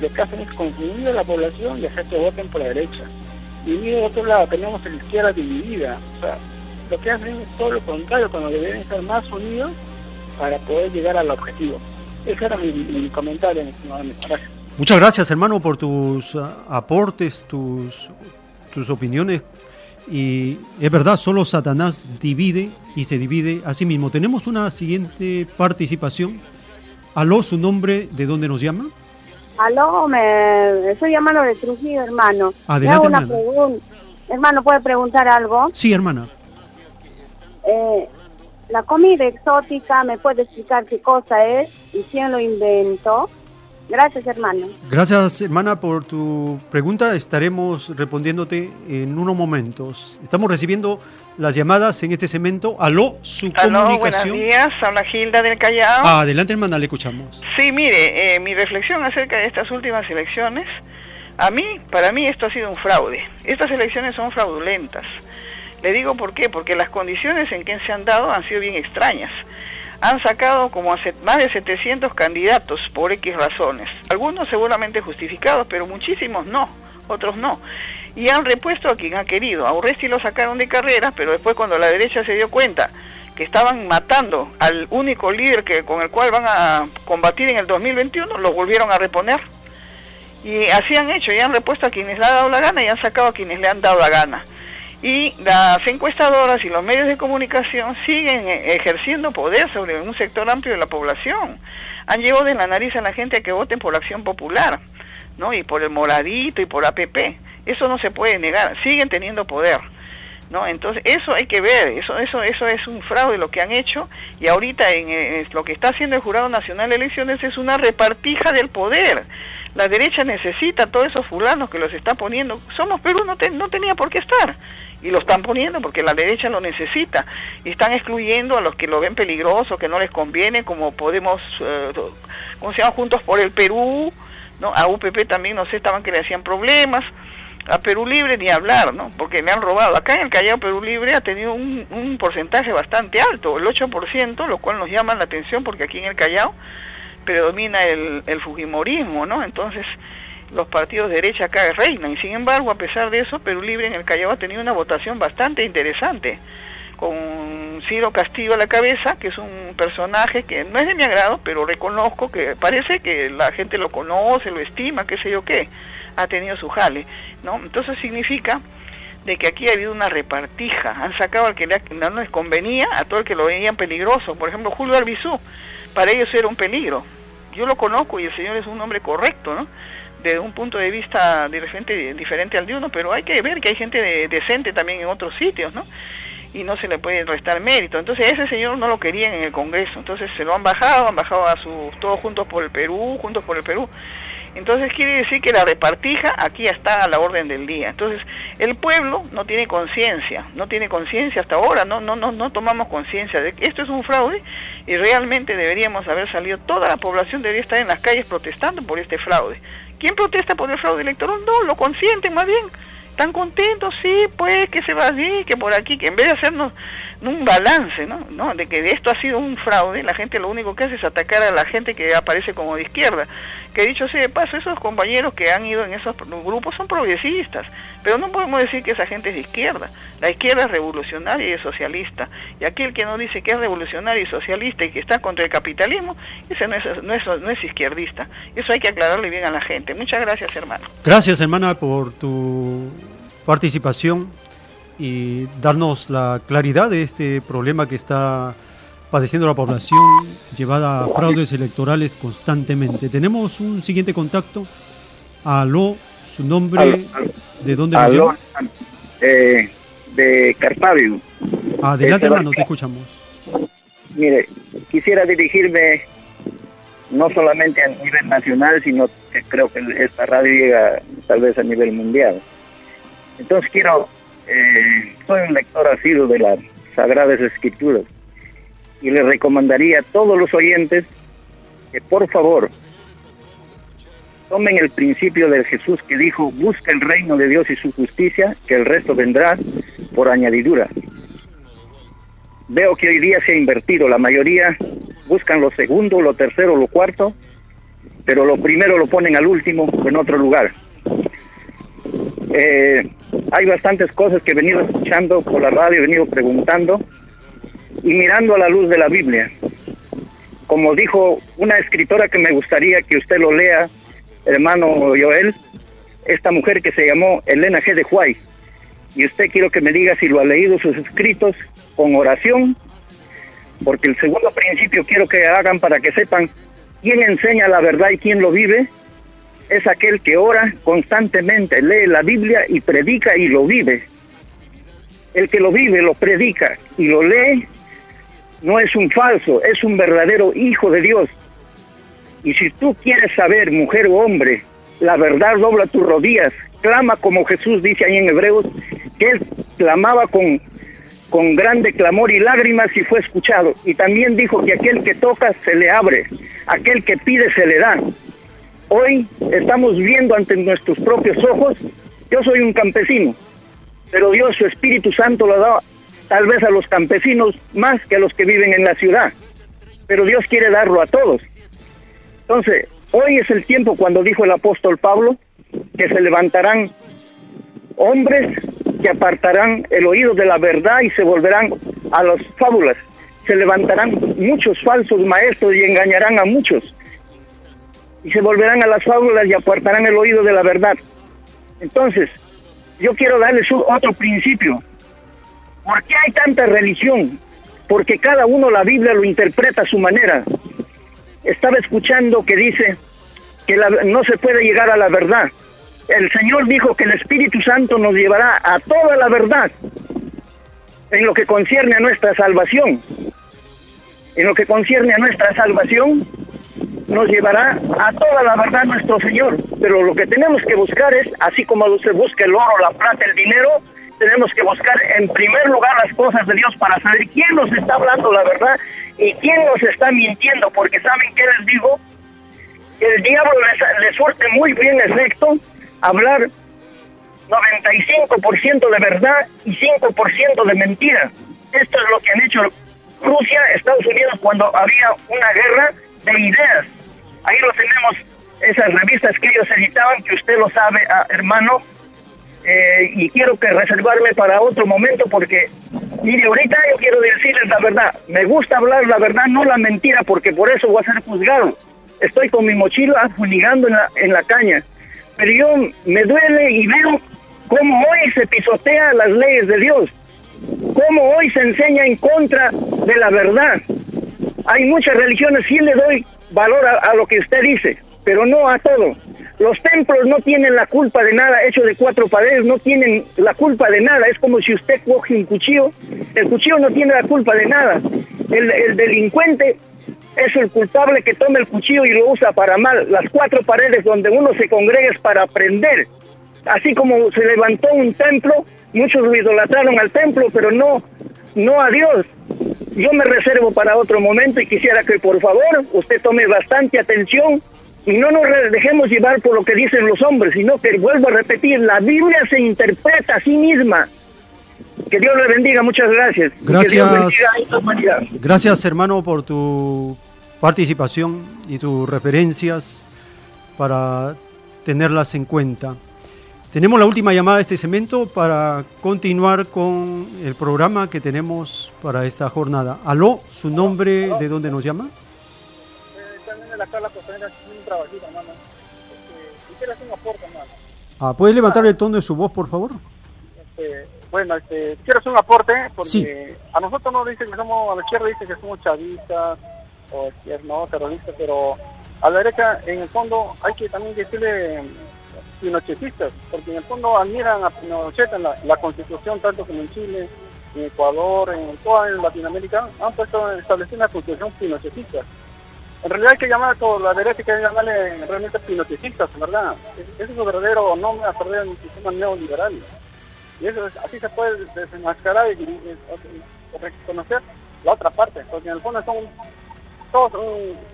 lo que hacen es confundir a la población y hacer que voten por la derecha. Y de otro lado tenemos a la izquierda dividida, o sea, lo que hacen es todo lo contrario, cuando deben estar más unidos para poder llegar al objetivo. Ese era mi, mi comentario, Gracias. Muchas gracias, hermano, por tus uh, aportes, tus, tus opiniones y es verdad, solo Satanás divide y se divide a sí mismo. Tenemos una siguiente participación. Aló, su nombre, ¿de dónde nos llama? Aló, me estoy llamando de Trujillo, hermano. Adelante, una hermana. Hermano, ¿puede preguntar algo? Sí, hermana. Eh, la comida exótica, ¿me puede explicar qué cosa es y quién lo inventó? Gracias, hermano. Gracias, hermana, por tu pregunta. Estaremos respondiéndote en unos momentos. Estamos recibiendo las llamadas en este segmento. Aló, su Aló, buenos comunicación. días, habla Gilda del Callao. Ah, adelante, hermana, le escuchamos. Sí, mire, eh, mi reflexión acerca de estas últimas elecciones, a mí, para mí esto ha sido un fraude. Estas elecciones son fraudulentas. Le digo por qué, porque las condiciones en que se han dado han sido bien extrañas. Han sacado como más de 700 candidatos por X razones. Algunos seguramente justificados, pero muchísimos no, otros no. Y han repuesto a quien ha querido. A Urresti lo sacaron de carrera, pero después cuando la derecha se dio cuenta que estaban matando al único líder que con el cual van a combatir en el 2021, lo volvieron a reponer. Y así han hecho, y han repuesto a quienes le ha dado la gana y han sacado a quienes le han dado la gana. Y las encuestadoras y los medios de comunicación siguen eh, ejerciendo poder sobre un sector amplio de la población. Han llevado de la nariz a la gente a que voten por la acción popular, ¿no? Y por el moradito y por APP. Eso no se puede negar, siguen teniendo poder. ¿No? Entonces, eso hay que ver, eso eso eso es un fraude lo que han hecho y ahorita en, eh, lo que está haciendo el Jurado Nacional de Elecciones es una repartija del poder. La derecha necesita a todos esos fulanos que los está poniendo. Somos Perú no, te- no tenía por qué estar y lo están poniendo porque la derecha lo necesita y están excluyendo a los que lo ven peligroso, que no les conviene, como Podemos, eh, ¿cómo se llama? Juntos por el Perú, ¿no? A UPP también, no sé, estaban que le hacían problemas, a Perú Libre ni hablar, ¿no? Porque le han robado. Acá en el Callao Perú Libre ha tenido un, un porcentaje bastante alto, el 8%, lo cual nos llama la atención porque aquí en el Callao predomina el, el fujimorismo, ¿no? Entonces los partidos de derecha acá reinan. Y sin embargo a pesar de eso Perú Libre en el Callao ha tenido una votación bastante interesante. Con Ciro Castillo a la cabeza que es un personaje que no es de mi agrado pero reconozco que parece que la gente lo conoce, lo estima, qué sé yo qué ha tenido su jale, ¿no? Entonces significa de que aquí ha habido una repartija, han sacado al que no les convenía, a todo el que lo veían peligroso, por ejemplo Julio Arbizú, para ellos era un peligro, yo lo conozco y el señor es un hombre correcto, ¿no? De un punto de vista diferente, diferente al de uno, pero hay que ver que hay gente de- decente también en otros sitios, ¿no? Y no se le puede restar mérito. Entonces ese señor no lo querían en el Congreso, entonces se lo han bajado, han bajado a sus, todos juntos por el Perú, juntos por el Perú. Entonces quiere decir que la repartija aquí está a la orden del día. Entonces el pueblo no tiene conciencia, no tiene conciencia hasta ahora, no, no, no, no tomamos conciencia de que esto es un fraude y realmente deberíamos haber salido, toda la población debería estar en las calles protestando por este fraude. ¿Quién protesta por el fraude electoral? No, lo consienten más bien. Están contentos, sí, pues, que se va allí, que por aquí, que en vez de hacernos un balance, ¿no? ¿no? De que esto ha sido un fraude, la gente lo único que hace es atacar a la gente que aparece como de izquierda. Que dicho sea de paso, esos compañeros que han ido en esos grupos son progresistas, pero no podemos decir que esa gente es de izquierda. La izquierda es revolucionaria y es socialista. Y aquel que no dice que es revolucionario y socialista y que está contra el capitalismo, ese no es, no es, no es izquierdista. Eso hay que aclararle bien a la gente. Muchas gracias, hermano. Gracias, hermana, por tu participación y darnos la claridad de este problema que está padeciendo la población llevada a fraudes electorales constantemente. Tenemos un siguiente contacto. Aló, su nombre, Aló. ¿de dónde nos Aló, eh, de Carpavio. Adelante, Este, hermano, te escuchamos. Mire, quisiera dirigirme no solamente a nivel nacional, sino que creo que esta radio llega tal vez a nivel mundial. Entonces quiero, eh, soy un lector asiduo de las Sagradas Escrituras y le recomendaría a todos los oyentes que por favor tomen el principio de Jesús que dijo, busca el reino de Dios y su justicia, que el resto vendrá por añadidura. Veo que hoy día se ha invertido, la mayoría buscan lo segundo, lo tercero, lo cuarto, pero lo primero lo ponen al último en otro lugar. Eh, hay bastantes cosas que he venido escuchando por la radio, he venido preguntando y mirando a la luz de la Biblia. Como dijo una escritora que me gustaría que usted lo lea, hermano Joel, esta mujer que se llamó Elena G. de Huay. Y usted quiero que me diga si lo ha leído sus escritos con oración, porque el segundo principio quiero que hagan para que sepan quién enseña la verdad y quién lo vive, es aquel que ora constantemente, lee la Biblia y predica y lo vive. El que lo vive, lo predica y lo lee, no es un falso, es un verdadero hijo de Dios. Y si tú quieres saber, mujer o hombre, la verdad dobla tus rodillas, clama como Jesús dice ahí en Hebreos, que él clamaba con, con grande clamor y lágrimas y fue escuchado. Y también dijo que aquel que toca se le abre, aquel que pide se le da. Hoy estamos viendo ante nuestros propios ojos, yo soy un campesino, pero Dios su Espíritu Santo lo da tal vez a los campesinos más que a los que viven en la ciudad, pero Dios quiere darlo a todos. Entonces, hoy es el tiempo cuando dijo el apóstol Pablo que se levantarán hombres que apartarán el oído de la verdad y se volverán a las fábulas. Se levantarán muchos falsos maestros y engañarán a muchos. Y se volverán a las fábulas y apartarán el oído de la verdad. Entonces, yo quiero darles otro principio. ¿Por qué hay tanta religión? Porque cada uno la Biblia lo interpreta a su manera. Estaba escuchando que dice que la- no se puede llegar a la verdad. El Señor dijo que el Espíritu Santo nos llevará a toda la verdad en lo que concierne a nuestra salvación. En lo que concierne a nuestra salvación, nos llevará a toda la verdad nuestro Señor. Pero lo que tenemos que buscar es, así como se busca el oro, la plata, el dinero, tenemos que buscar en primer lugar las cosas de Dios para saber quién nos está hablando la verdad y quién nos está mintiendo, porque saben qué les digo, el diablo les, les muy bien efecto hablar 95% de verdad y 5% de mentira. Esto es lo que han hecho Rusia, Estados Unidos cuando había una guerra de ideas. Ahí lo tenemos, esas revistas que ellos editaban, que usted lo sabe, ah, hermano, eh, y quiero que reservarme para otro momento porque, mire, ahorita yo quiero decirles la verdad. Me gusta hablar la verdad, no la mentira, porque por eso voy a ser juzgado. Estoy con mi mochila fumigando en la, en la caña. Pero yo me duele y veo cómo hoy se pisotea las leyes de Dios. Cómo hoy se enseña en contra de la verdad. Hay muchas religiones, sí le doy valor a, lo que usted dice, pero no a todo. Los templos no tienen la culpa de nada, hecho de cuatro paredes, no tienen la culpa de nada. Es como si usted coge un cuchillo, el cuchillo no tiene la culpa de nada. El, el delincuente es el culpable que toma el cuchillo y lo usa para mal. Las cuatro paredes donde uno se congrega es para aprender. Así como se levantó un templo, muchos lo idolatraron al templo, pero no, no a Dios. Yo me reservo para otro momento y quisiera que por favor usted tome bastante atención y no nos dejemos llevar por lo que dicen los hombres, sino que vuelvo a repetir, la Biblia se interpreta a sí misma. Que Dios le bendiga, muchas gracias. Gracias. Gracias, hermano, por tu participación y tus referencias para tenerlas en cuenta. Tenemos la última llamada de este segmento para continuar con el programa que tenemos para esta jornada. Aló, su nombre, ¿de dónde nos llama? Ah, ¿Puede levantar el tono de su voz, por favor? Este, bueno, este, quiero hacer un aporte porque a nosotros nos dicen que somos, a la izquierda dicen que somos chavistas o no, terroristas, pero a la derecha, en el fondo, hay que también decirle pinochetistas, porque en el fondo admiran a Pinochet en la, constitución, tanto como en Chile, en Ecuador, en toda Latinoamérica, han puesto establecido una constitución pinochetista. En realidad hay que llamar a la derecha, hay que llamarle realmente pinochetistas, ¿verdad? Ese es un verdadero nombre a perder el sistema neoliberal. Y eso así se puede desenmascarar y, reconocer la otra parte, porque en el fondo son todos son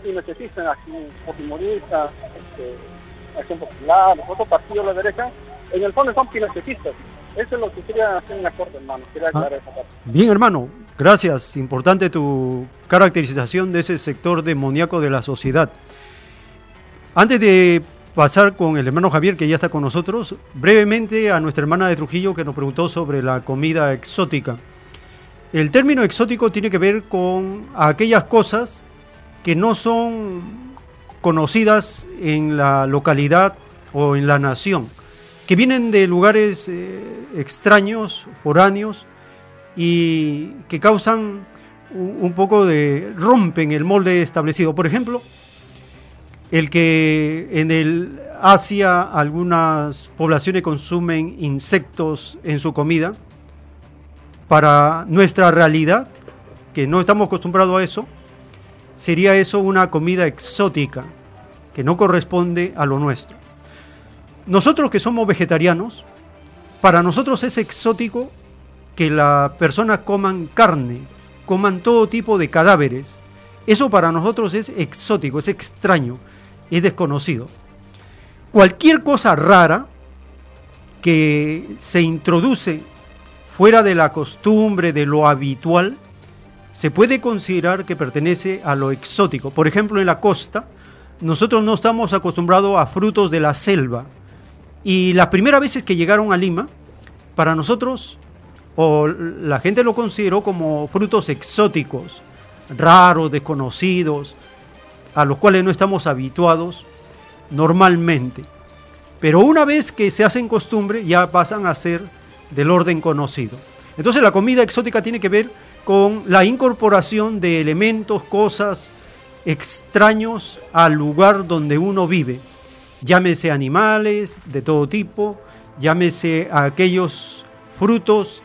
pinochetistas, fujimoristas, este, Acción Popular, los otros partidos de la derecha, en el fondo son pinochetistas. Eso es lo que quería hacer un acuerdo, hermano. Quería ah, aclarar esa parte. Bien, hermano. Gracias. Importante tu caracterización de ese sector demoníaco de la sociedad. Antes de pasar con el hermano Javier, que ya está con nosotros, brevemente a nuestra hermana de Trujillo que nos preguntó sobre la comida exótica. El término exótico tiene que ver con aquellas cosas que no son conocidas en la localidad o en la nación, que vienen de lugares eh, extraños, foráneos, y que causan un, poco de... rompen el molde establecido. Por ejemplo, el que en el Asia algunas poblaciones consumen insectos en su comida, para nuestra realidad, que no estamos acostumbrados a eso, sería eso una comida exótica, que no corresponde a lo nuestro. Nosotros que somos vegetarianos, para nosotros es exótico que la persona coman carne, coman todo tipo de cadáveres. Eso para nosotros es exótico, es extraño, es desconocido. Cualquier cosa rara que se introduce fuera de la costumbre, de lo habitual, se puede considerar que pertenece a lo exótico. Por ejemplo, en la costa, nosotros no estamos acostumbrados a frutos de la selva. Y las primeras veces que llegaron a Lima, para nosotros, o la gente lo consideró como frutos exóticos, raros, desconocidos, a los cuales no estamos habituados normalmente. Pero una vez que se hacen costumbre, ya pasan a ser del orden conocido. Entonces la comida exótica tiene que ver con la incorporación de elementos, cosas extraños al lugar donde uno vive. Llámese animales de todo tipo, llámese a aquellos frutos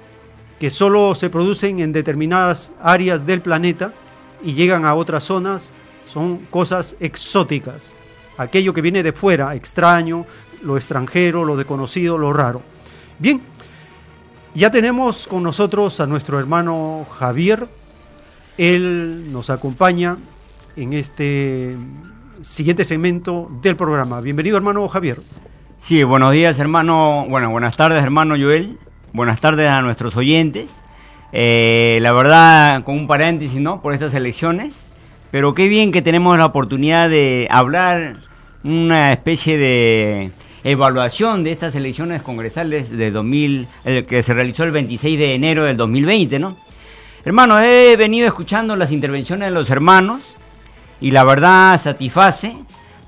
que solo se producen en determinadas áreas del planeta y llegan a otras zonas, son cosas exóticas. Aquello que viene de fuera, extraño, lo extranjero, lo desconocido, lo raro. Bien, ya tenemos con nosotros a nuestro hermano Javier. Él nos acompaña en este siguiente segmento del programa. Bienvenido, hermano Javier. Sí, buenos días, hermano. Bueno, buenas tardes, hermano Joel. Buenas tardes a nuestros oyentes. Eh, la verdad, con un paréntesis, ¿no? Por estas elecciones. Pero qué bien que tenemos la oportunidad de hablar una especie de evaluación de estas elecciones congresales de 2000, el que se realizó el 26 de enero del 2020, ¿no? Hermano, he venido escuchando las intervenciones de los hermanos y la verdad satisface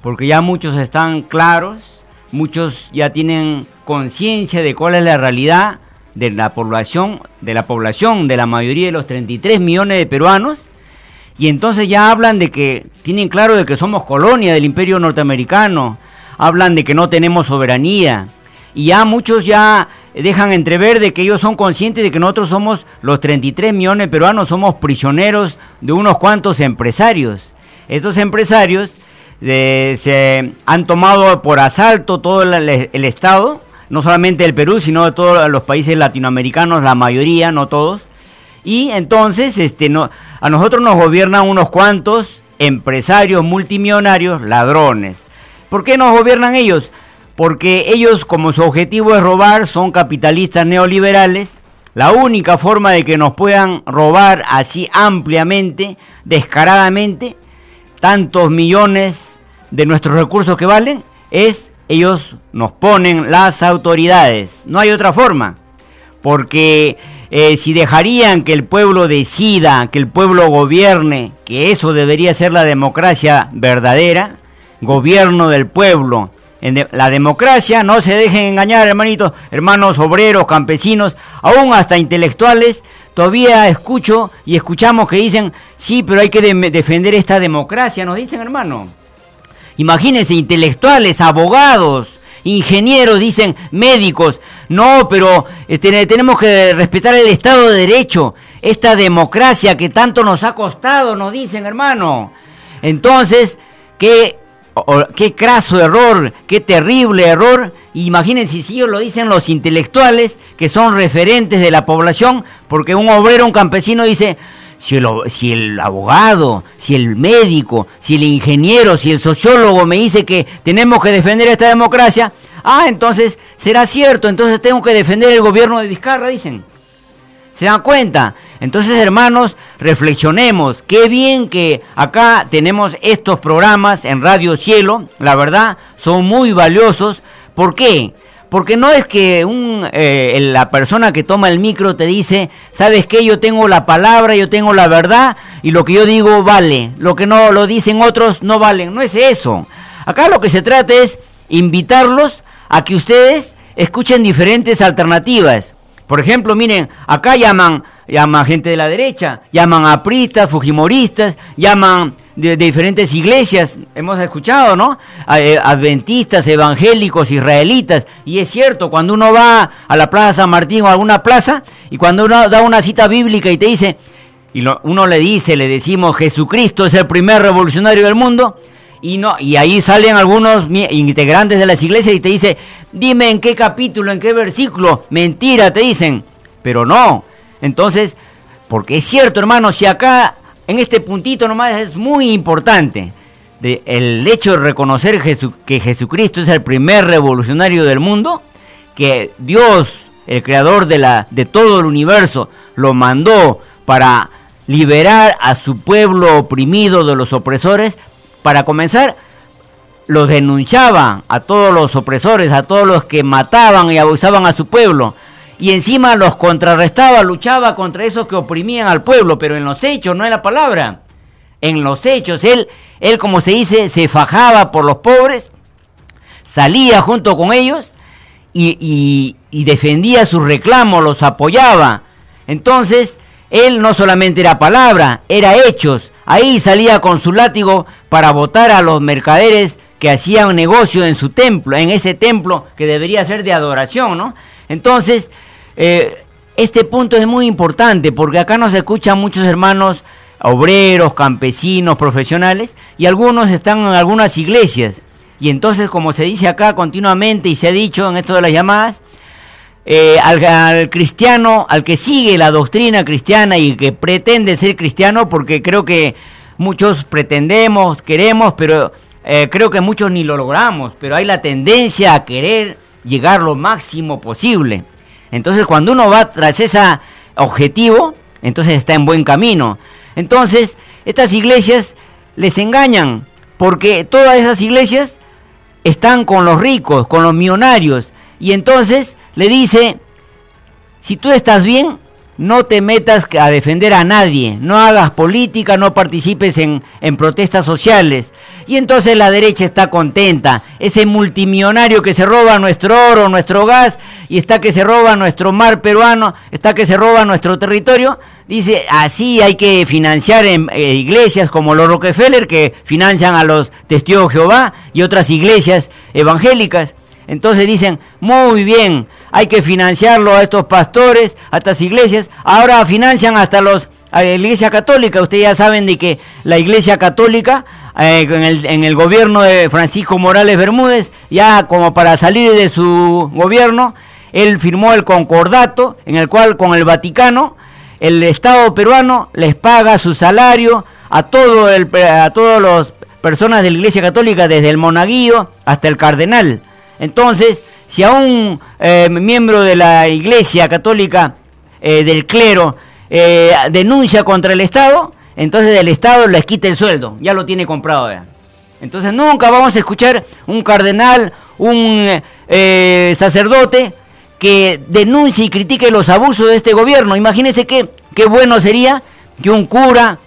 porque ya muchos están claros, muchos ya tienen conciencia de cuál es la realidad de la población, de la población, de la mayoría de los 33 millones de peruanos y entonces ya hablan de que tienen claro de que somos colonia del imperio norteamericano, hablan de que no tenemos soberanía. Y ya muchos ya dejan entrever de que ellos son conscientes de que nosotros somos los 33 millones de peruanos, somos prisioneros de unos cuantos empresarios. Estos empresarios eh, se han tomado por asalto todo el, Estado, no solamente el Perú, sino de todos los países latinoamericanos, la mayoría, no todos. Y entonces este, no, a nosotros nos gobiernan unos cuantos empresarios multimillonarios ladrones. ¿Por qué nos gobiernan ellos? Porque ellos como su objetivo es robar, son capitalistas neoliberales. La única forma de que nos puedan robar así ampliamente, descaradamente, tantos millones de nuestros recursos que valen, es ellos nos ponen las autoridades. No hay otra forma. Porque eh, si dejarían que el pueblo decida, que el pueblo gobierne, que eso debería ser la democracia verdadera, gobierno del pueblo. En la democracia, no se dejen engañar, hermanitos, hermanos obreros, campesinos, aún hasta intelectuales, todavía escucho y escuchamos que dicen, sí, pero hay que defender esta democracia, nos dicen, hermano. Imagínense, intelectuales, abogados, ingenieros, dicen médicos. No, pero este, tenemos que respetar el Estado de Derecho, esta democracia que tanto nos ha costado, nos dicen, hermano. Entonces, qué, qué craso error, qué terrible error. Imagínense si ellos lo dicen los intelectuales, que son referentes de la población, porque un obrero, un campesino dice, si el, si el, abogado, si el médico, si el ingeniero, si el sociólogo me dice que tenemos que defender esta democracia, ah, entonces será cierto, entonces tengo que defender el gobierno de Vizcarra, dicen. ¿Se dan cuenta? Entonces, hermanos, reflexionemos. Qué bien que acá tenemos estos programas en Radio Cielo. La verdad, son muy valiosos. ¿Por qué? Porque no es que un, eh, la persona que toma el micro te dice, sabes qué, yo tengo la palabra, yo tengo la verdad y lo que yo digo vale, lo que no lo dicen otros no valen, no es eso. Acá lo que se trata es invitarlos a que ustedes escuchen diferentes alternativas. Por ejemplo, miren, acá llaman, llaman gente de la derecha, llaman a pristas, fujimoristas, llaman de, diferentes iglesias, hemos escuchado, ¿no? Eh, adventistas, evangélicos, israelitas. Y es cierto, cuando uno va a la Plaza San Martín o a alguna plaza, y cuando uno da una cita bíblica y te dice, y uno le dice, le decimos, Jesucristo es el primer revolucionario del mundo, y no y ahí salen algunos integrantes de las iglesias y te dice dime en qué capítulo en qué versículo mentira te dicen pero no entonces porque es cierto hermano si acá en este puntito nomás es muy importante. El hecho de reconocer que Jesucristo es el primer revolucionario del mundo, que Dios, el creador de, la, de todo el universo, lo mandó para liberar a su pueblo oprimido de los opresores, para comenzar, los denunciaba a todos los opresores, a todos los que mataban y abusaban a su pueblo y encima los contrarrestaba, luchaba contra esos que oprimían al pueblo, pero en los hechos, no en la palabra. En los hechos, él, él como se dice, se fajaba por los pobres, salía junto con ellos y, y defendía sus reclamos, los apoyaba. Entonces, él no solamente era palabra, era hechos. Ahí salía con su látigo para votar a los mercaderes que hacían negocio en su templo, en ese templo que debería ser de adoración, ¿no? Entonces, eh, este punto es muy importante porque acá nos escuchan muchos hermanos obreros, campesinos, profesionales y algunos están en algunas iglesias. Y entonces, como se dice acá continuamente y se ha dicho en esto de las llamadas, eh, al, cristiano, al que sigue la doctrina cristiana y que pretende ser cristiano, porque creo que muchos pretendemos, queremos, pero eh, creo que muchos ni lo logramos, pero hay la tendencia a querer llegar lo máximo posible. Entonces cuando uno va tras ese objetivo, entonces está en buen camino. Entonces estas iglesias les engañan, porque todas esas iglesias están con los ricos, con los millonarios, y entonces le dice, si tú estás bien, no te metas a defender a nadie, no hagas política, no participes en, en, protestas sociales. Y entonces la derecha está contenta. Ese multimillonario que se roba nuestro oro, nuestro gas, y está que se roba nuestro mar peruano, está que se roba nuestro territorio, dice, así hay que financiar en, eh, iglesias como los Rockefeller, que financian a los testigos de Jehová y otras iglesias evangélicas. Entonces dicen, muy bien, hay que financiarlo a estos pastores, a estas iglesias. Ahora financian hasta los, la iglesia católica. Ustedes ya saben de que la iglesia católica, eh, en, el, en el gobierno de Francisco Morales Bermúdez, ya como para salir de su gobierno, él firmó el concordato en el cual con el Vaticano, el Estado peruano les paga su salario a todo el, a todas las personas de la Iglesia Católica, desde el monaguillo hasta el cardenal. Entonces, si a un eh, miembro de la Iglesia Católica, eh, del clero, eh, denuncia contra el Estado, entonces el Estado les quita el sueldo, ya lo tiene comprado. Entonces nunca vamos a escuchar un cardenal, un sacerdote que denuncie y critique los abusos de este gobierno. Imagínense qué, qué bueno sería que un cura,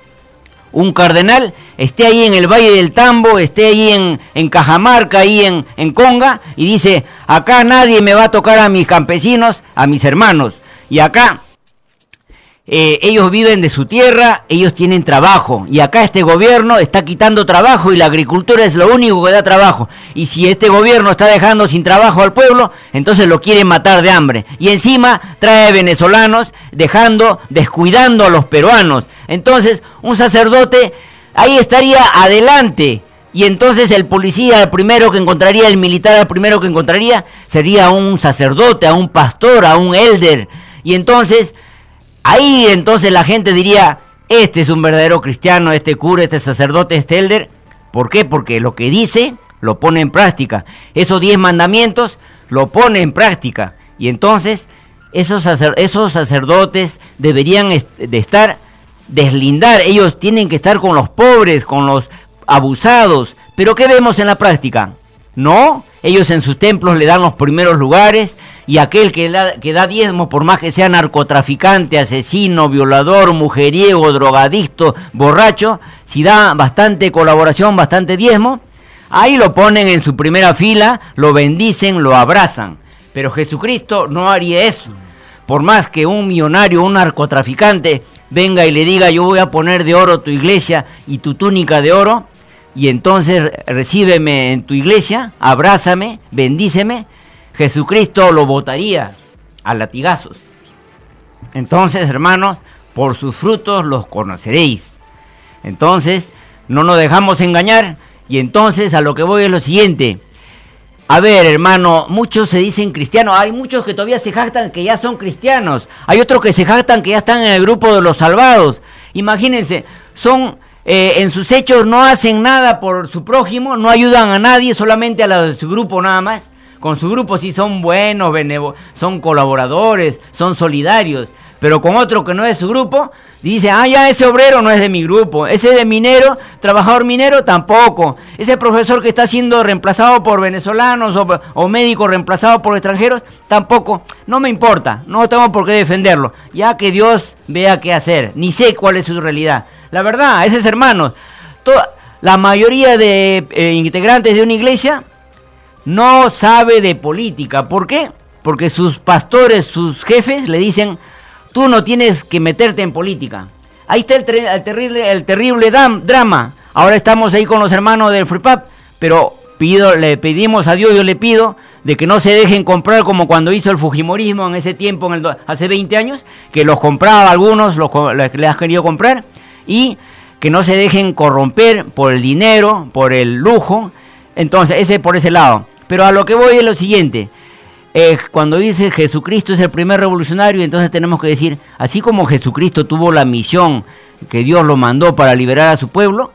un cardenal, esté ahí en el Valle del Tambo, esté ahí en, Cajamarca, ahí en, en Conga, y dice, acá nadie me va a tocar a mis campesinos, a mis hermanos. Y acá eh, ellos viven de su tierra, ellos tienen trabajo. Y acá este gobierno está quitando trabajo y la agricultura es lo único que da trabajo. Y si este gobierno está dejando sin trabajo al pueblo, entonces lo quieren matar de hambre. Y encima trae venezolanos dejando, descuidando a los peruanos. Entonces un sacerdote ahí estaría adelante. Y entonces el policía, el primero que encontraría, el militar, el primero que encontraría, sería un sacerdote, a un pastor, a un elder. Y entonces Ahí entonces la gente diría, este es un verdadero cristiano, este cura, este sacerdote, este elder. ¿Por qué? Porque lo que dice lo pone en práctica. Esos diez mandamientos lo pone en práctica. Y entonces esos, esos sacerdotes deberían de estar, deslindar. Ellos tienen que estar con los pobres, con los abusados. Pero ¿qué vemos en la práctica? No, ellos en sus templos le dan los primeros lugares y aquel que da, que da diezmo, por más que sea narcotraficante, asesino, violador, mujeriego, drogadicto, borracho, si da bastante colaboración, bastante diezmo, ahí lo ponen en su primera fila, lo bendicen, lo abrazan. Pero Jesucristo no haría eso. Por más que un millonario, un narcotraficante, venga y le diga yo voy a poner de oro tu iglesia y tu túnica de oro, y entonces recíbeme en tu iglesia, abrázame, bendíceme, Jesucristo lo votaría a latigazos. Entonces, hermanos, por sus frutos los conoceréis. Entonces, no nos dejamos engañar. Y entonces a lo que voy es lo siguiente. A ver, hermano, muchos se dicen cristianos. Hay muchos que todavía se jactan que ya son cristianos. Hay otros que se jactan que ya están en el grupo de los salvados. Imagínense, son eh, en sus hechos no hacen nada por su prójimo, no ayudan a nadie, solamente a la de su grupo nada más con su grupo sí son buenos, son colaboradores, son solidarios, pero con otro que no es su grupo, dice, ah, ya ese obrero no es de mi grupo, ese de minero, trabajador minero tampoco, ese profesor que está siendo reemplazado por venezolanos o, médico reemplazado por extranjeros, tampoco, no me importa, no tengo por qué defenderlo, ya que Dios vea qué hacer, ni sé cuál es su realidad. La verdad, esos hermanos, la mayoría de eh, integrantes de una iglesia no sabe de política. ¿Por qué? Porque sus pastores, sus jefes le dicen, tú no tienes que meterte en política. Ahí está el, terrible, el terrible drama. Ahora estamos ahí con los hermanos del FreePap, pero pido, le pedimos a Dios, yo le pido, de que no se dejen comprar como cuando hizo el Fujimorismo en ese tiempo, en el, hace 20 años, que los compraba algunos, los, les has querido comprar, y que no se dejen corromper por el dinero, por el lujo. Entonces, ese por ese lado. Pero a lo que voy es lo siguiente. Eh, cuando dice Jesucristo es el primer revolucionario, entonces tenemos que decir, así como Jesucristo tuvo la misión que Dios lo mandó para liberar a su pueblo,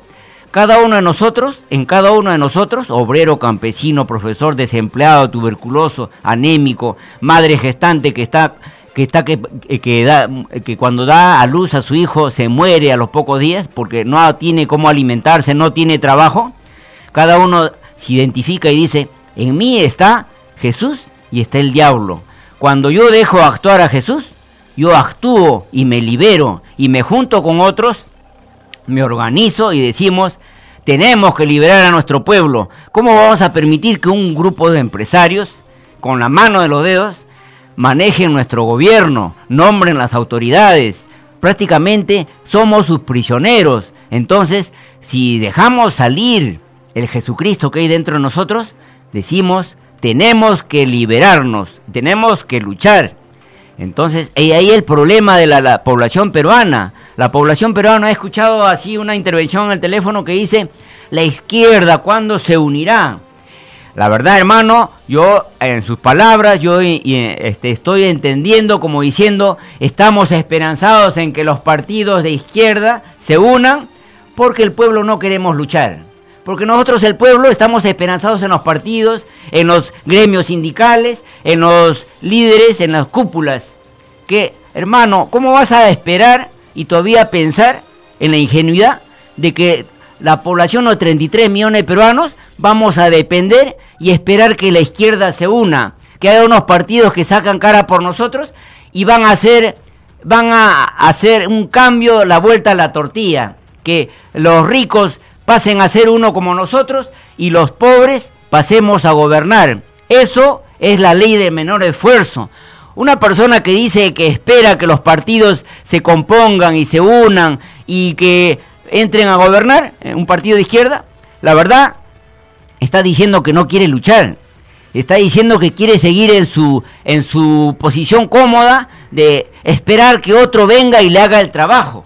cada uno de nosotros, en cada uno de nosotros, obrero, campesino, profesor, desempleado, tuberculoso, anémico, madre gestante que está que está que, que, da, que cuando da a luz a su hijo se muere a los pocos días porque no tiene cómo alimentarse, no tiene trabajo, cada uno se identifica y dice, en mí está Jesús y está el diablo. Cuando yo dejo actuar a Jesús, yo actúo y me libero y me junto con otros, me organizo y decimos, tenemos que liberar a nuestro pueblo. ¿Cómo vamos a permitir que un grupo de empresarios, con la mano de los dedos, manejen nuestro gobierno, nombren las autoridades? Prácticamente somos sus prisioneros. Entonces, si dejamos salir el Jesucristo que hay dentro de nosotros, decimos, tenemos que liberarnos, tenemos que luchar. Entonces, ahí el problema de la, población peruana. La población peruana ha escuchado así una intervención en el teléfono que dice, la izquierda, ¿cuándo se unirá? La verdad, hermano, yo en sus palabras, yo este, estoy entendiendo como diciendo, estamos esperanzados en que los partidos de izquierda se unan porque el pueblo no queremos luchar. Porque nosotros el pueblo estamos esperanzados en los partidos, en los gremios sindicales, en los líderes, en las cúpulas. Que, hermano, ¿cómo vas a esperar y todavía pensar en la ingenuidad de que la población de 33 millones de peruanos vamos a depender y esperar que la izquierda se una? Que haya unos partidos que sacan cara por nosotros y van a hacer, van a hacer un cambio, la vuelta a la tortilla. Que los ricos pasen a ser uno como nosotros y los pobres pasemos a gobernar. Eso es la ley de menor esfuerzo. Una persona que dice que espera que los partidos se compongan y se unan y que entren a gobernar, eh, un partido de izquierda, la verdad está diciendo que no quiere luchar. Está diciendo que quiere seguir en su, en su posición cómoda de esperar que otro venga y le haga el trabajo.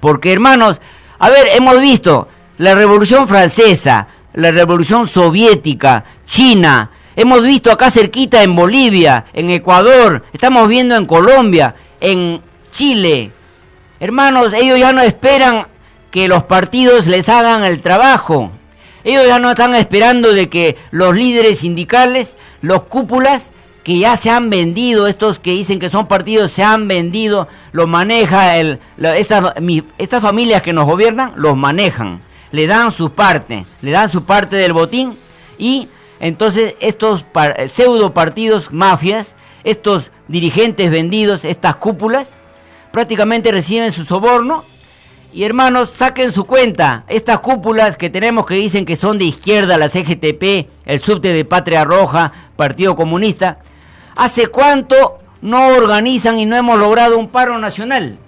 Porque hermanos, a ver, hemos visto la Revolución Francesa, la Revolución Soviética, China, hemos visto acá cerquita en Bolivia, en Ecuador, estamos viendo en Colombia, en Chile. Hermanos, ellos ya no esperan que los partidos les hagan el trabajo. Ellos ya no están esperando de que los líderes sindicales, los cúpulas, que ya se han vendido, estos que dicen que son partidos se han vendido, los maneja el, estas, estas familias que nos gobiernan, los manejan, le dan su parte, le dan su parte del botín y entonces estos pseudo partidos mafias, estos dirigentes vendidos, estas cúpulas, prácticamente reciben su soborno y hermanos, saquen su cuenta. Estas cúpulas que tenemos que dicen que son de izquierda, la CGTP, el subte de Patria Roja, Partido Comunista, ¿Hace cuánto no organizan y no hemos logrado un paro nacional?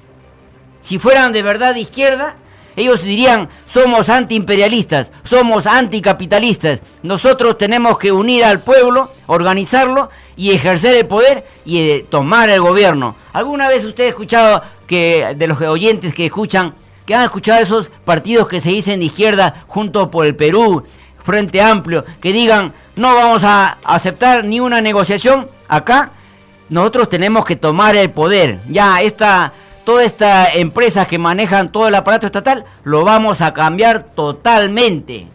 Si fueran de verdad de izquierda, ellos dirían, somos antiimperialistas, somos anticapitalistas, nosotros tenemos que unir al pueblo, organizarlo y ejercer el poder y eh, tomar el gobierno. ¿Alguna vez usted ha escuchado que de los oyentes que escuchan, que han escuchado esos partidos que se dicen de izquierda junto por el Perú, Frente Amplio, que digan, no vamos a aceptar ni una negociación Acá nosotros tenemos que tomar el poder. Ya esta, toda esta empresas que manejan todo el aparato estatal, lo vamos a cambiar totalmente.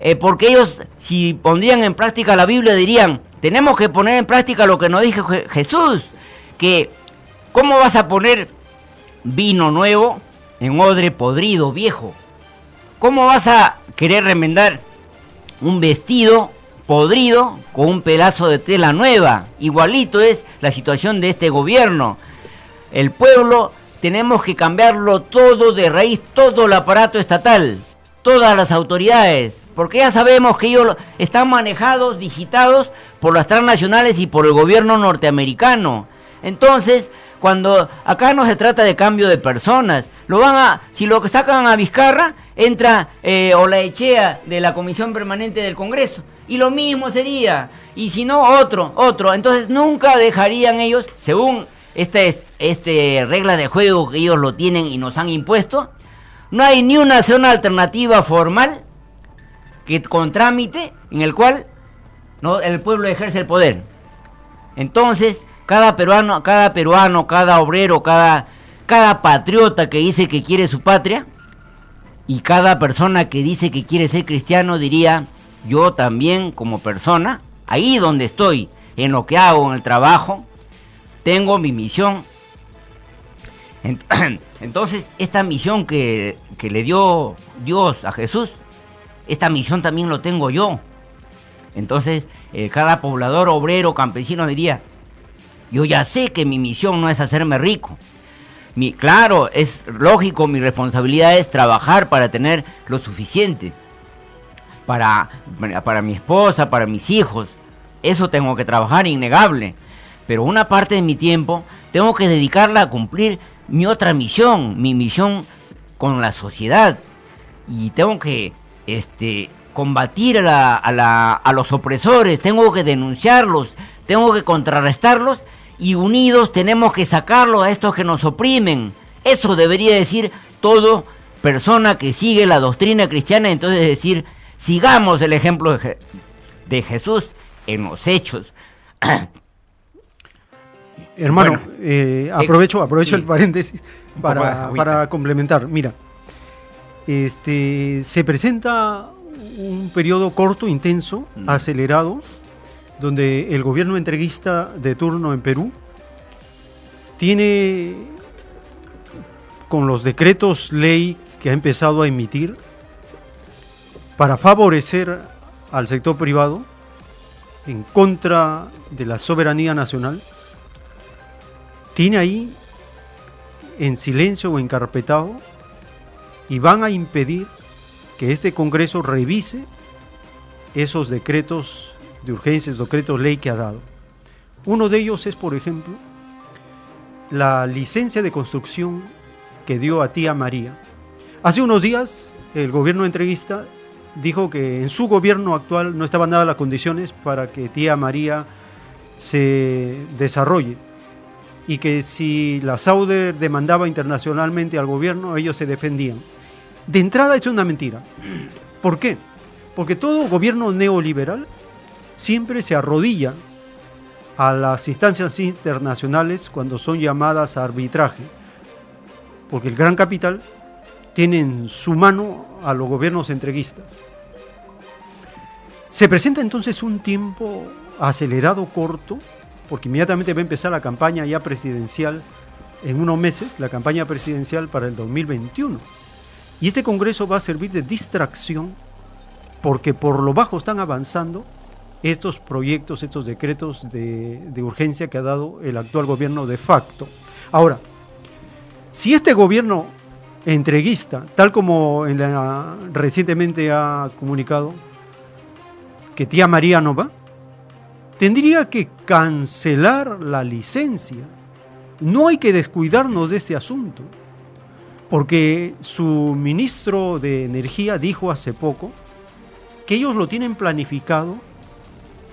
Eh, porque ellos, si pondrían en práctica la Biblia, dirían, tenemos que poner en práctica lo que nos dijo Jesús, que ¿cómo vas a poner vino nuevo en odre podrido, viejo? ¿Cómo vas a querer remendar un vestido podrido con un pedazo de tela nueva. Igualito es la situación de este gobierno. El pueblo tenemos que cambiarlo todo de raíz, todo el aparato estatal, todas las autoridades, porque ya sabemos que ellos están manejados, digitados por las transnacionales y por el gobierno norteamericano. Entonces, cuando acá no se trata de cambio de personas, lo van a, si lo sacan a Vizcarra, entra eh, Olaechea de la Comisión Permanente del Congreso y lo mismo sería. Y si no, otro, otro. Entonces nunca dejarían ellos, según este, este regla de juego que ellos lo tienen y nos han impuesto, no hay ni una zona alternativa formal que con trámite en el cual ¿no? el pueblo ejerce el poder. Entonces, cada peruano, cada peruano, cada obrero, cada, cada patriota que dice que quiere su patria y cada persona que dice que quiere ser cristiano diría, yo también como persona, ahí donde estoy, en lo que hago, en el trabajo, tengo mi misión. Entonces, esta misión que, le dio Dios a Jesús, esta misión también lo tengo yo. Entonces, eh, cada poblador, obrero, campesino diría, Yo ya sé que mi misión no es hacerme rico. Mi, claro, es lógico, mi responsabilidad es trabajar para tener lo suficiente. Para, para mi esposa, para mis hijos. Eso tengo que trabajar, innegable. Pero una parte de mi tiempo tengo que dedicarla a cumplir mi otra misión, mi misión con la sociedad. Y tengo que este, combatir a, a los opresores, tengo que denunciarlos, tengo que contrarrestarlos y unidos tenemos que sacarlo a estos que nos oprimen. Eso debería decir todo persona que sigue la doctrina cristiana, entonces decir, sigamos el ejemplo de, Jesús en los hechos. Hermano, eh, aprovecho, aprovecho el paréntesis para, para complementar. Mira, este, se presenta un periodo corto, intenso, mm. acelerado, donde el gobierno entreguista de turno en Perú tiene, con los decretos ley que ha empezado a emitir, para favorecer al sector privado en contra de la soberanía nacional, tiene ahí en silencio o encarpetado y van a impedir que este Congreso revise esos decretos de urgencia, esos decretos ley que ha dado. Uno de ellos es, por ejemplo, la licencia de construcción que dio a tía María. Hace unos días el gobierno entreguista dijo que en su gobierno actual no estaban dadas las condiciones para que tía María se desarrolle y que si la Sauder demandaba internacionalmente al gobierno, ellos se defendían. De entrada es una mentira. ¿Por qué? Porque todo gobierno neoliberal siempre se arrodilla a las instancias internacionales cuando son llamadas a arbitraje. Porque el gran capital tiene en su mano a los gobiernos entreguistas. Se presenta entonces un tiempo acelerado, corto, porque inmediatamente va a empezar la campaña ya presidencial en unos meses, la campaña presidencial para el 2021. Y este Congreso va a servir de distracción porque por lo bajo están avanzando estos proyectos, estos decretos de, urgencia que ha dado el actual gobierno de facto. Ahora, si este gobierno entreguista, tal como recientemente ha comunicado que tía María no va, tendría que cancelar la licencia. No hay que descuidarnos de este asunto porque su ministro de Energía dijo hace poco que ellos lo tienen planificado,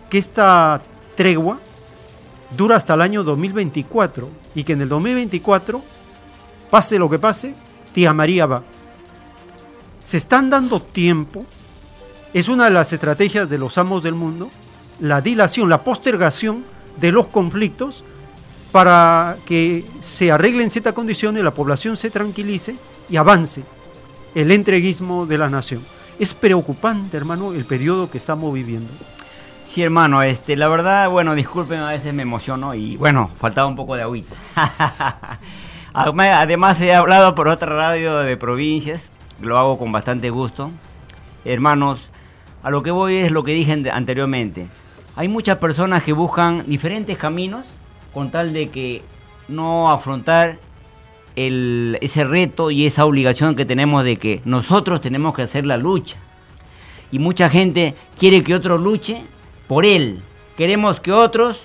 que esta tregua dura hasta el año 2024 y que en el 2024, pase lo que pase, tía María va. Se están dando tiempo, es una de las estrategias de los amos del mundo, la dilación, la postergación de los conflictos para que se arreglen ciertas condiciones, la población se tranquilice y avance el entreguismo de la nación. Es preocupante, hermano, el periodo que estamos viviendo. Sí, hermano, este, la verdad, bueno, disculpen, a veces me emociono y bueno, faltaba un poco de agüita. Además, he hablado por otra radio de provincias, lo hago con bastante gusto. Hermanos, a lo que voy es lo que dije anteriormente. Hay muchas personas que buscan diferentes caminos con tal de que no afrontar el, ese reto y esa obligación que tenemos de que nosotros tenemos que hacer la lucha. Y mucha gente quiere que otro luche por él. Queremos que otros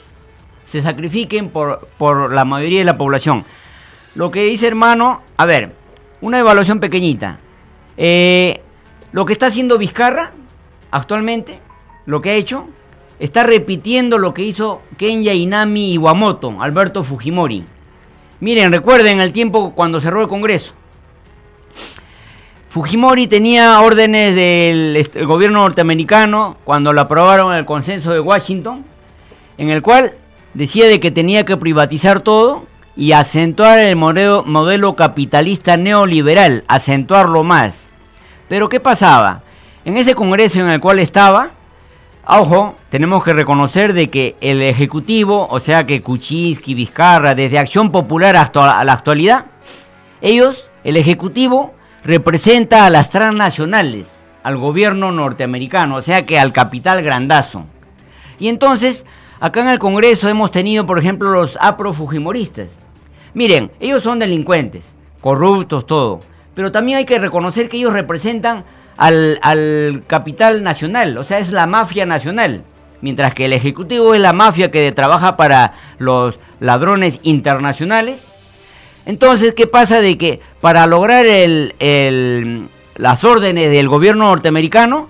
se sacrifiquen por, por la mayoría de la población. Lo que dice hermano, a ver, una evaluación pequeñita. Eh, lo que está haciendo Vizcarra actualmente, lo que ha hecho, está repitiendo lo que hizo Kenya Inami Iwamoto, Alberto Fujimori. Miren, recuerden el tiempo cuando cerró el Congreso. Fujimori tenía órdenes del gobierno norteamericano cuando lo aprobaron el consenso de Washington, en el cual decía de que tenía que privatizar todo y acentuar el modelo, modelo capitalista neoliberal, acentuarlo más. Pero ¿qué pasaba? En ese congreso en el cual estaba, Ojo, tenemos que reconocer de que el Ejecutivo, o sea que Kuczynski, Vizcarra, desde Acción Popular hasta la actualidad, ellos, el Ejecutivo, representa a las transnacionales, al gobierno norteamericano, o sea que al capital grandazo. Y entonces acá en el Congreso hemos tenido, por ejemplo, los afrofujimoristas. Miren, ellos son delincuentes, corruptos, todo. Pero también hay que reconocer que ellos representan al, al capital nacional, o sea, es la mafia nacional. Mientras que el Ejecutivo es la mafia que trabaja para los ladrones internacionales. Entonces, ¿qué pasa de que para lograr las órdenes del gobierno norteamericano,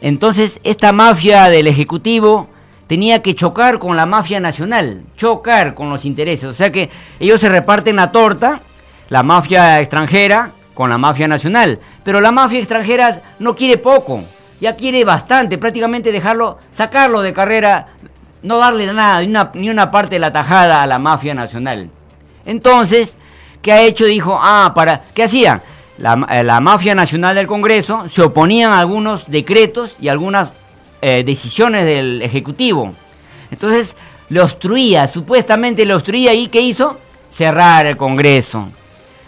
entonces esta mafia del Ejecutivo tenía que chocar con la mafia nacional, chocar con los intereses. O sea que ellos se reparten la torta, la mafia extranjera con la mafia nacional. Pero la mafia extranjera no quiere poco, ya quiere bastante, prácticamente dejarlo, sacarlo de carrera, no darle nada, ni una, ni una parte de la tajada a la mafia nacional. Entonces, ¿qué ha hecho? Dijo, ah, para, ¿qué hacía? La, eh, la mafia nacional del Congreso se oponían a algunos decretos y algunas eh, decisiones del Ejecutivo. Entonces, lo obstruía, supuestamente lo obstruía y ¿qué hizo? Cerrar el Congreso.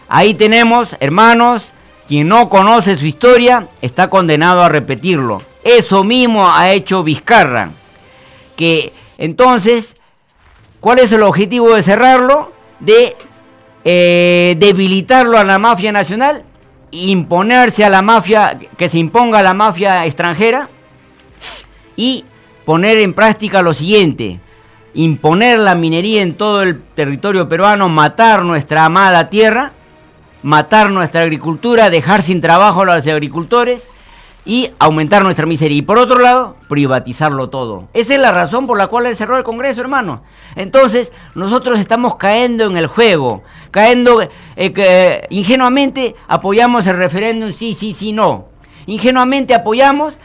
Ahí tenemos, hermanos, quien no conoce su historia está condenado a repetirlo. Eso mismo ha hecho Vizcarra. Que entonces, ¿cuál es el objetivo de cerrarlo? De eh, debilitarlo a la mafia nacional, imponerse a la mafia, que se imponga a la mafia extranjera y poner en práctica lo siguiente, imponer la minería en todo el territorio peruano, matar nuestra amada tierra, matar nuestra agricultura, dejar sin trabajo a los agricultores y aumentar nuestra miseria. Y por otro lado, privatizarlo todo. Esa es la razón por la cual él cerró el Congreso, hermano. Entonces, nosotros estamos cayendo en el juego, cayendo eh, que, ingenuamente apoyamos el referéndum, sí, sí, sí, no. Ingenuamente apoyamos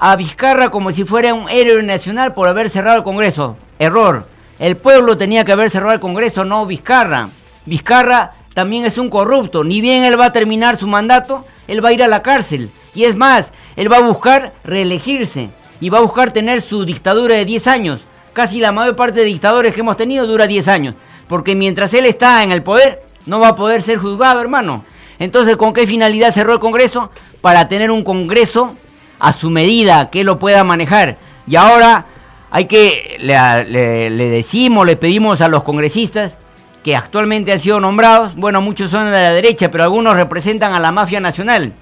a Vizcarra como si fuera un héroe nacional por haber cerrado el Congreso. Error. El pueblo tenía que haber cerrado el Congreso, no Vizcarra. Vizcarra también es un corrupto. Ni bien él va a terminar su mandato, él va a ir a la cárcel. Y es más, él va a buscar reelegirse y va a buscar tener su dictadura de 10 años. Casi la mayor parte de dictadores que hemos tenido dura 10 años. Porque mientras él está en el poder, no va a poder ser juzgado, hermano. Entonces, ¿con qué finalidad cerró el Congreso? Para tener un Congreso a su medida, que lo pueda manejar. Y ahora hay que, le, decimos, le pedimos a los congresistas que actualmente han sido nombrados, bueno, muchos son de la derecha, pero algunos representan a la mafia nacional,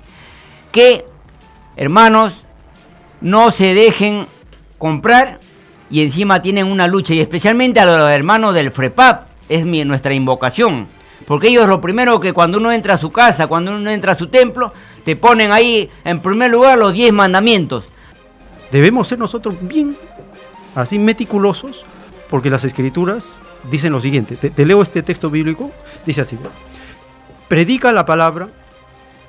que, hermanos, no se dejen comprar y encima tienen una lucha, y especialmente a los hermanos del FREPAP, es mi, nuestra invocación, porque ellos lo primero que cuando uno entra a su casa, cuando uno entra a su templo, te ponen ahí en primer lugar los diez mandamientos. Debemos ser nosotros bien, así meticulosos, porque las escrituras dicen lo siguiente, te, leo este texto bíblico, dice así, predica la palabra,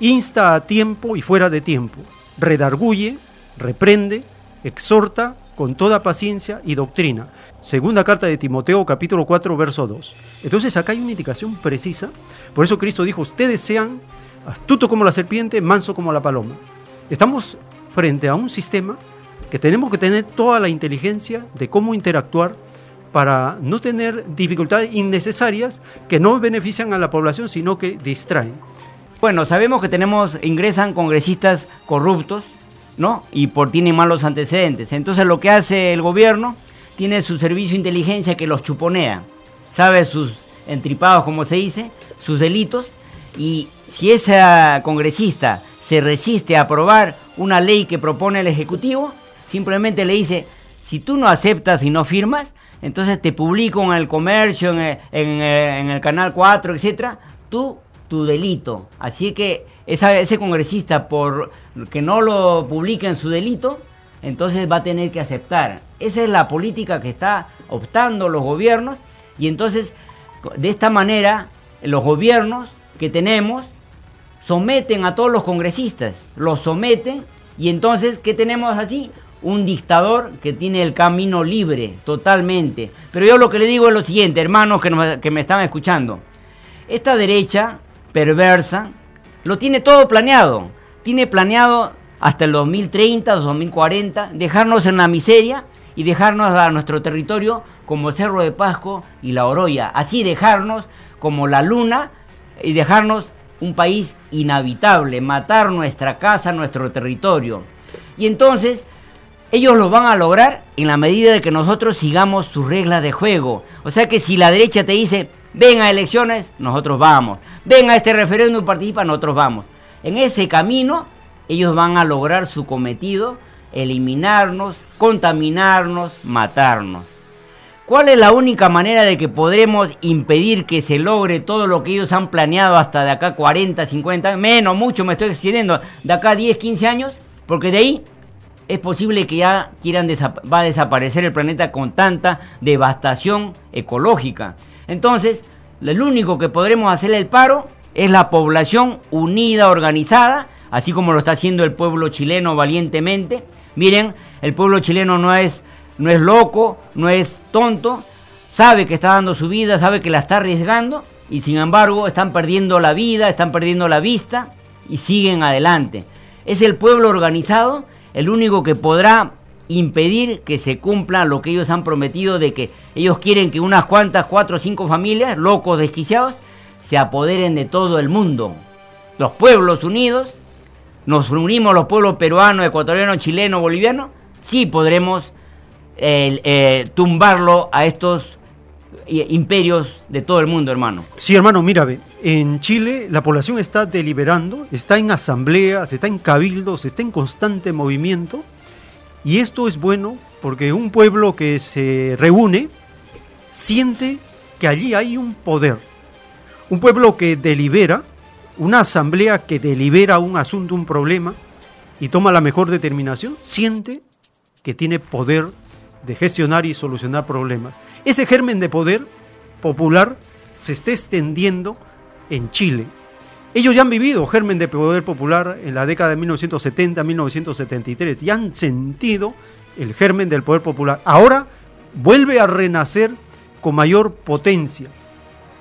insta a tiempo y fuera de tiempo, redarguye, reprende, exhorta con toda paciencia y doctrina. Segunda carta de Timoteo capítulo 4 verso 2. Entonces acá hay una indicación precisa, por eso Cristo dijo, ustedes sean astuto como la serpiente, manso como la paloma. Estamos frente a un sistema que tenemos que tener toda la inteligencia de cómo interactuar para no tener dificultades innecesarias que no benefician a la población, sino que distraen. Bueno, sabemos que tenemos, ingresan congresistas corruptos, ¿no? Y por tienen malos antecedentes. Entonces lo que hace el gobierno, tiene su servicio de inteligencia que los chuponea, sabe sus entripados, como se dice, sus delitos, y si ese congresista se resiste a aprobar una ley que propone el Ejecutivo, simplemente le dice, si tú no aceptas y no firmas, entonces te publico en el comercio, en el, en, en el canal 4, etcétera, tú tu delito. Así que ese congresista, por que no lo publique en su delito, entonces va a tener que aceptar. Esa es la política que está optando los gobiernos y entonces de esta manera los gobiernos que tenemos someten a todos los congresistas, los someten y entonces ¿qué tenemos así? Un dictador que tiene el camino libre totalmente. Pero yo lo que le digo es lo siguiente, hermanos que, me están escuchando. Esta derecha perversa lo tiene todo planeado. Tiene planeado hasta el 2030, 2040, dejarnos en la miseria y dejarnos a nuestro territorio como Cerro de Pasco y La Oroya. Así dejarnos como la luna y dejarnos un país inhabitable, matar nuestra casa, nuestro territorio. Y entonces ellos lo van a lograr en la medida de que nosotros sigamos sus reglas de juego. O sea que si la derecha te dice, ven a elecciones, nosotros vamos. Ven a este referéndum, participa, nosotros vamos. En ese camino, ellos van a lograr su cometido, eliminarnos, contaminarnos, matarnos. ¿Cuál es la única manera de que podremos impedir que se logre todo lo que ellos han planeado hasta de acá 40, 50, menos, mucho, me estoy excediendo, de acá 10, 15 años? Porque de ahí es posible que ya quieran va a desaparecer el planeta con tanta devastación ecológica. Entonces, lo único que podremos hacerle el paro es la población unida, organizada, así como lo está haciendo el pueblo chileno valientemente. Miren, el pueblo chileno no es, no es loco, no es tonto, sabe que está dando su vida, sabe que la está arriesgando y sin embargo están perdiendo la vida, están perdiendo la vista y siguen adelante. Es el pueblo organizado el único que podrá impedir que se cumpla lo que ellos han prometido de que ellos quieren que unas cuantas, cuatro o cinco familias, locos, desquiciados, se apoderen de todo el mundo. Los pueblos unidos, nos unimos los pueblos peruanos, ecuatorianos, chilenos, bolivianos, sí podremos eh, tumbarlo a estos eh, imperios de todo el mundo, hermano. Sí, hermano, mira, en Chile la población está deliberando, está en asambleas, está en cabildos, está en constante movimiento y esto es bueno porque un pueblo que se reúne siente que allí hay un poder. Un pueblo que delibera, una asamblea que delibera un asunto, un problema y toma la mejor determinación, siente que tiene poder de gestionar y solucionar problemas. Ese germen de poder popular se está extendiendo en Chile. Ellos ya han vivido germen de poder popular en la década de 1970-1973 y han sentido el germen del poder popular. Ahora vuelve a renacer con mayor potencia.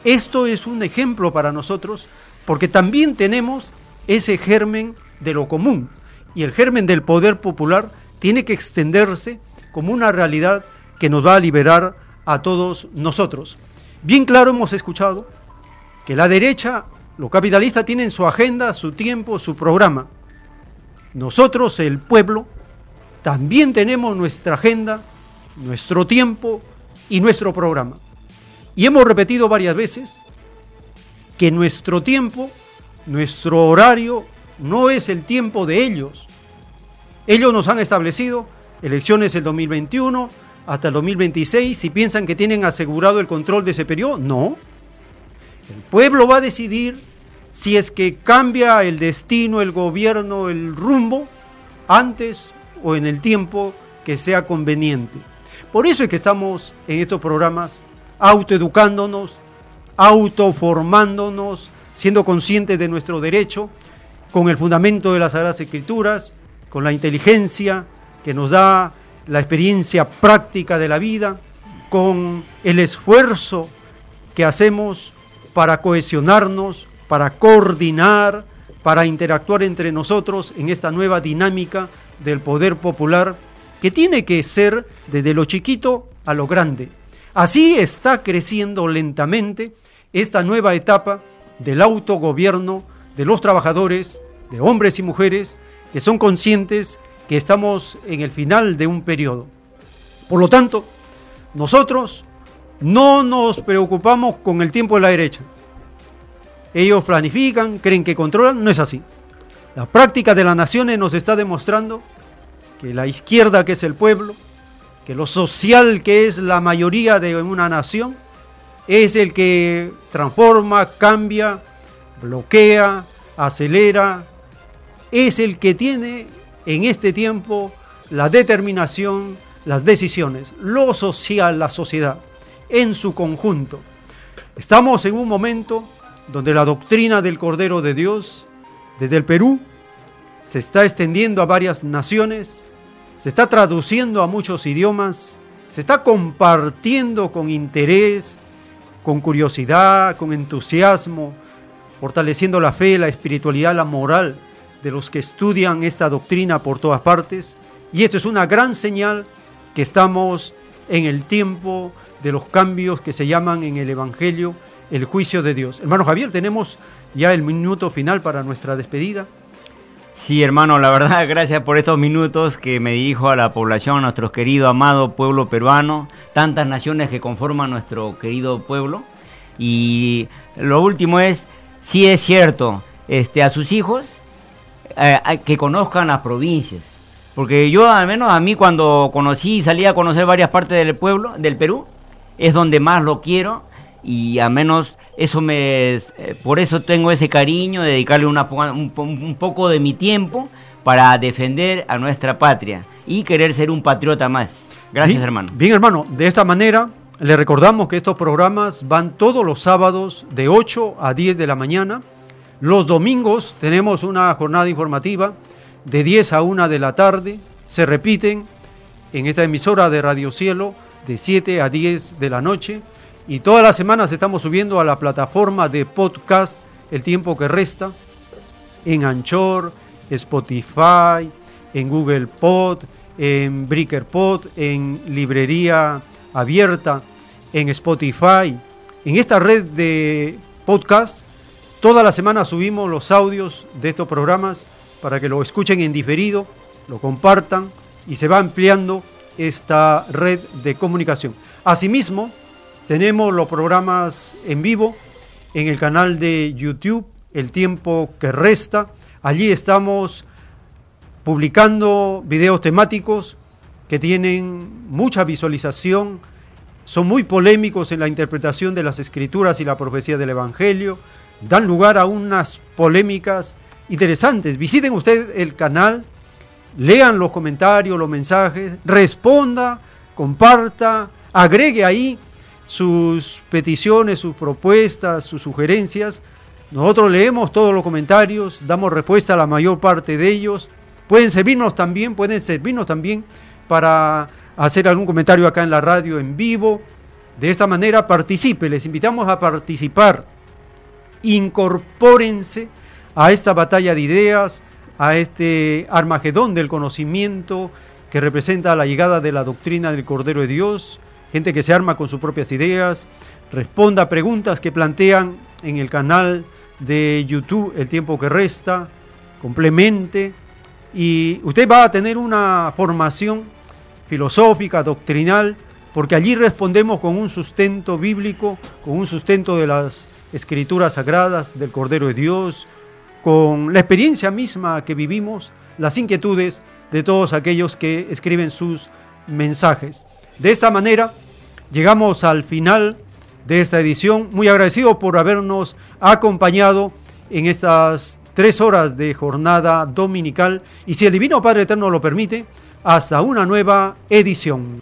Esto es un ejemplo para nosotros porque también tenemos ese germen de lo común y el germen del poder popular tiene que extenderse como una realidad que nos va a liberar a todos nosotros. Bien claro hemos escuchado que la derecha, los capitalistas tienen su agenda, su tiempo, su programa. Nosotros, el pueblo, también tenemos nuestra agenda, nuestro tiempo y nuestro programa. Y hemos repetido varias veces que nuestro tiempo, nuestro horario, no es el tiempo de ellos. Ellos nos han establecido elecciones el 2021 hasta el 2026 si piensan que tienen asegurado el control de ese periodo. No. El pueblo va a decidir si es que cambia el destino, el gobierno, el rumbo, antes o en el tiempo que sea conveniente. Por eso es que estamos en estos programas autoeducándonos, autoformándonos, siendo conscientes de nuestro derecho, con el fundamento de las Sagradas Escrituras, con la inteligencia, que nos da la experiencia práctica de la vida, con el esfuerzo que hacemos para cohesionarnos, para coordinar, para interactuar entre nosotros en esta nueva dinámica del poder popular que tiene que ser desde lo chiquito a lo grande. Así está creciendo lentamente esta nueva etapa del autogobierno de los trabajadores, de hombres y mujeres que son conscientes que estamos en el final de un periodo. Por lo tanto, nosotros no nos preocupamos con el tiempo de la derecha. Ellos planifican, creen que controlan, no es así. La práctica de las naciones nos está demostrando que la izquierda, que es el pueblo, que lo social, que es la mayoría de una nación, es el que transforma, cambia, bloquea, acelera, es el que tiene en este tiempo la determinación, las decisiones, lo social, la sociedad, en su conjunto. Estamos en un momento donde la doctrina del Cordero de Dios, desde el Perú, se está extendiendo a varias naciones, se está traduciendo a muchos idiomas, se está compartiendo con interés, con curiosidad, con entusiasmo, fortaleciendo la fe, la espiritualidad, la moral de los que estudian esta doctrina por todas partes. Y esto es una gran señal que estamos en el tiempo de los cambios que se llaman en el Evangelio el juicio de Dios. Hermano Javier, tenemos ya el minuto final para nuestra despedida. Sí, hermano, la verdad, gracias por estos minutos que me dirijo a la población, a nuestro querido, amado pueblo peruano, tantas naciones que conforman nuestro querido pueblo. Y lo último es, sí es cierto, este, a sus hijos eh, que conozcan las provincias. Porque yo, al menos a mí, cuando conocí y salí a conocer varias partes del pueblo, del Perú, es donde más lo quiero y al menos eso me eh, por eso tengo ese cariño de dedicarle una, un, poco de mi tiempo para defender a nuestra patria y querer ser un patriota más. Gracias, hermano. Bien, hermano, de esta manera le recordamos que estos programas van todos los sábados de 8 a 10 de la mañana. Los domingos tenemos una jornada informativa de 10 a 1 de la tarde. Se repiten en esta emisora de Radio Cielo de 7 a 10 de la noche. Y todas las semanas estamos subiendo a la plataforma de podcast El tiempo que resta, en Anchor, Spotify, en Google Pod, en Breaker Pod, en Librería Abierta, en Spotify. En esta red de podcast, toda la semana subimos los audios de estos programas para que lo escuchen en diferido, lo compartan y se va ampliando esta red de comunicación. Asimismo, tenemos los programas en vivo en el canal de YouTube, El tiempo que resta. Allí estamos publicando videos temáticos que tienen mucha visualización, son muy polémicos en la interpretación de las escrituras y la profecía del Evangelio, dan lugar a unas polémicas interesantes. Visiten usted el canal, lean los comentarios, los mensajes, responda, comparta, agregue ahí sus peticiones, sus propuestas, sus sugerencias. Nosotros leemos todos los comentarios, damos respuesta a la mayor parte de ellos. Pueden servirnos también, pueden servirnos también para hacer algún comentario acá en la radio en vivo. De esta manera participe, les invitamos a participar. Incorpórense a esta batalla de ideas, a este Armagedón del conocimiento que representa la llegada de la doctrina del Cordero de Dios gente que se arma con sus propias ideas, responda a preguntas que plantean en el canal de YouTube El tiempo que resta, complemente y usted va a tener una formación filosófica, doctrinal, porque allí respondemos con un sustento bíblico, con un sustento de las escrituras sagradas del Cordero de Dios, con la experiencia misma que vivimos, las inquietudes de todos aquellos que escriben sus mensajes. De esta manera, llegamos al final de esta edición. Muy agradecido por habernos acompañado en estas tres horas de jornada dominical y si el Divino Padre Eterno lo permite, hasta una nueva edición.